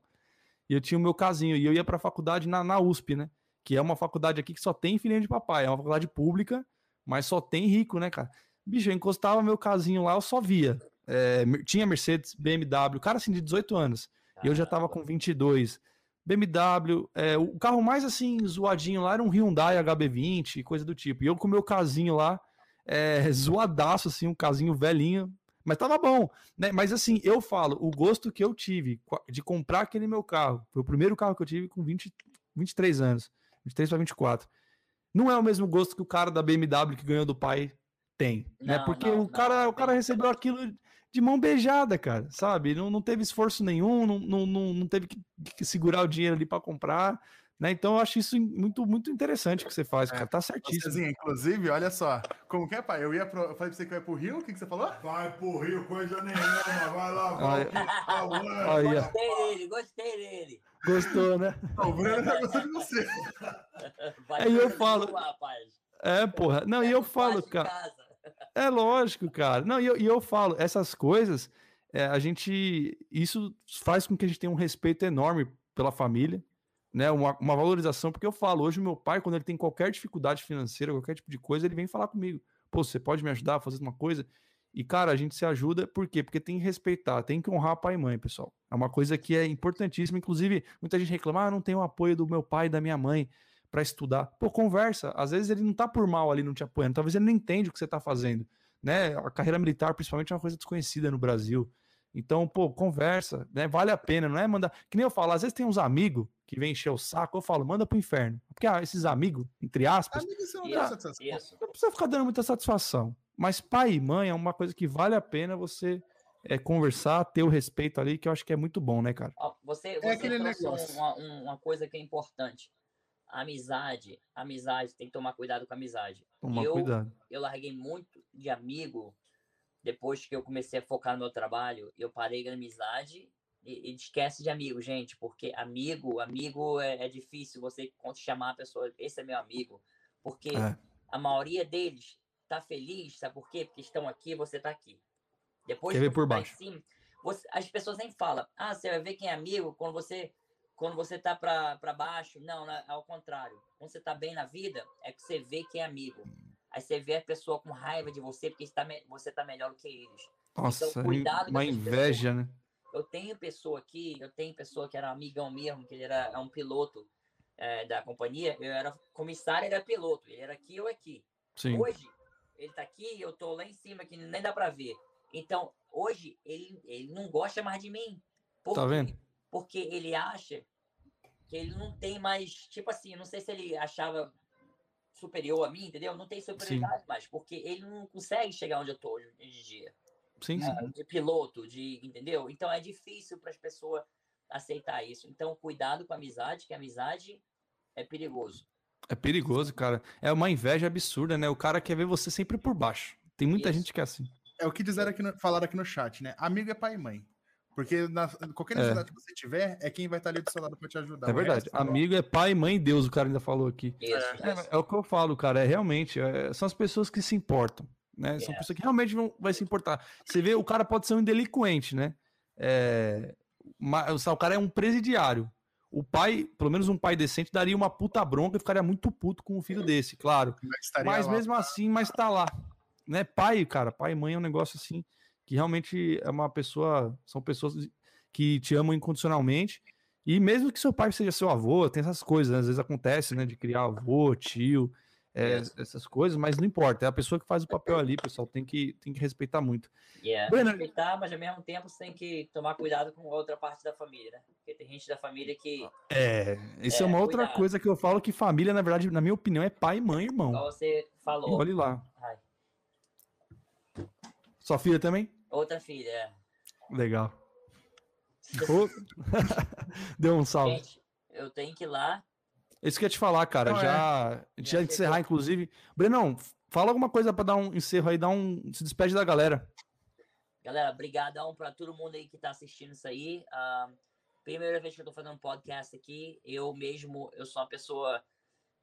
E eu tinha o meu casinho. E eu ia pra faculdade na, na USP, né? Que é uma faculdade aqui que só tem filhinho de papai. É uma faculdade pública, mas só tem rico, né, cara? Bicho, eu encostava meu casinho lá, eu só via. É, tinha Mercedes, BMW, cara assim de 18 anos. E eu já tava com 22. BMW, é, o carro mais assim zoadinho lá era um Hyundai HB20, coisa do tipo. E eu com o meu casinho lá, é, zoadaço, assim, um casinho velhinho, mas tava bom, né? Mas assim, eu falo, o gosto que eu tive de comprar aquele meu carro, foi o primeiro carro que eu tive com 20, 23 anos, 23 para 24. Não é o mesmo gosto que o cara da BMW que ganhou do pai tem, né? Porque não, o cara, não, o cara recebeu aquilo de mão beijada, cara, sabe? Não, não teve esforço nenhum, não, não, não teve que, que segurar o dinheiro ali para comprar, né? Então eu acho isso muito, muito interessante que você faz, é, cara. Tá certíssimo. Vocêzinha, inclusive, olha só, como que é, pai? Eu ia pro, eu falei pra você que vai pro Rio, o que, que você falou? Vai pro Rio, coisa nenhuma, vai lá, vai. Aí, gostei dele, gostei dele. Gostou, né? o Bruno já gostou de você. Vai Aí eu falo. Rapaz. É, porra. Não, e eu falo, cara. É lógico, cara. Não, e eu, e eu falo, essas coisas, é, a gente. Isso faz com que a gente tenha um respeito enorme pela família, né? Uma, uma valorização, porque eu falo, hoje meu pai, quando ele tem qualquer dificuldade financeira, qualquer tipo de coisa, ele vem falar comigo. Pô, você pode me ajudar a fazer uma coisa? E, cara, a gente se ajuda, por quê? Porque tem que respeitar, tem que honrar pai e mãe, pessoal. É uma coisa que é importantíssima. Inclusive, muita gente reclama, ah, não tenho o apoio do meu pai e da minha mãe para estudar. Pô, conversa. Às vezes ele não tá por mal ali não te apoiando, talvez ele não entende o que você tá fazendo, né? A carreira militar, principalmente, é uma coisa desconhecida no Brasil. Então, pô, conversa, né? Vale a pena, não é mandar. Que nem eu falo, às vezes tem uns amigos que vem encher o saco, eu falo, manda pro inferno. Porque ah, esses amigos, entre aspas, amigos não, isso, não precisa ficar dando muita satisfação. Mas pai e mãe é uma coisa que vale a pena você é, conversar, ter o respeito ali, que eu acho que é muito bom, né, cara? Você, você é aquele negócio. Uma, uma coisa que é importante amizade, amizade, tem que tomar cuidado com a amizade. Tomar eu, cuidado. Eu larguei muito de amigo depois que eu comecei a focar no meu trabalho. Eu parei com amizade e, e esquece de amigo, gente, porque amigo, amigo é, é, difícil você chamar a pessoa, esse é meu amigo, porque é. a maioria deles tá feliz, sabe por quê? Porque estão aqui, você tá aqui. Depois Quer ver por tá baixo. Cima, você, as pessoas nem falam, ah, você vai ver quem é amigo quando você quando você tá para baixo, não, é ao contrário. Quando você tá bem na vida, é que você vê que é amigo. Aí você vê a pessoa com raiva de você porque está, você tá melhor do que eles. Nossa, então, cuidado uma inveja, pessoas. né? Eu tenho pessoa aqui, eu tenho pessoa que era amigão mesmo, que ele era é um piloto é, da companhia, eu era comissário, ele era piloto, ele era aqui ou aqui. Sim. Hoje, ele tá aqui, eu tô lá em cima, que nem dá para ver. Então, hoje, ele, ele não gosta mais de mim. Por tá vendo? porque ele acha que ele não tem mais, tipo assim, não sei se ele achava superior a mim, entendeu? Não tem superioridade sim. mais, porque ele não consegue chegar onde eu tô hoje em dia. Sim, né? sim. De piloto, de, entendeu? Então é difícil para as pessoas aceitar isso. Então, cuidado com a amizade, que a amizade é perigoso. É perigoso, cara. É uma inveja absurda, né? O cara quer ver você sempre por baixo. Tem muita isso. gente que é assim. É o que disseram aqui no, falaram aqui no chat, né? Amigo é pai e mãe. Porque na, qualquer necessidade é. que você tiver, é quem vai estar ali do seu lado para te ajudar. É verdade. Resto, Amigo não. é pai, mãe, Deus, o cara ainda falou aqui. Isso, é, isso. é, o que eu falo, cara. É realmente, é, são as pessoas que se importam. Né? São é. pessoas que realmente vão vai se importar. Você vê, o cara pode ser um delinquente, né? É, mas, o cara é um presidiário. O pai, pelo menos um pai decente, daria uma puta bronca e ficaria muito puto com um filho desse, claro. Mas mesmo assim, mas tá lá. Né? Pai, cara, pai e mãe é um negócio assim que realmente é uma pessoa, são pessoas que te amam incondicionalmente. E mesmo que seu pai seja seu avô, tem essas coisas, né? às vezes acontece, né, de criar avô, tio. É, essas coisas, mas não importa, é a pessoa que faz o papel ali, pessoal, tem que, tem que respeitar muito. Yeah, Bueno, respeitar, mas ao mesmo tempo você tem que tomar cuidado com outra parte da família, né? Porque tem gente da família que. É, isso é, é uma outra cuidado. coisa que eu falo que família, na verdade, na minha opinião, é pai, mãe, irmão. Igual você falou. E olhe lá. Ai. Sua filha também? Outra filha, é. Legal. Deu um salve. Gente, eu tenho que ir lá isso que eu ia te falar, cara. Não, já, é. já encerrar, inclusive. Brenão, fala alguma coisa para dar um encerro aí, dar um. Se despede da galera. Galera, brigadão para todo mundo aí que tá assistindo isso aí. Uh, primeira vez que eu tô fazendo um podcast aqui, eu mesmo, eu sou uma pessoa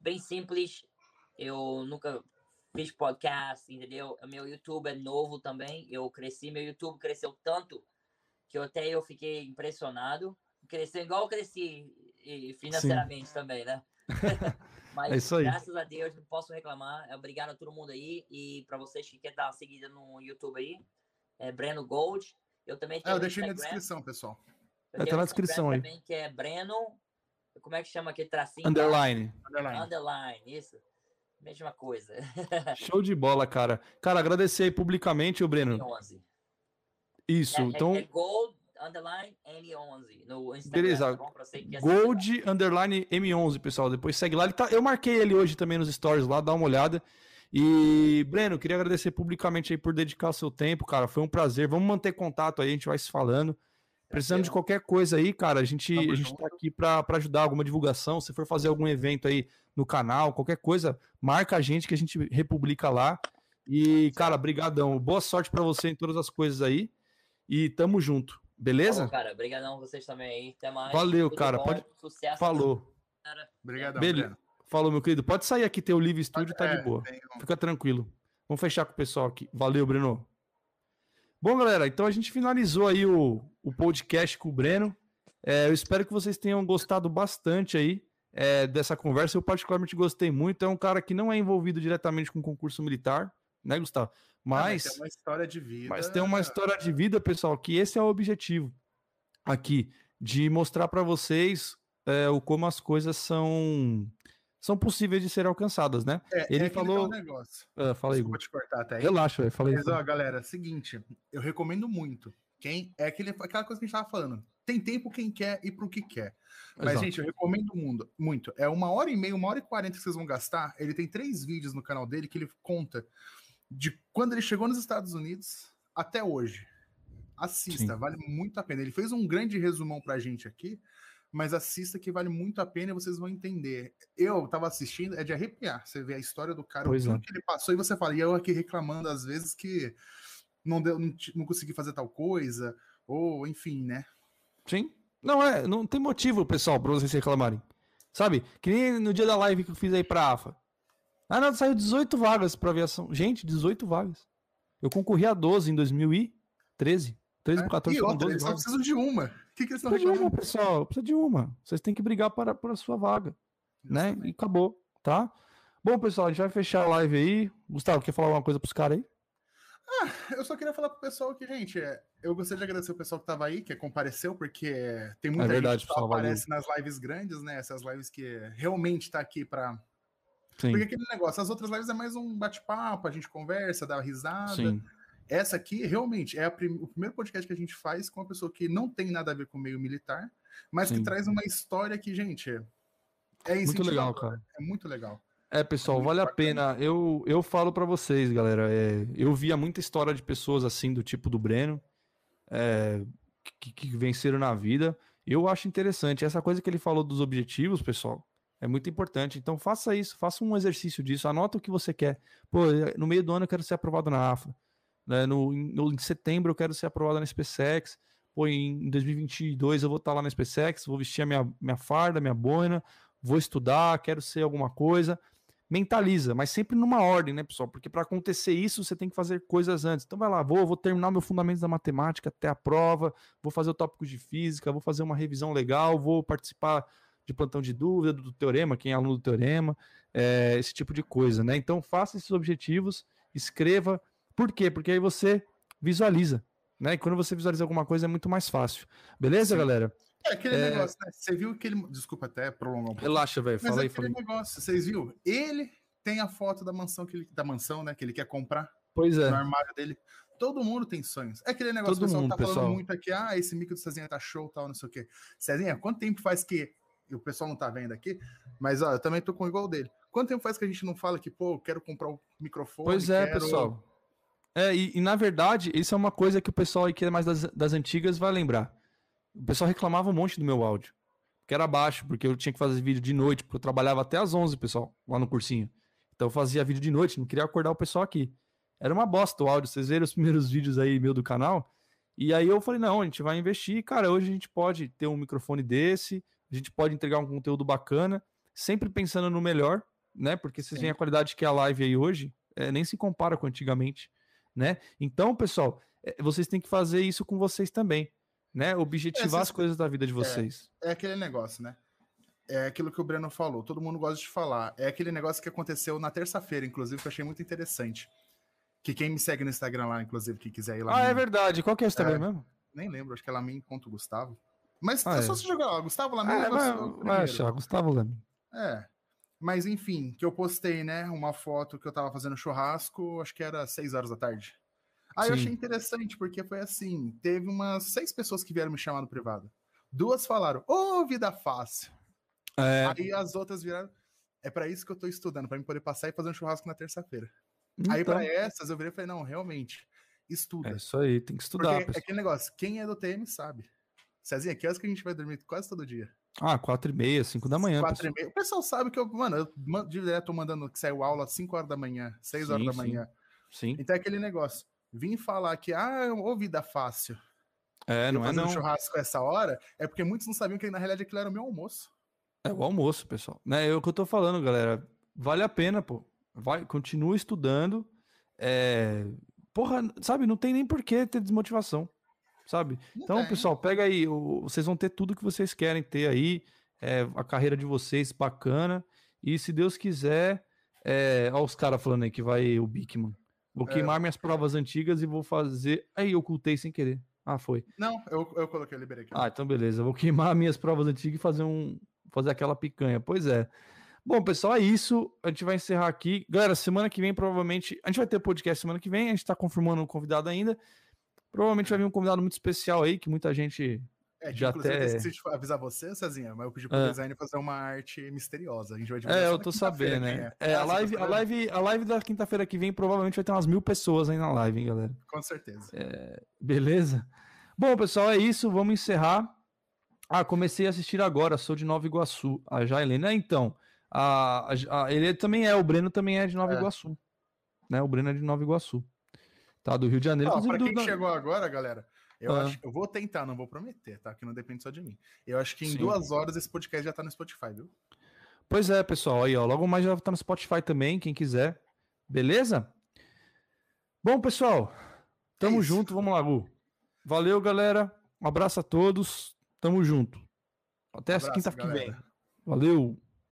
bem simples. Eu nunca fiz podcast, entendeu? Meu YouTube é novo também. Eu cresci, meu YouTube cresceu tanto que eu até eu fiquei impressionado. Cresceu igual eu cresci financeiramente Sim. também, né? Mas é isso aí. graças a Deus, não posso reclamar. Obrigado a todo mundo aí. E para vocês que querem dar uma seguida no YouTube aí, é Breno Gold. Eu também tenho. É, eu deixei na descrição, pessoal. Eu tá na descrição aí. Também, que é Breno. Como é que chama aquele tracinho? Underline. Underline. Underline, isso. Mesma coisa. Show de bola, cara. Cara, agradecer aí publicamente, o Breno. 11. Isso, é, então. É, é Gold underline M11 no Instagram. Beleza. Tá Gold underline M11, pessoal. Depois segue lá. Ele tá, eu marquei ele hoje também nos stories lá, dá uma olhada. E, Breno, queria agradecer publicamente aí por dedicar o seu tempo, cara. Foi um prazer. Vamos manter contato aí, a gente vai se falando. Precisando de qualquer coisa aí, cara, a gente, a gente tá aqui para ajudar alguma divulgação. Se for fazer algum evento aí no canal, qualquer coisa, marca a gente que a gente republica lá. E, cara, brigadão. Boa sorte para você em todas as coisas aí. E tamo junto. Beleza? Falou, cara. Obrigadão vocês também aí. Até mais. Valeu, Tudo cara. Bom. Pode... Sucesso. Falou. Obrigadão. Beleza. Falou, meu querido. Pode sair aqui, teu live estúdio tá é, de boa. Fica tranquilo. Vamos fechar com o pessoal aqui. Valeu, Breno. Bom, galera, então a gente finalizou aí o, o podcast com o Breno. É, eu espero que vocês tenham gostado bastante aí é, dessa conversa. Eu particularmente gostei muito. É um cara que não é envolvido diretamente com concurso militar, né, Gustavo? Mas, ah, mas tem uma história de vida. Mas tem uma história de vida, pessoal, que esse é o objetivo aqui, de mostrar para vocês é, o como as coisas são são possíveis de ser alcançadas, né? É, ele é falou. Um negócio. Ah, fala aí, te cortar até aí. Relaxa, falei. Mas, ó, galera, seguinte, eu recomendo muito. Quem é aquele, aquela coisa que a gente tava falando. Tem tempo quem quer e pro que quer. Mas, Exato. gente, eu recomendo muito. É uma hora e meia, uma hora e quarenta que vocês vão gastar. Ele tem três vídeos no canal dele que ele conta de quando ele chegou nos Estados Unidos até hoje. Assista, Sim. vale muito a pena. Ele fez um grande resumão pra gente aqui, mas assista que vale muito a pena e vocês vão entender. Eu tava assistindo, é de arrepiar. Você vê a história do cara, pois o é. que ele passou, e você fala, e eu aqui reclamando às vezes que não, deu, não, não consegui fazer tal coisa, ou enfim, né? Sim. Não é, não tem motivo, pessoal, pra vocês reclamarem. Sabe? Que nem no dia da live que eu fiz aí pra AFA. Ah, não, saiu 18 vagas para aviação. Gente, 18 vagas. Eu concorri a 12 em 2013. 13 para 14 e outra, 12 eles só precisam de uma. O que, que eles estão reclamando? de uma, pessoal. Precisa de uma. Vocês têm que brigar para, para a sua vaga. Né? E acabou, tá? Bom, pessoal, a gente vai fechar a live aí. Gustavo, quer falar alguma coisa pros caras aí? Ah, eu só queria falar pro pessoal que, gente, é, eu gostaria de agradecer o pessoal que tava aí, que compareceu, porque tem muita é verdade, gente que pessoal, aparece valeu. nas lives grandes, né? Essas lives que realmente tá aqui para Sim. Porque aquele negócio, as outras lives é mais um bate-papo, a gente conversa, dá risada. Sim. Essa aqui, realmente, é prim o primeiro podcast que a gente faz com uma pessoa que não tem nada a ver com o meio militar, mas Sim. que traz uma história que, gente, é muito legal, cara. É muito legal. É, pessoal, é vale a pena. Eu, eu falo para vocês, galera. É, eu via muita história de pessoas assim, do tipo do Breno, é, que, que venceram na vida. Eu acho interessante. Essa coisa que ele falou dos objetivos, pessoal, é muito importante. Então faça isso, faça um exercício disso, anota o que você quer. Pô, no meio do ano eu quero ser aprovado na AFA. Né? No, no, em setembro eu quero ser aprovado na SpaceX. Pô, em 2022 eu vou estar lá na SpaceX, vou vestir a minha, minha farda, minha boina, vou estudar, quero ser alguma coisa. Mentaliza, mas sempre numa ordem, né, pessoal? Porque para acontecer isso, você tem que fazer coisas antes. Então vai lá, vou, vou terminar meu fundamentos da matemática até a prova, vou fazer o tópico de física, vou fazer uma revisão legal, vou participar de plantão de dúvida, do teorema, quem é aluno do teorema, é, esse tipo de coisa, né? Então faça esses objetivos, escreva. Por quê? Porque aí você visualiza, né? E quando você visualiza alguma coisa é muito mais fácil. Beleza, Sim. galera? É aquele é... negócio, né? Você viu que ele. Desculpa até prolongar um pouco. Relaxa, velho. Fala é aí, fala aí. negócio, vocês viram? Ele tem a foto da mansão que ele, da mansão, né, que ele quer comprar Pois é. no armário dele. Todo mundo tem sonhos. É aquele negócio Todo que o pessoal mundo, tá falando pessoal. muito aqui, ah, esse mico do Cezinha tá show, tal, não sei o quê. Cezinha, quanto tempo faz que o pessoal não tá vendo aqui, mas ó, eu também tô com igual dele. Quanto tempo faz que a gente não fala que, pô, eu quero comprar o microfone? Pois é, quero- pessoal. É, e, e, na verdade, isso é uma coisa que o pessoal aí que é mais das, das antigas vai lembrar. O pessoal reclamava um monte do meu áudio. Que era baixo, porque eu tinha que fazer vídeo de noite, porque eu trabalhava até às 11, pessoal, lá no cursinho. Então eu fazia vídeo de noite, não queria acordar o pessoal aqui. Era uma bosta o áudio, vocês viram os primeiros vídeos aí meu do canal. E aí eu falei, não, a gente vai investir, cara, hoje a gente pode ter um microfone desse, a gente pode entregar um conteúdo bacana, sempre pensando no melhor, né? Porque vocês Sim. veem a qualidade que é a live aí hoje, é, nem se compara com antigamente, né? Então, pessoal, é, vocês têm que fazer isso com vocês também, né? Objetivar vocês- as coisas da vida de vocês. é aquele negócio, né? É aquilo que o Breno falou, todo mundo gosta de falar. É aquele negócio que aconteceu na terça-feira, inclusive, que eu achei muito interessante. Que quem me segue no Instagram lá, inclusive, quem quiser ir lá. Ah, é verdade. Qual que é o Instagram mesmo? Nem lembro, acho que é Lamin.gustavo. Mas Ah, é é. só você jogar Gustavo Lamin. Ah, vai primeiro. achar, Gustavo Leme. É. Mas enfim, que eu postei, né? Uma foto que eu tava fazendo churrasco, acho que era 6 horas da tarde. Aí eu Sim. achei interessante, porque foi assim: teve umas seis pessoas que vieram me chamar no privado. Duas falaram, ô, vida fácil. É, Aí as outras viraram. É pra isso que eu tô estudando, pra mim poder passar e fazer um churrasco na terça-feira. Aí então, pra essas eu virei e falei, não, realmente, estuda. é isso aí, tem que estudar. Porque é aquele negócio, quem é do TM sabe. Cezinha, que horas que a gente vai dormir quase todo dia? Ah, quatro e meia, cinco da manhã. Quatro pessoal. e meia. O pessoal sabe que eu, mano, eu direto mandando que saiu aula às 5 horas da manhã, 6 horas Sim, da manhã. Sim. Então é aquele negócio. Vim falar que, ah, ô vida fácil. É, eu não é não. churrasco essa hora, é porque muitos não sabiam que na realidade aquilo era o meu almoço. É o almoço, pessoal. Né, é o que eu tô falando, galera. Vale a pena, pô. Vai, continua estudando. É... Porra, sabe, não tem nem por que ter desmotivação, sabe? Não Então, tem. pessoal, pega aí. Vocês vão ter tudo que vocês querem ter aí. é, a carreira de vocês bacana. E se Deus quiser. É... Olha os caras falando aí que vai o Bigman. Vou É. queimar minhas provas antigas e vou fazer. Aí, eu ocultei sem querer. Ah, foi. Não, eu, eu coloquei, eu liberei aqui. Ah, então beleza. Vou queimar minhas provas antigas e fazer um fazer aquela picanha. Pois é. Bom, pessoal, é isso. A gente vai encerrar aqui. Galera, semana que vem, provavelmente. A gente vai ter podcast semana que vem. A gente tá confirmando o convidado ainda. Provavelmente vai vir um convidado muito especial aí, que muita gente. É, já até- eu esqueci de avisar você, Cezinha, mas eu pedi pro Ah. designer fazer uma arte misteriosa. A gente vai divulgar É, eu tô sabendo, né? é. É, Ah, a tá live, a live, a live da quinta-feira que vem provavelmente vai ter umas mil pessoas aí na live, hein, galera. Com certeza. Beleza? Bom, pessoal, é isso. Vamos encerrar. Ah, comecei a assistir agora. Sou de Nova Iguaçu. A Jailene. É, então. A, a- a- ele também é. O Breno também é de Nova É. Iguaçu. Né? O Breno é de Nova Iguaçu. Tá, do Rio de Janeiro. Pra do- quem da- chegou agora, galera, eu Ah. acho eu vou tentar, não vou prometer, tá? Que não depende só de mim. Eu acho que em Sim. duas horas esse podcast já tá no Spotify, viu? Pois é, pessoal. Aí, ó. Logo mais já tá no Spotify também, quem quiser. Beleza? Bom, pessoal. Tamo É junto. Vamos lá, Gu. Valeu, galera. Um abraço a todos. Tamo junto. Até Abraço, quinta que vem. Valeu.